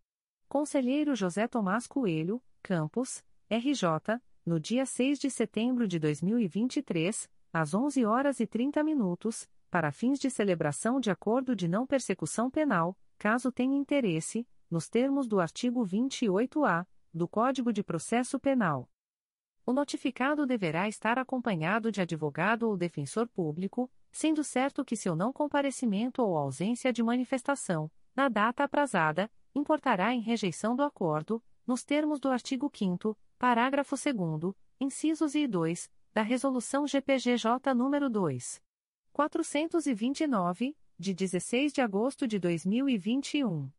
Conselheiro José Tomás Coelho, Campos, RJ, no dia 6 de setembro de 2023, às 11 horas e 30 minutos, para fins de celebração de acordo de não persecução penal, caso tenha interesse, nos termos do artigo 28-A do Código de Processo Penal. O notificado deverá estar acompanhado de advogado ou defensor público, sendo certo que seu não comparecimento ou ausência de manifestação, na data aprazada, importará em rejeição do acordo, nos termos do artigo 5 parágrafo 2 incisos e 2, da Resolução GPGJ nº 2. 429, de 16 de agosto de 2021.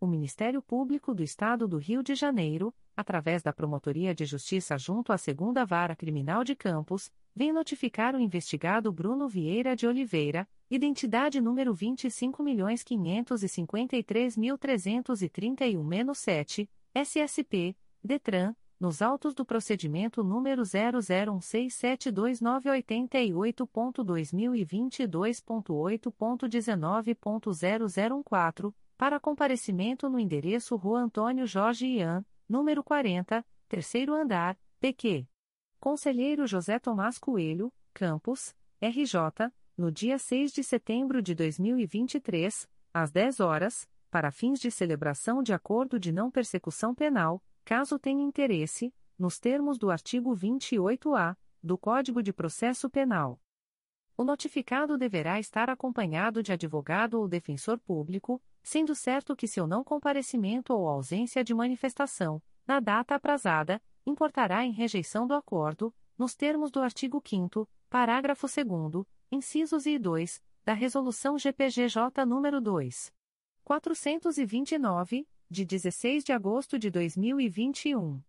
O Ministério Público do Estado do Rio de Janeiro, através da Promotoria de Justiça junto à Segunda Vara Criminal de Campos, vem notificar o investigado Bruno Vieira de Oliveira, identidade número 25.553.331-7, SSP, DETRAN, nos autos do procedimento número 001672988.2022.8.19.0014, para comparecimento no endereço Rua Antônio Jorge Ian, número 40, terceiro andar, PQ. Conselheiro José Tomás Coelho, Campos, RJ, no dia 6 de setembro de 2023, às 10 horas, para fins de celebração de acordo de não persecução penal, caso tenha interesse, nos termos do artigo 28-A do Código de Processo Penal. O notificado deverá estar acompanhado de advogado ou defensor público, sendo certo que seu não comparecimento ou ausência de manifestação, na data aprazada, importará em rejeição do acordo, nos termos do artigo 5 parágrafo 2 incisos e 2, da Resolução GPGJ nº 2. 429, de 16 de agosto de 2021.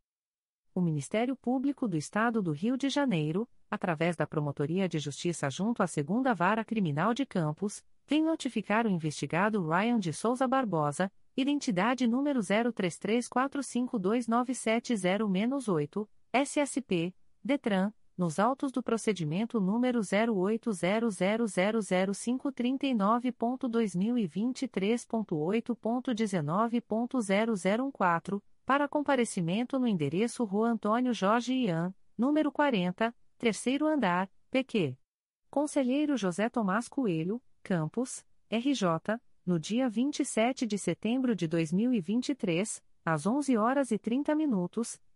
O Ministério Público do Estado do Rio de Janeiro, através da Promotoria de Justiça junto à Segunda Vara Criminal de Campos, vem notificar o investigado Ryan de Souza Barbosa, identidade número 0334529770-8, SSP, DETRAN, nos autos do procedimento número 080000539.2023.8.19.0014, para comparecimento no endereço Rua Antônio Jorge Ian, número 40, terceiro andar, PQ. Conselheiro José Tomás Coelho, Campos, RJ, no dia 27 de setembro de 2023, às 11 horas e 30 minutos,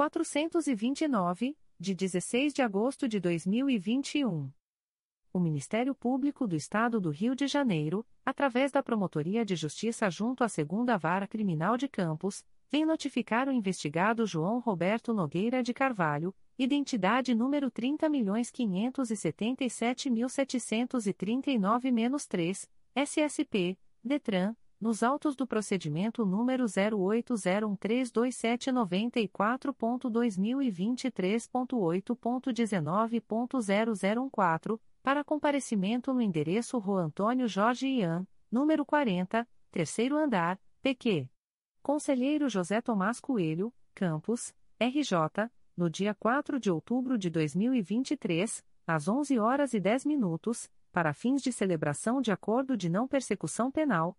429, de 16 de agosto de 2021. O Ministério Público do Estado do Rio de Janeiro, através da Promotoria de Justiça junto à Segunda Vara Criminal de Campos, vem notificar o investigado João Roberto Nogueira de Carvalho, identidade número 30.537.739-3, SSP, DETRAN, nos autos do procedimento número 080132794.2023.8.19.0014, para comparecimento no endereço Rua Antônio Jorge Ian, número 40, terceiro andar, PQ. Conselheiro José Tomás Coelho, Campos, RJ, no dia 4 de outubro de 2023, às 11 horas e 10 minutos, para fins de celebração de acordo de não persecução penal,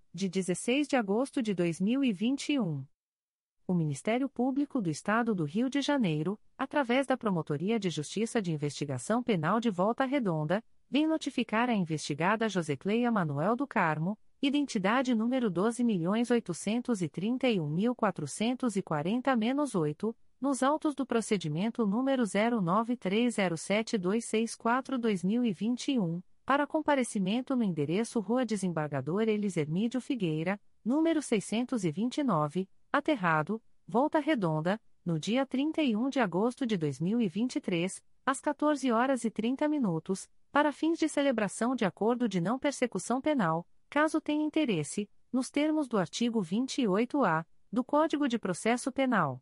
de 16 de agosto de 2021. O Ministério Público do Estado do Rio de Janeiro, através da Promotoria de Justiça de Investigação Penal de Volta Redonda, vem notificar a investigada Josecleia Manuel do Carmo, identidade número 12.831.440-8, nos autos do procedimento número 09307264-2021 para comparecimento no endereço Rua Desembargador Elis Hermídio Figueira, número 629, Aterrado, Volta Redonda, no dia 31 de agosto de 2023, às 14 horas e 30 minutos, para fins de celebração de acordo de não persecução penal, caso tenha interesse, nos termos do artigo 28-A do Código de Processo Penal.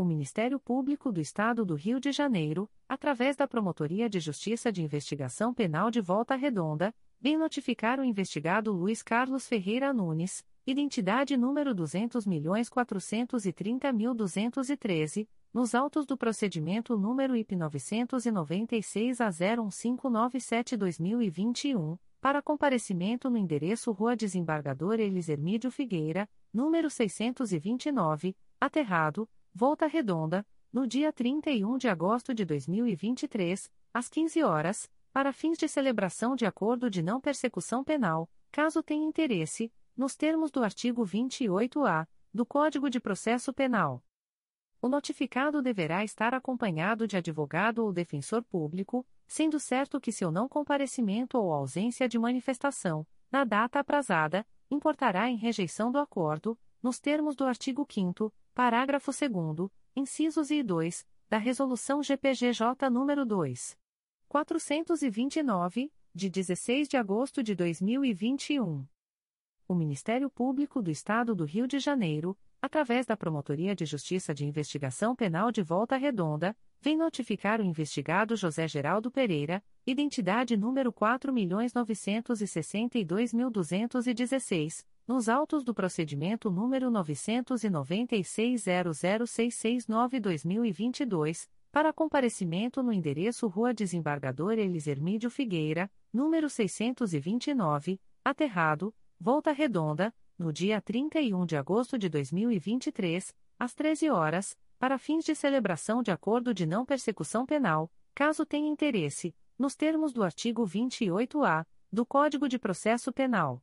O Ministério Público do Estado do Rio de Janeiro, através da Promotoria de Justiça de Investigação Penal de Volta Redonda, vem notificar o investigado Luiz Carlos Ferreira Nunes, identidade número 200.430.213, nos autos do procedimento número IP 996 a 01597-2021, para comparecimento no endereço Rua Desembargador Elis Hermídio Figueira, número 629, Aterrado, Volta Redonda, no dia 31 de agosto de 2023, às 15 horas, para fins de celebração de acordo de não persecução penal, caso tenha interesse, nos termos do artigo 28-A do Código de Processo Penal. O notificado deverá estar acompanhado de advogado ou defensor público, sendo certo que seu não comparecimento ou ausência de manifestação, na data aprazada, importará em rejeição do acordo, nos termos do artigo 5 parágrafo 2 incisos e 2, da Resolução GPGJ nº 2. 429, de 16 de agosto de 2021. O Ministério Público do Estado do Rio de Janeiro, através da Promotoria de Justiça de Investigação Penal de Volta Redonda, vem notificar o investigado José Geraldo Pereira, identidade número 4.962.216, nos autos do procedimento número 996.00669-2022, para comparecimento no endereço Rua Desembargador Elis Hermídio Figueira, número 629, Aterrado, Volta Redonda, no dia 31 de agosto de 2023, às 13 horas, para fins de celebração de acordo de não persecução penal, caso tenha interesse, nos termos do artigo 28-A do Código de Processo Penal.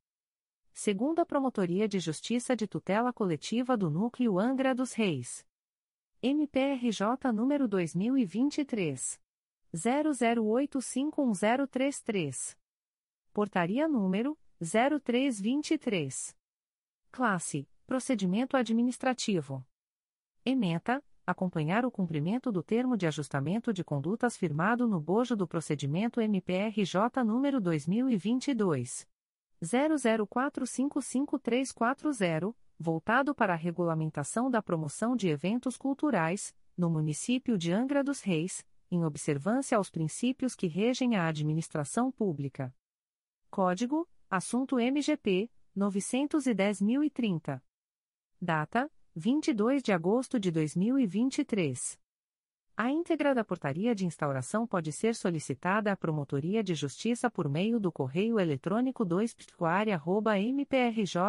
Segundo a Promotoria de Justiça de Tutela Coletiva do Núcleo Angra dos Reis. MPRJ número 2023 00851033. Portaria número 0323. Classe Procedimento administrativo. Ementa, acompanhar o cumprimento do termo de ajustamento de condutas firmado no bojo do procedimento MPRJ número 2022 00455340, voltado para a regulamentação da promoção de eventos culturais, no município de Angra dos Reis, em observância aos princípios que regem a administração pública. Código: Assunto MGP 910.030. Data: 22 de agosto de 2023. A íntegra da portaria de instauração pode ser solicitada à Promotoria de Justiça por meio do correio eletrônico 2 mprj.mp.br.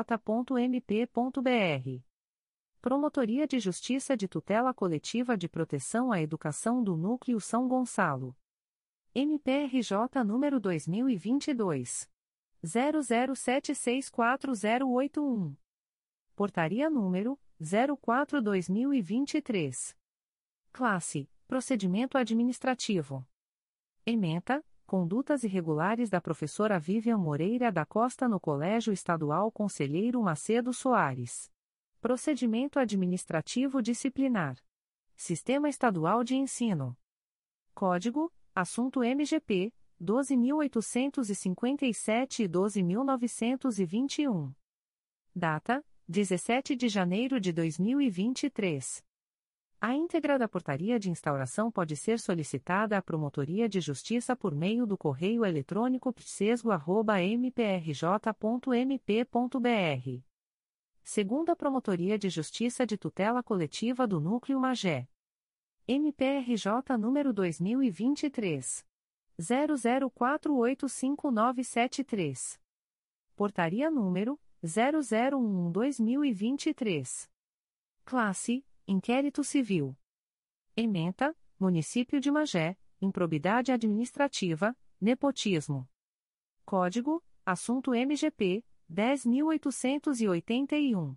Promotoria de Justiça de Tutela Coletiva de Proteção à Educação do Núcleo São Gonçalo. MPRJ número 2022 00764081. Portaria número 04/2023. Classe: Procedimento administrativo. Ementa: Condutas irregulares da professora Vivian Moreira da Costa no Colégio Estadual Conselheiro Macedo Soares. Procedimento administrativo disciplinar. Sistema Estadual de Ensino. Código: Assunto MGP 12.857 e 12.921. Data: 17 de janeiro de 2023. A íntegra da portaria de instauração pode ser solicitada à Promotoria de Justiça por meio do correio eletrônico psesgo.mprj.mp.br. Segunda Promotoria de Justiça de Tutela Coletiva do Núcleo Magé. MPRJ número 2023. 00485973. Portaria número 0011-2023. Classe Inquérito Civil. Ementa, Município de Magé, Improbidade Administrativa, Nepotismo. Código, Assunto MGP, 10.881.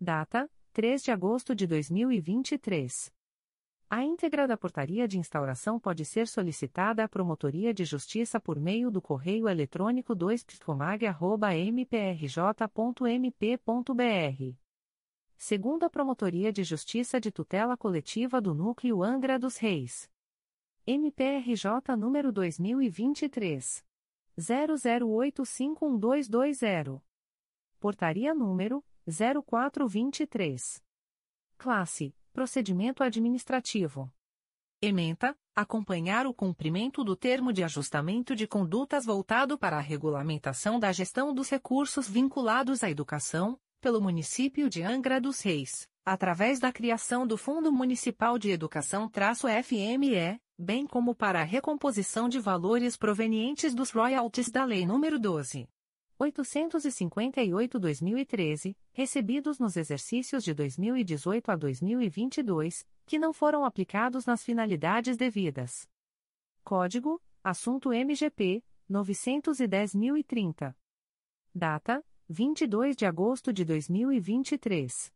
Data, 3 de agosto de 2023. A íntegra da portaria de instauração pode ser solicitada à Promotoria de Justiça por meio do correio eletrônico 2psicomag.mprj.mp.br segunda Promotoria de Justiça de Tutela Coletiva do Núcleo Angra dos Reis. MPRJ número 2023 00851220. Portaria número 0423. Classe: Procedimento administrativo. Ementa: acompanhar o cumprimento do termo de ajustamento de condutas voltado para a regulamentação da gestão dos recursos vinculados à educação, pelo município de Angra dos Reis, através da criação do Fundo Municipal de Educação-FME, bem como para a recomposição de valores provenientes dos royalties da Lei nº 12. 858-2013, recebidos nos exercícios de 2018 a 2022, que não foram aplicados nas finalidades devidas. Código: Assunto MGP 910.030. Data: 22 de agosto de 2023.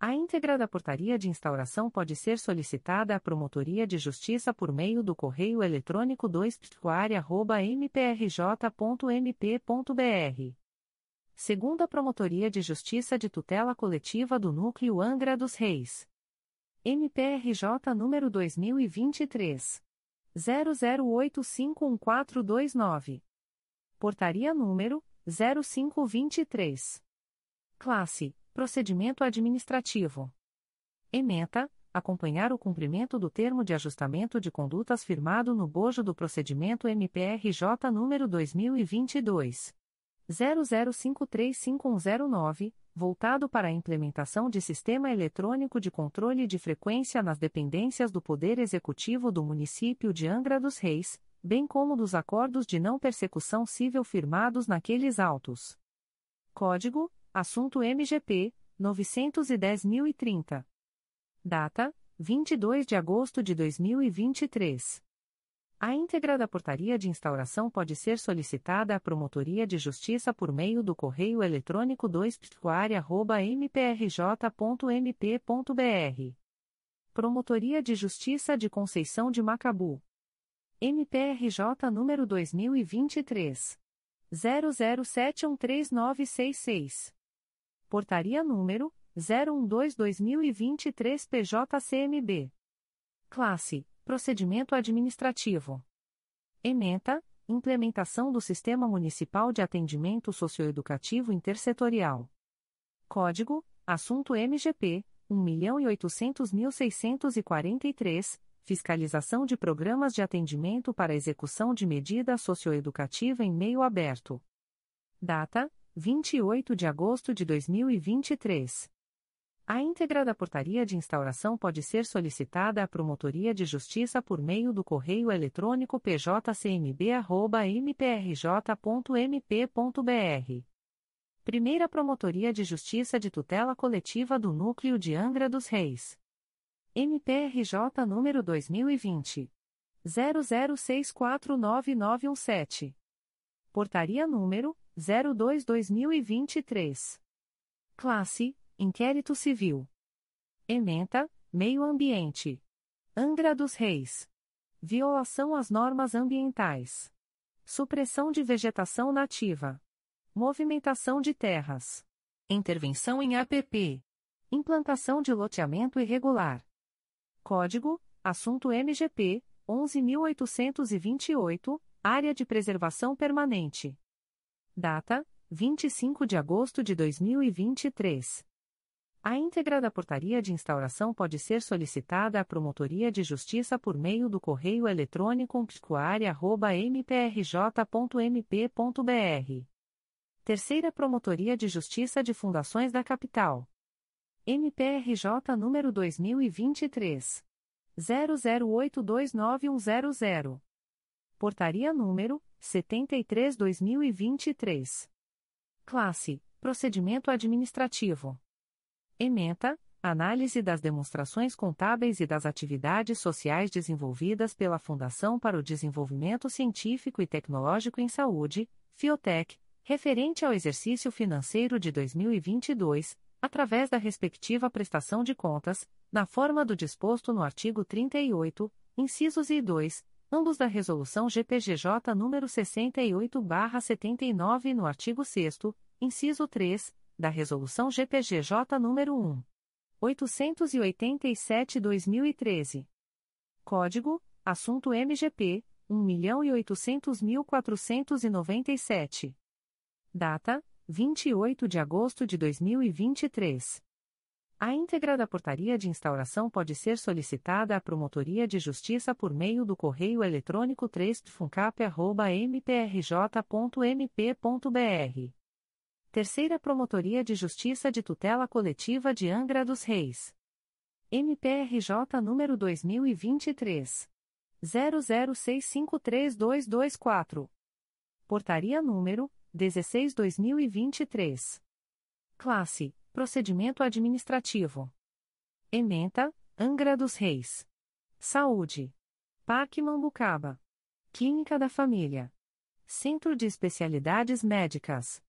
A íntegra da portaria de instauração pode ser solicitada à Promotoria de Justiça por meio do correio eletrônico 2 mprj.mp.br. Segunda Promotoria de Justiça de Tutela Coletiva do Núcleo Angra dos Reis. MPRJ número 2023. 00851429. Portaria número 0523. Classe: Procedimento administrativo. Ementa: acompanhar o cumprimento do termo de ajustamento de condutas firmado no bojo do procedimento MPRJ número 2022 00535109, voltado para a implementação de sistema eletrônico de controle de frequência nas dependências do Poder Executivo do município de Angra dos Reis bem como dos acordos de não persecução civil firmados naqueles autos. Código: Assunto MGP 910.030. Data: 22 de agosto de 2023. A íntegra da portaria de instauração pode ser solicitada à Promotoria de Justiça por meio do correio eletrônico 2 mprj.mp.br. Promotoria de Justiça de Conceição de Macabu. MPRJ número 2023 00713966. Portaria número 012/2023 PJCMB. Classe: Procedimento administrativo. Ementa: Implementação do Sistema Municipal de Atendimento Socioeducativo Intersetorial. Código: Assunto MGP 1.800.643 Fiscalização de programas de atendimento para execução de medida socioeducativa em meio aberto. Data: 28 de agosto de 2023. A íntegra da portaria de instauração pode ser solicitada à Promotoria de Justiça por meio do correio eletrônico pjcmb.mprj.mp.br. Primeira Promotoria de Justiça de Tutela Coletiva do Núcleo de Angra dos Reis. MPRJ número 2020 00649917. Portaria número 02/2023. Classe: Inquérito Civil. Ementa: Meio Ambiente. Angra dos Reis. Violação às normas ambientais. Supressão de vegetação nativa. Movimentação de terras. Intervenção em APP. Implantação de loteamento irregular. Código: Assunto MGP 11828, Área de Preservação Permanente. Data: 25 de agosto de 2023. A íntegra da portaria de instauração pode ser solicitada à Promotoria de Justiça por meio do correio eletrônico psicoaria.mprj.mp.br. Terceira Promotoria de Justiça de Fundações da Capital. MPRJ número 2023. 00829100. Portaria número 73-2023. Classe: Procedimento Administrativo. Ementa, análise das demonstrações contábeis e das atividades sociais desenvolvidas pela Fundação para o Desenvolvimento Científico e Tecnológico em Saúde, Fiotec, referente ao exercício financeiro de 2022, através da respectiva prestação de contas, na forma do disposto no artigo 38, incisos e 2, ambos da Resolução GPGJ nº 68/79 e no artigo 6 inciso 3, da Resolução GPGJ nº 1. 887-2013. Código: Assunto MGP 1.800.497. Data: 28 de agosto de 2023. A íntegra da portaria de instauração pode ser solicitada à Promotoria de Justiça por meio do correio eletrônico 3funcap.mprj.mp.br Terceira Promotoria de Justiça de Tutela Coletiva de Angra dos Reis. MPRJ número 2023 00653224. Portaria número 16/2023. Classe: Procedimento administrativo. Ementa: Angra dos Reis. Saúde. Parque Mambucaba. Clínica da Família. Centro de Especialidades Médicas.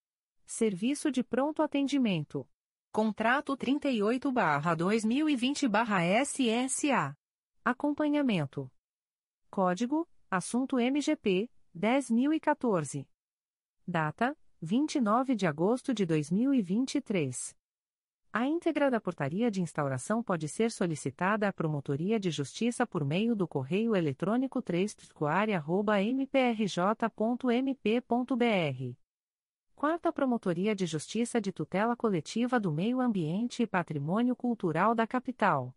Serviço de Pronto Atendimento. Contrato 38-2020-SSA. Acompanhamento. Código: Assunto MGP 10014. Data: 29 de agosto de 2023. A íntegra da portaria de instauração pode ser solicitada à Promotoria de Justiça por meio do correio eletrônico 3 mprj.mp.br Quarta Promotoria de Justiça de Tutela Coletiva do Meio Ambiente e Patrimônio Cultural da Capital.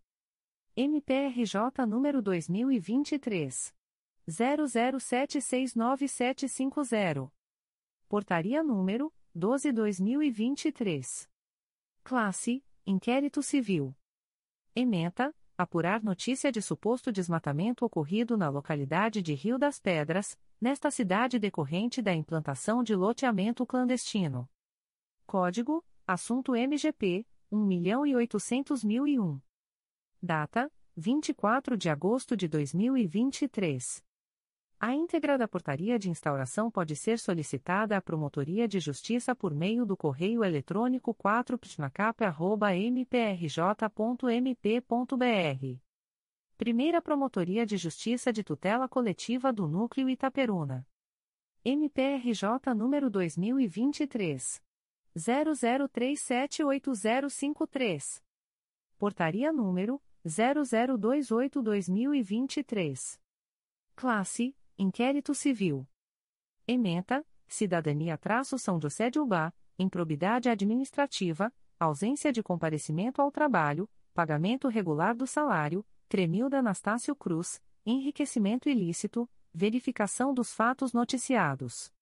MPRJ número 2023 00769750. Portaria número 12/2023. Classe: Inquérito Civil. Ementa: apurar notícia de suposto desmatamento ocorrido na localidade de Rio das Pedras, nesta cidade decorrente da implantação de loteamento clandestino. Código: Assunto MGP 1.800.001. Data: 24 de agosto de 2023. A íntegra da portaria de instauração pode ser solicitada à Promotoria de Justiça por meio do correio eletrônico 4ptnacap.mprj.mp.br. Primeira Promotoria de Justiça de Tutela Coletiva do Núcleo Itaperuna. MPRJ número 2023. 00378053. Portaria número 0028-2023. Classe Inquérito Civil. Ementa, Cidadania-São José de Ubá, improbidade administrativa, ausência de comparecimento ao trabalho, pagamento regular do salário, Tremilda Anastácio Cruz, enriquecimento ilícito, verificação dos fatos noticiados.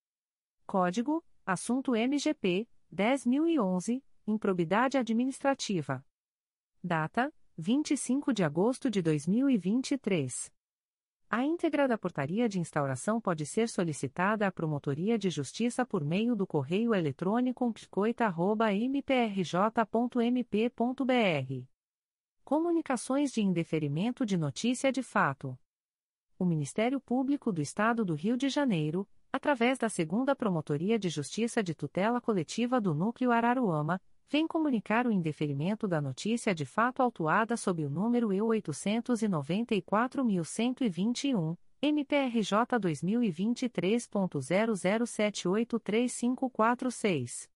Código: Assunto MGP 10011, improbidade administrativa. Data: 25 de agosto de 2023. A íntegra da portaria de instauração pode ser solicitada à Promotoria de Justiça por meio do correio eletrônico psicoita.mprj.mp.br. Comunicações de indeferimento de notícia de fato. O Ministério Público do Estado do Rio de Janeiro, através da Segunda Promotoria de Justiça de Tutela Coletiva do Núcleo Araruama, vem comunicar o indeferimento da notícia de fato autuada sob o número E 894.121, MPRJ 2023.00783546.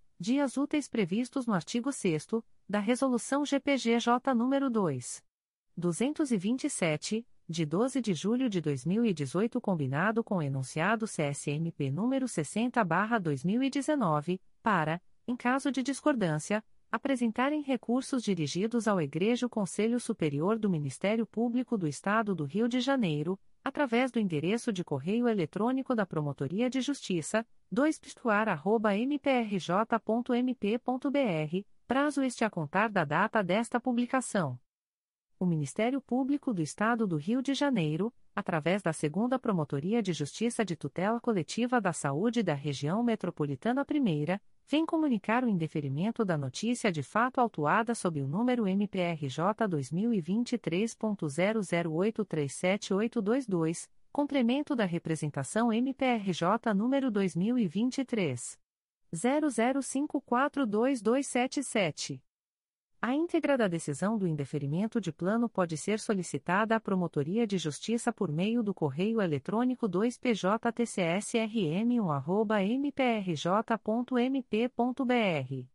dias úteis previstos no artigo 6 da Resolução GPGJ nº 2. 227, de 12 de julho de 2018, combinado com o enunciado CSMP número 60/2019, para, em caso de discordância, apresentarem recursos dirigidos ao Egrejo Conselho Superior do Ministério Público do Estado do Rio de Janeiro, através do endereço de correio eletrônico da Promotoria de Justiça, 2 mprj.mp.br, prazo este a contar da data desta publicação. O Ministério Público do Estado do Rio de Janeiro, através da Segunda Promotoria de Justiça de Tutela Coletiva da Saúde da Região Metropolitana I, vem comunicar o indeferimento da notícia de fato autuada sob o número MPRJ 2023.00837822, complemento da representação MPRJ número 2023 00542277. A íntegra da decisão do indeferimento de plano pode ser solicitada à Promotoria de Justiça por meio do correio eletrônico 2PJTCSRM1@mprj.mp.br.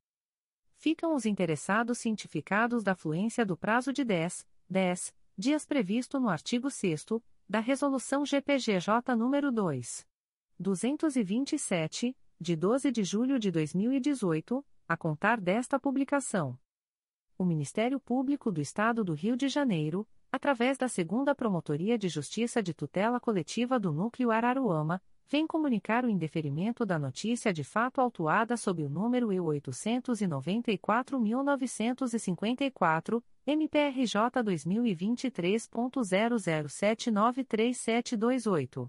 Ficam os interessados cientificados da fluência do prazo de 10, 10 dias previsto no artigo 6 da Resolução GPGJ nº 2. 227, de 12 de julho de 2018, a contar desta publicação o Ministério Público do Estado do Rio de Janeiro, através da Segunda Promotoria de Justiça de Tutela Coletiva do Núcleo Araruama, vem comunicar o indeferimento da notícia de fato autuada sob o número E 894.954, MPRJ 2023.00793728.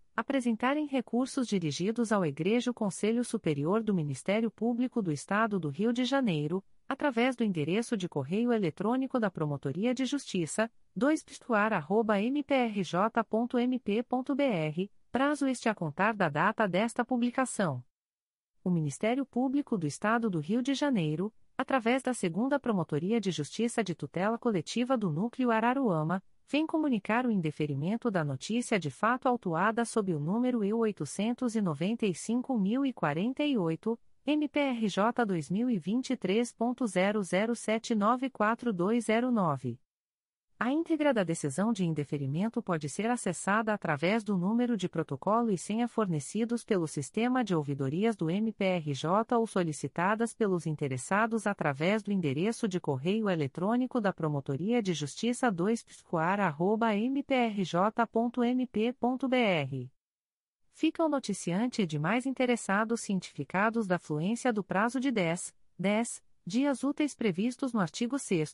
apresentarem recursos dirigidos ao Egrejo Conselho Superior do Ministério Público do Estado do Rio de Janeiro, através do endereço de correio eletrônico da Promotoria de Justiça, 2 mprj.mp.br prazo este a contar da data desta publicação. O Ministério Público do Estado do Rio de Janeiro, através da Segunda Promotoria de Justiça de Tutela Coletiva do Núcleo Araruama, vem comunicar o indeferimento da notícia de fato autuada sob o número E 895.048, MPRJ 2023.00794209. A íntegra da decisão de indeferimento pode ser acessada através do número de protocolo e senha fornecidos pelo sistema de ouvidorias do MPRJ ou solicitadas pelos interessados através do endereço de correio eletrônico da Promotoria de Justiça 2 mprj.mp.br. Fica o noticiante e demais interessados cientificados da fluência do prazo de 10, 10 dias úteis previstos no artigo 6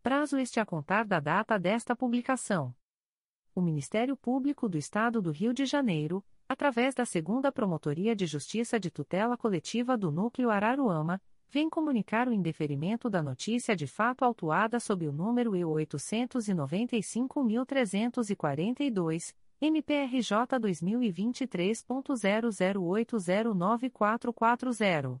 prazo este a contar da data desta publicação. O Ministério Público do Estado do Rio de Janeiro, através da Segunda Promotoria de Justiça de Tutela Coletiva do Núcleo Araruama, vem comunicar o indeferimento da notícia de fato autuada sob o número E 895.342, MPRJ 2023.00809440.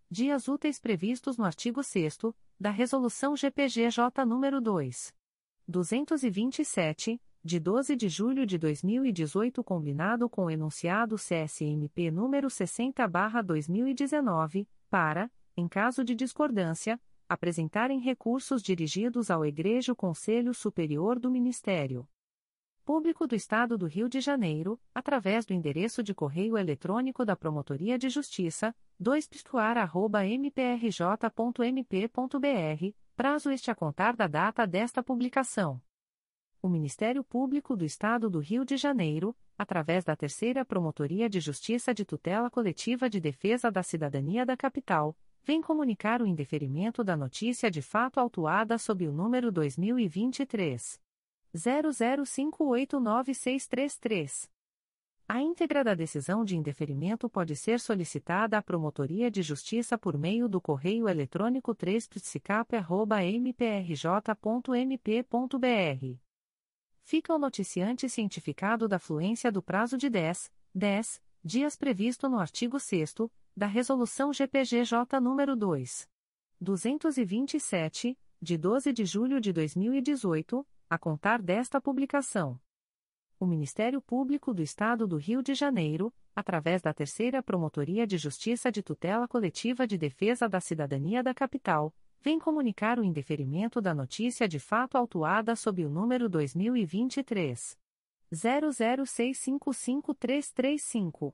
dias úteis previstos no artigo 6 da Resolução GPGJ nº 2. 227, de 12 de julho de 2018, combinado com o enunciado CSMP número 60/2019, para, em caso de discordância, apresentarem recursos dirigidos ao Egrejo Conselho Superior do Ministério Público do Estado do Rio de Janeiro, através do endereço de correio eletrônico da Promotoria de Justiça, 2 mprj.mp.br, prazo este a contar da data desta publicação. O Ministério Público do Estado do Rio de Janeiro, através da Terceira Promotoria de Justiça de Tutela Coletiva de Defesa da Cidadania da Capital, vem comunicar o indeferimento da notícia de fato autuada sob o número 2023 00589633. A íntegra da decisão de indeferimento pode ser solicitada à Promotoria de Justiça por meio do correio eletrônico 3 mprj.mp.br. Fica o noticiante cientificado da fluência do prazo de 10, 10 dias previsto no artigo 6 da Resolução GPGJ nº 2. 227, de 12 de julho de 2018 a contar desta publicação. O Ministério Público do Estado do Rio de Janeiro, através da Terceira Promotoria de Justiça de Tutela Coletiva de Defesa da Cidadania da Capital, vem comunicar o indeferimento da notícia de fato autuada sob o número 2023 00655335.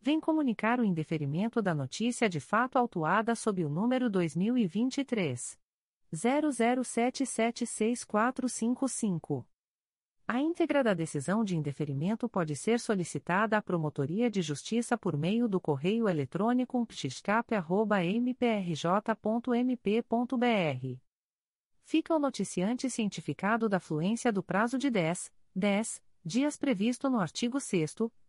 vem comunicar o indeferimento da notícia de fato autuada sob o número 2023 00776455. A íntegra da decisão de indeferimento pode ser solicitada à Promotoria de Justiça por meio do correio eletrônico ptiscap.mprj.mp.br. Fica o noticiante cientificado da fluência do prazo de 10, 10 dias previsto no artigo 6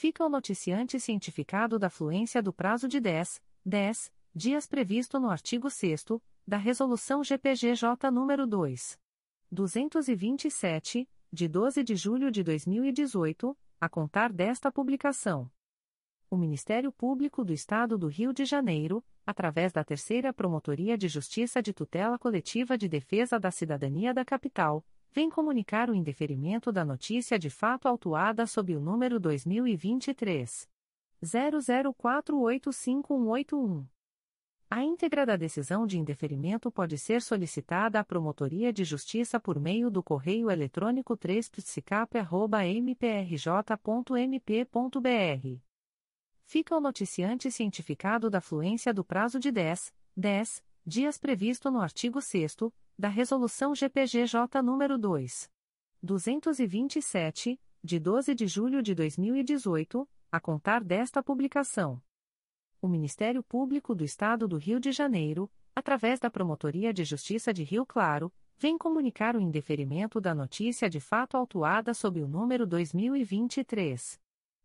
Fica o noticiante cientificado da fluência do prazo de 10, 10 dias previsto no artigo 6 da Resolução GPGJ nº 2. 227, de 12 de julho de 2018, a contar desta publicação o Ministério Público do Estado do Rio de Janeiro, através da Terceira Promotoria de Justiça de Tutela Coletiva de Defesa da Cidadania da Capital, vem comunicar o indeferimento da notícia de fato autuada sob o número 2023 00485181. A íntegra da decisão de indeferimento pode ser solicitada à Promotoria de Justiça por meio do correio eletrônico 3 mprj.mp.br fica o noticiante cientificado da fluência do prazo de 10, 10 dias previsto no artigo 6 da Resolução GPGJ nº 2. 227, de 12 de julho de 2018, a contar desta publicação. O Ministério Público do Estado do Rio de Janeiro, através da Promotoria de Justiça de Rio Claro, vem comunicar o indeferimento da notícia de fato autuada sob o número 2023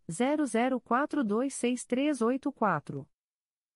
00426384.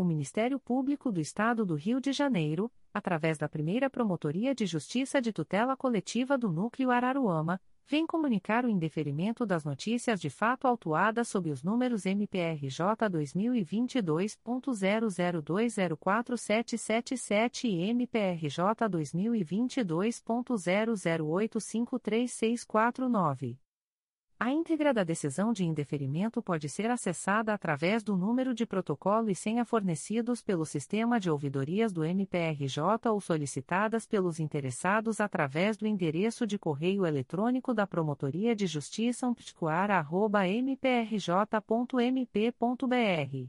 O Ministério Público do Estado do Rio de Janeiro, através da primeira Promotoria de Justiça de Tutela Coletiva do Núcleo Araruama, vem comunicar o indeferimento das notícias de fato autuadas sob os números MPRJ 2022.00204777 e MPRJ 2022.00853649. A íntegra da decisão de indeferimento pode ser acessada através do número de protocolo e senha fornecidos pelo sistema de ouvidorias do MPRJ ou solicitadas pelos interessados através do endereço de correio eletrônico da Promotoria de Justiça umpticoar.mprj.mp.br.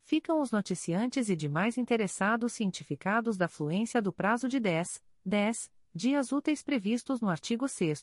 Ficam os noticiantes e demais interessados cientificados da fluência do prazo de 10, 10 dias úteis previstos no artigo 6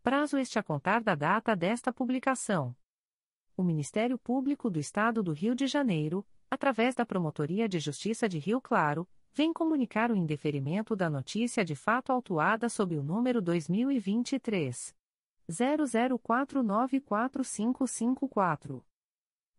prazo este a contar da data desta publicação. O Ministério Público do Estado do Rio de Janeiro, através da Promotoria de Justiça de Rio Claro, vem comunicar o indeferimento da notícia de fato autuada sob o número 2023 00494554.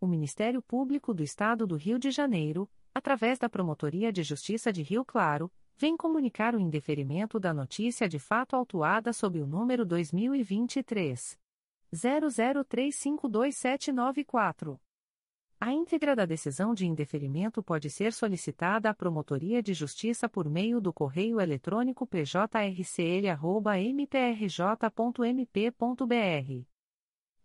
o Ministério Público do Estado do Rio de Janeiro, através da Promotoria de Justiça de Rio Claro, vem comunicar o indeferimento da notícia de fato autuada sob o número 2023 00352794. A íntegra da decisão de indeferimento pode ser solicitada à Promotoria de Justiça por meio do correio eletrônico pjrcl.mprj.mp.br.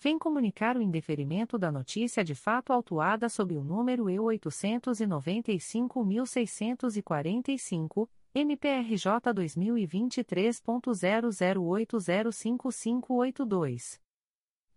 vem comunicar o indeferimento da notícia de fato autuada sob o número E 895.645, MPRJ 2023.00805582.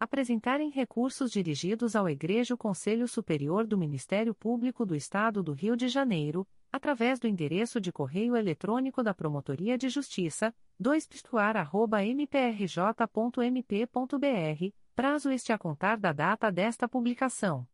apresentarem recursos dirigidos ao Egrejo Conselho Superior do Ministério Público do Estado do Rio de Janeiro, através do endereço de correio eletrônico da Promotoria de Justiça, 2 mprj.mp.br prazo este a contar da data desta publicação.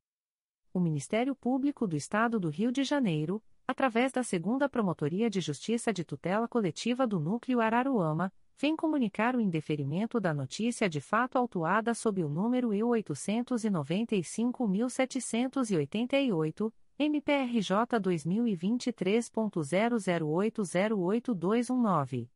O Ministério Público do Estado do Rio de Janeiro, através da Segunda Promotoria de Justiça de Tutela Coletiva do Núcleo Araruama, vem comunicar o indeferimento da notícia de fato autuada sob o número E 895.788, MPRJ 2023.00808219.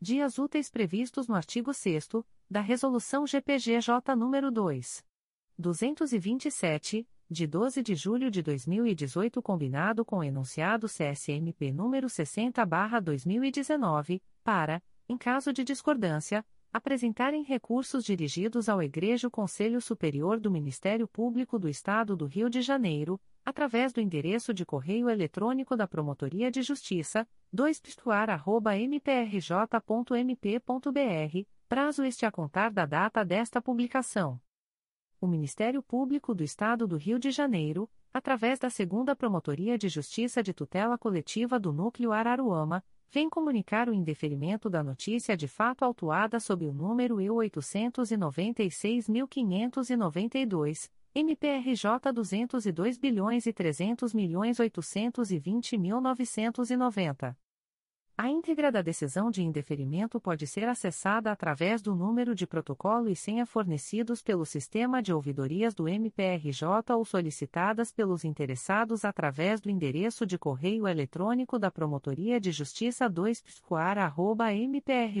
dias úteis previstos no artigo 6 da Resolução GPGJ nº 2. 227, de 12 de julho de 2018, combinado com o enunciado CSMP número 60/2019, para, em caso de discordância, apresentarem recursos dirigidos ao Egrejo Conselho Superior do Ministério Público do Estado do Rio de Janeiro, através do endereço de correio eletrônico da Promotoria de Justiça, 2 mprj.mp.br prazo este a contar da data desta publicação. O Ministério Público do Estado do Rio de Janeiro, através da Segunda Promotoria de Justiça de Tutela Coletiva do Núcleo Araruama, vem comunicar o indeferimento da notícia de fato autuada sob o número E 896.592, MPRJ 202 bilhões e 300 milhões 820 mil 990. A íntegra da decisão de indeferimento pode ser acessada através do número de protocolo e senha fornecidos pelo sistema de ouvidorias do MPRJ ou solicitadas pelos interessados através do endereço de correio eletrônico da Promotoria de Justiça 2 mprj.mp.br.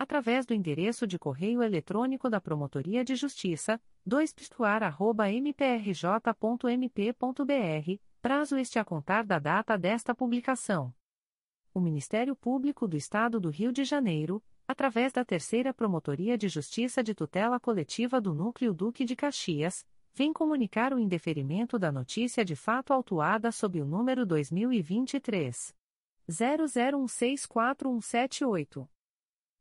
através do endereço de correio eletrônico da Promotoria de Justiça, 2 mprj.mp.br prazo este a contar da data desta publicação. O Ministério Público do Estado do Rio de Janeiro, através da Terceira Promotoria de Justiça de Tutela Coletiva do Núcleo Duque de Caxias, vem comunicar o indeferimento da notícia de fato autuada sob o número 2023 00164178.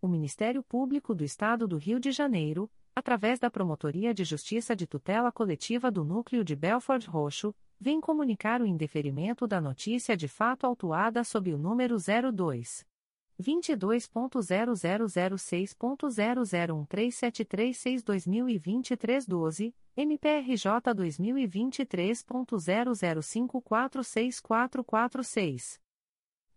o Ministério Público do Estado do Rio de Janeiro, através da Promotoria de Justiça de Tutela Coletiva do Núcleo de Belford Roxo, vem comunicar o indeferimento da notícia de fato autuada sob o número 02 22.0006.0013736-2023 12, MPRJ 2023.00546446.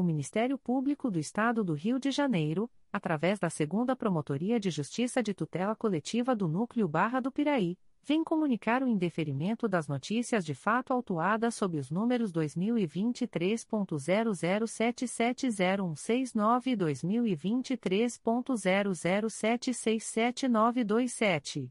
o Ministério Público do Estado do Rio de Janeiro, através da Segunda Promotoria de Justiça de Tutela Coletiva do Núcleo Barra do Piraí, vem comunicar o indeferimento das notícias de fato autuadas sob os números 2023.00770169 e 2023.00767927.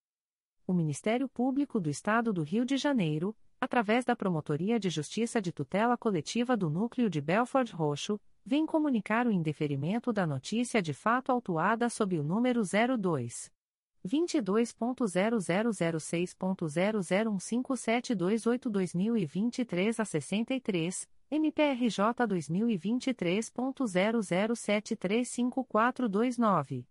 o Ministério Público do Estado do Rio de Janeiro, através da Promotoria de Justiça de Tutela Coletiva do Núcleo de Belford Roxo, vem comunicar o indeferimento da notícia de fato autuada sob o número 02 22.0006.0015728-2023 a 63, MPRJ 2023.00735429.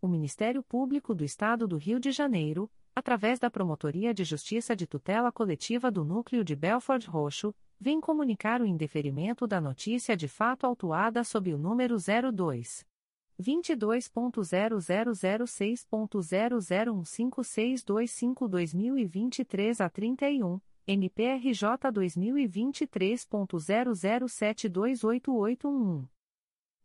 o Ministério Público do Estado do Rio de Janeiro, através da Promotoria de Justiça de Tutela Coletiva do Núcleo de Belford Roxo, vem comunicar o indeferimento da notícia de fato autuada sob o número 02 22.0006.0015625-2023 a 31, MPRJ 2023.00728811.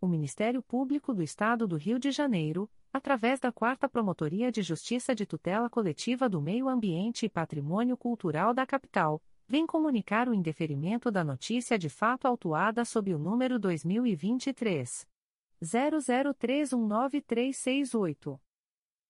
o Ministério Público do Estado do Rio de Janeiro, através da Quarta Promotoria de Justiça de Tutela Coletiva do Meio Ambiente e Patrimônio Cultural da Capital, vem comunicar o indeferimento da notícia de fato autuada sob o número 2023 00319368.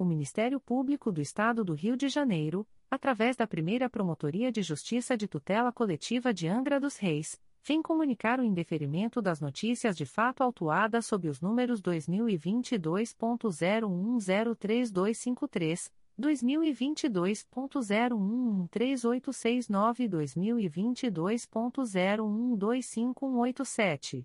o Ministério Público do Estado do Rio de Janeiro, através da primeira Promotoria de Justiça de Tutela Coletiva de Angra dos Reis, vem comunicar o indeferimento das notícias de fato autuadas sob os números 2022.01103253, 2022.01138669 e 2022.012587.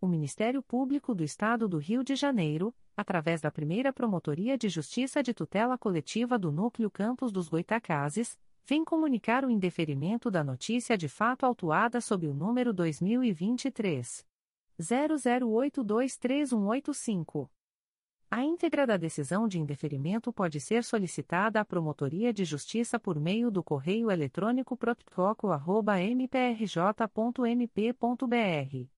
O Ministério Público do Estado do Rio de Janeiro, através da primeira Promotoria de Justiça de Tutela Coletiva do Núcleo Campos dos Goitacazes, vem comunicar o indeferimento da notícia de fato autuada sob o número 2023. 00823185. A íntegra da decisão de indeferimento pode ser solicitada à Promotoria de Justiça por meio do correio eletrônico proptoco.mprj.mp.br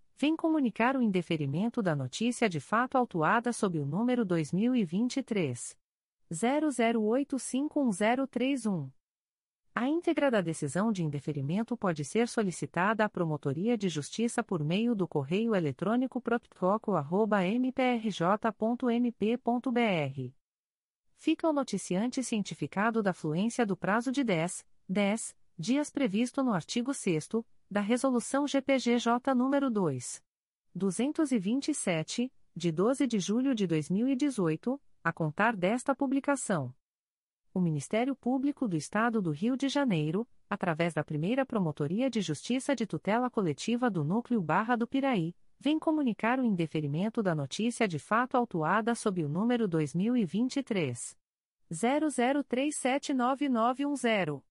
vem comunicar o indeferimento da notícia de fato autuada sob o número 2023 00851031. A íntegra da decisão de indeferimento pode ser solicitada à Promotoria de Justiça por meio do correio eletrônico proptoco.mprj.mp.br. Fica o noticiante cientificado da fluência do prazo de 10, 10 dias previsto no artigo 6 da Resolução GPGJ nº 2. 227, de 12 de julho de 2018, a contar desta publicação. O Ministério Público do Estado do Rio de Janeiro, através da primeira Promotoria de Justiça de Tutela Coletiva do Núcleo Barra do Piraí, vem comunicar o indeferimento da notícia de fato autuada sob o número 2023. 00379910.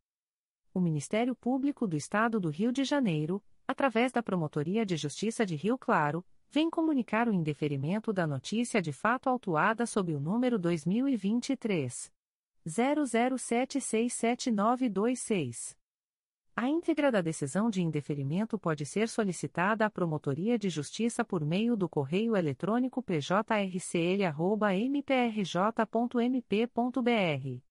O Ministério Público do Estado do Rio de Janeiro, através da Promotoria de Justiça de Rio Claro, vem comunicar o indeferimento da notícia de fato autuada sob o número 2023 00767926. A íntegra da decisão de indeferimento pode ser solicitada à Promotoria de Justiça por meio do correio eletrônico pjrcl.mprj.mp.br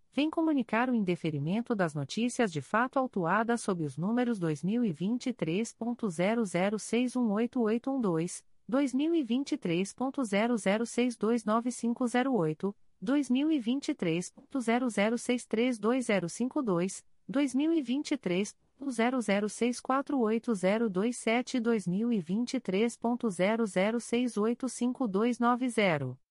vem comunicar o indeferimento das notícias de fato autuadas sob os números 2023.00618812, 2023.00629508, 2023.00632052, 2023.00648027 e 2023.00685290.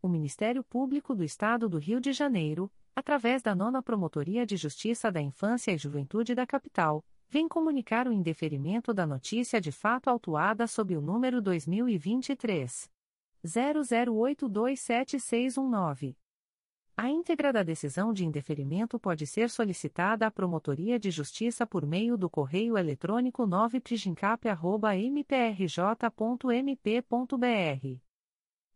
o Ministério Público do Estado do Rio de Janeiro, através da Nona Promotoria de Justiça da Infância e Juventude da Capital, vem comunicar o indeferimento da notícia de fato autuada sob o número 2023 00827619. A íntegra da decisão de indeferimento pode ser solicitada à Promotoria de Justiça por meio do correio eletrônico 9prigincap.mprj.mp.br.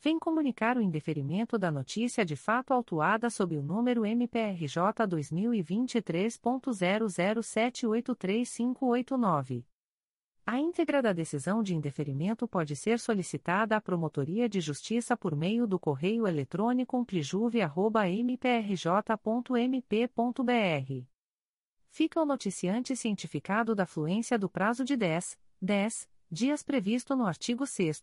vem comunicar o indeferimento da notícia de fato autuada sob o número MPRJ 2023.00783589. A íntegra da decisão de indeferimento pode ser solicitada à Promotoria de Justiça por meio do correio eletrônico umplijuve.mprj.mp.br. Fica o noticiante cientificado da fluência do prazo de 10, 10 dias previsto no artigo 6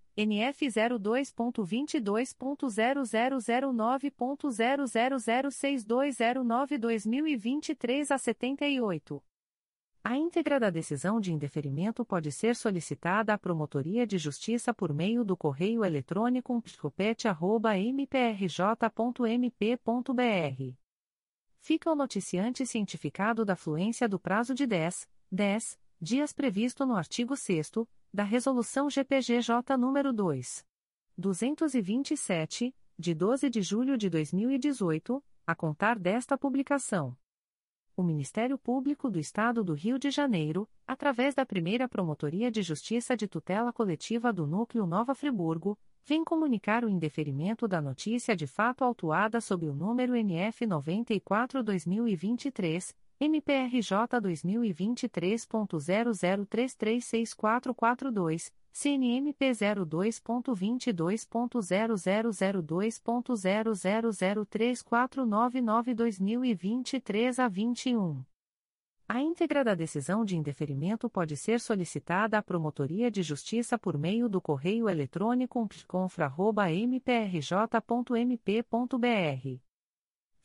NF 02.22.0009.0006209 2023 a 78. A íntegra da decisão de indeferimento pode ser solicitada à Promotoria de Justiça por meio do correio eletrônico psicopete.mprj.mp.br. Fica o noticiante cientificado da fluência do prazo de 10, 10 dias previsto no artigo 6 da Resolução GPGJ nº 2. 227, de 12 de julho de 2018, a contar desta publicação. O Ministério Público do Estado do Rio de Janeiro, através da primeira Promotoria de Justiça de Tutela Coletiva do Núcleo Nova Friburgo, vem comunicar o indeferimento da notícia de fato autuada sob o número NF 94-2023, MPRJ 2023.00336442. CNMP 02.22.0002.0003499-2023 a 21. A íntegra da decisão de indeferimento pode ser solicitada à Promotoria de Justiça por meio do correio eletrônico pconfra.mprj.mp.br.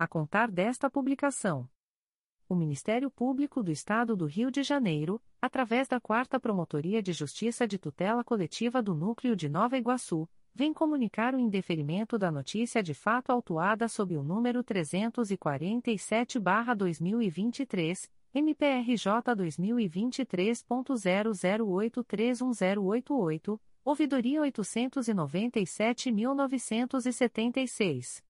a contar desta publicação o Ministério Público do Estado do Rio de Janeiro, através da Quarta Promotoria de Justiça de Tutela Coletiva do Núcleo de Nova Iguaçu, vem comunicar o indeferimento da notícia de fato autuada sob o número 347-2023, MPRJ 2023.00831088, ouvidoria 897.976.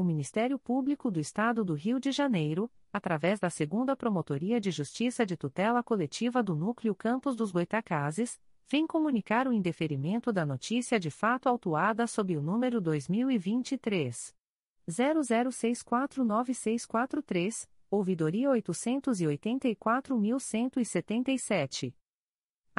o Ministério Público do Estado do Rio de Janeiro, através da Segunda Promotoria de Justiça de Tutela Coletiva do Núcleo Campos dos Goitacazes, vem comunicar o indeferimento da notícia de fato autuada sob o número 2023 00649643, ouvidoria 884.177.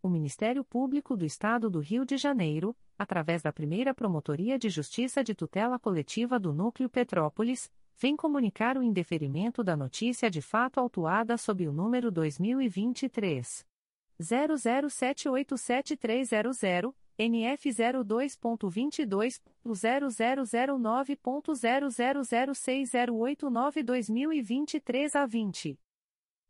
O Ministério Público do Estado do Rio de Janeiro, através da primeira Promotoria de Justiça de Tutela Coletiva do Núcleo Petrópolis, vem comunicar o indeferimento da notícia de fato autuada sob o número 2023. 00787300 NF 02.22.0009.0006089-2023 a 20.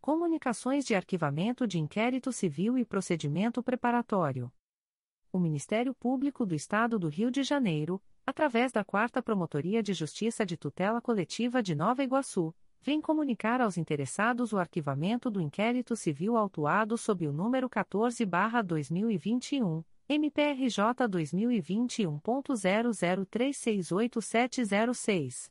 Comunicações de arquivamento de inquérito civil e procedimento preparatório. O Ministério Público do Estado do Rio de Janeiro, através da 4 Promotoria de Justiça de Tutela Coletiva de Nova Iguaçu, vem comunicar aos interessados o arquivamento do inquérito civil autuado sob o número 14-2021 MPRJ 2021.00368706.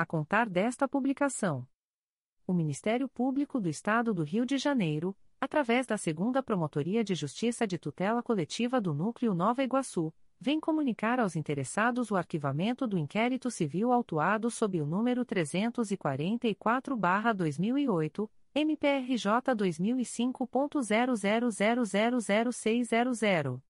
a contar desta publicação. O Ministério Público do Estado do Rio de Janeiro, através da Segunda Promotoria de Justiça de Tutela Coletiva do Núcleo Nova Iguaçu, vem comunicar aos interessados o arquivamento do inquérito civil autuado sob o número 344-2008, MPRJ 2005.00000600.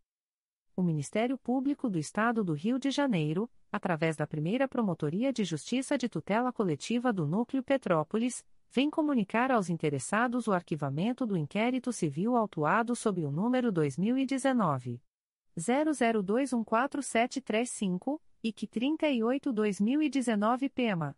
O Ministério Público do Estado do Rio de Janeiro, através da primeira Promotoria de Justiça de Tutela Coletiva do Núcleo Petrópolis, vem comunicar aos interessados o arquivamento do inquérito civil autuado sob o número 2019. 00214735, IC 38-2019 PEMA.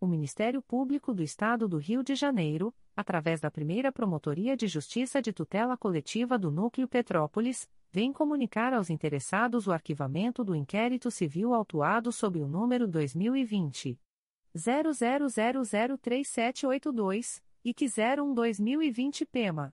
O Ministério Público do Estado do Rio de Janeiro, através da primeira Promotoria de Justiça de Tutela Coletiva do Núcleo Petrópolis, vem comunicar aos interessados o arquivamento do inquérito civil autuado sob o número 2020. 00003782, e que 01-2020 PEMA.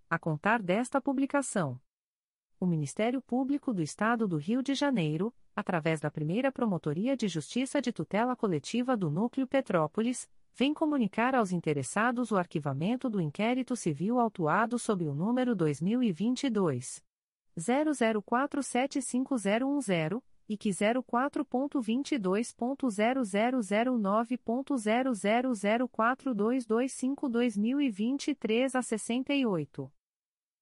a contar desta publicação. O Ministério Público do Estado do Rio de Janeiro, através da primeira Promotoria de Justiça de Tutela Coletiva do Núcleo Petrópolis, vem comunicar aos interessados o arquivamento do inquérito civil autuado sob o número 2022 00475010 e que 04.22.0009.0004225-2023 a 68.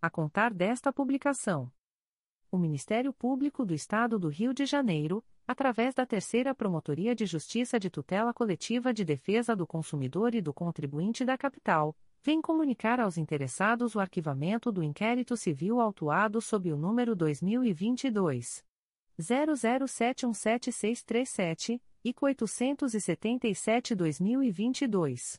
a contar desta publicação. O Ministério Público do Estado do Rio de Janeiro, através da Terceira Promotoria de Justiça de Tutela Coletiva de Defesa do Consumidor e do Contribuinte da Capital, vem comunicar aos interessados o arquivamento do inquérito civil autuado sob o número 2022 00717637 e 877-2022.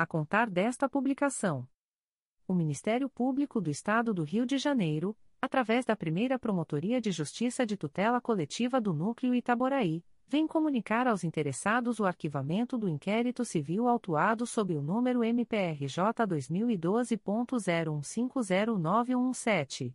a contar desta publicação. O Ministério Público do Estado do Rio de Janeiro, através da primeira Promotoria de Justiça de Tutela Coletiva do Núcleo Itaboraí, vem comunicar aos interessados o arquivamento do inquérito civil autuado sob o número MPRJ 2012.01509117.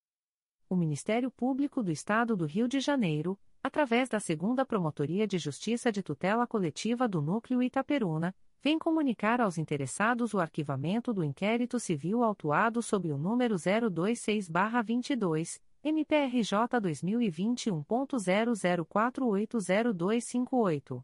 o Ministério Público do Estado do Rio de Janeiro, através da Segunda Promotoria de Justiça de Tutela Coletiva do Núcleo Itaperuna, vem comunicar aos interessados o arquivamento do inquérito civil autuado sob o número 026-22, MPRJ 2021.00480258.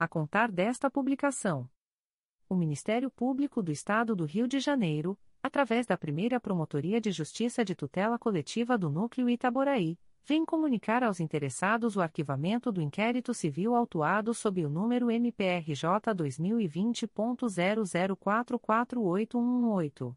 a contar desta publicação. O Ministério Público do Estado do Rio de Janeiro, através da primeira Promotoria de Justiça de Tutela Coletiva do Núcleo Itaboraí, vem comunicar aos interessados o arquivamento do inquérito civil autuado sob o número MPRJ 2020.00448118.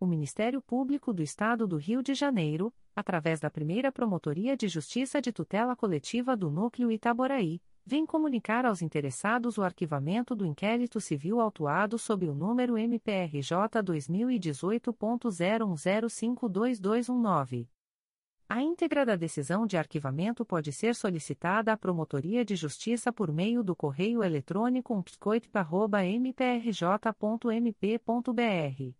o Ministério Público do Estado do Rio de Janeiro, através da primeira Promotoria de Justiça de Tutela Coletiva do Núcleo Itaboraí, vem comunicar aos interessados o arquivamento do inquérito civil autuado sob o número MPRJ 2018.01052219. A íntegra da decisão de arquivamento pode ser solicitada à Promotoria de Justiça por meio do correio eletrônico psicoip.mprj.mp.br.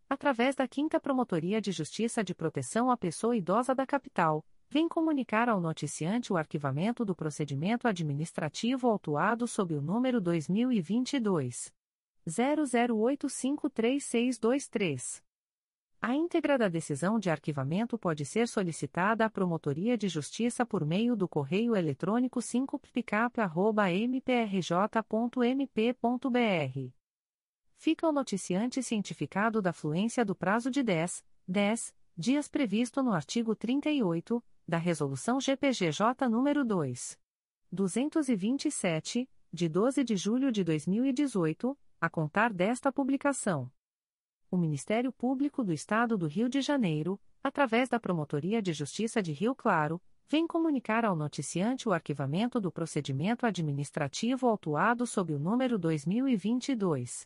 através da 5 Promotoria de Justiça de Proteção à Pessoa Idosa da Capital, vem comunicar ao noticiante o arquivamento do procedimento administrativo autuado sob o número 2022 00853623. A íntegra da decisão de arquivamento pode ser solicitada à Promotoria de Justiça por meio do correio eletrônico 5picap.mprj.mp.br. Fica o noticiante cientificado da fluência do prazo de 10, 10 dias previsto no artigo 38 da Resolução GPGJ nº 2. 227, de 12 de julho de 2018, a contar desta publicação o Ministério Público do Estado do Rio de Janeiro, através da Promotoria de Justiça de Rio Claro, vem comunicar ao noticiante o arquivamento do procedimento administrativo autuado sob o número 2022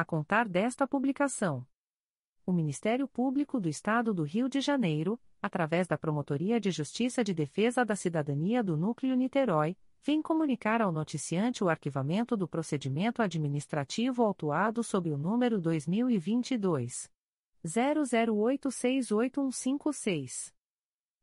a contar desta publicação. O Ministério Público do Estado do Rio de Janeiro, através da Promotoria de Justiça de Defesa da Cidadania do Núcleo Niterói, vem comunicar ao noticiante o arquivamento do procedimento administrativo autuado sob o número 2022 00868156.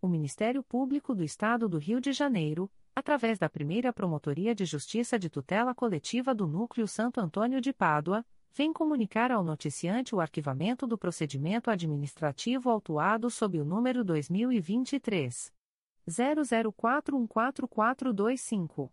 O Ministério Público do Estado do Rio de Janeiro, através da primeira Promotoria de Justiça de Tutela Coletiva do Núcleo Santo Antônio de Pádua, vem comunicar ao noticiante o arquivamento do procedimento administrativo autuado sob o número 2023 00414425.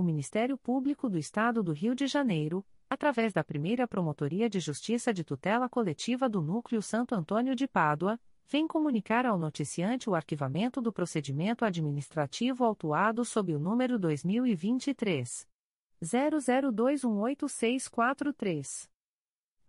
o Ministério Público do Estado do Rio de Janeiro, através da primeira Promotoria de Justiça de Tutela Coletiva do Núcleo Santo Antônio de Pádua, vem comunicar ao noticiante o arquivamento do procedimento administrativo autuado sob o número 2023 00218643.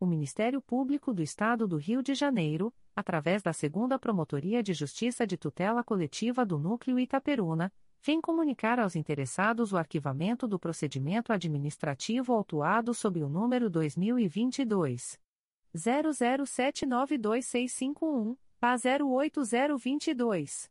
o Ministério Público do Estado do Rio de Janeiro, através da Segunda Promotoria de Justiça de Tutela Coletiva do Núcleo Itaperuna, vem comunicar aos interessados o arquivamento do procedimento administrativo autuado sob o número 2022 00792651, PA 08022.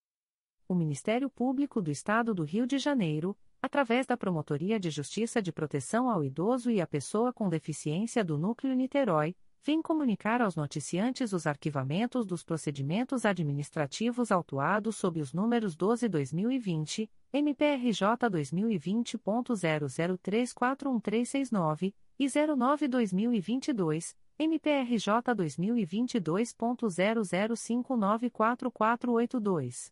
O Ministério Público do Estado do Rio de Janeiro, através da Promotoria de Justiça de Proteção ao Idoso e à Pessoa com Deficiência do Núcleo Niterói, vem comunicar aos noticiantes os arquivamentos dos procedimentos administrativos autuados sob os números 12-2020, MPRJ 2020.00341369 e 09-2022, MPRJ 2022.00594482.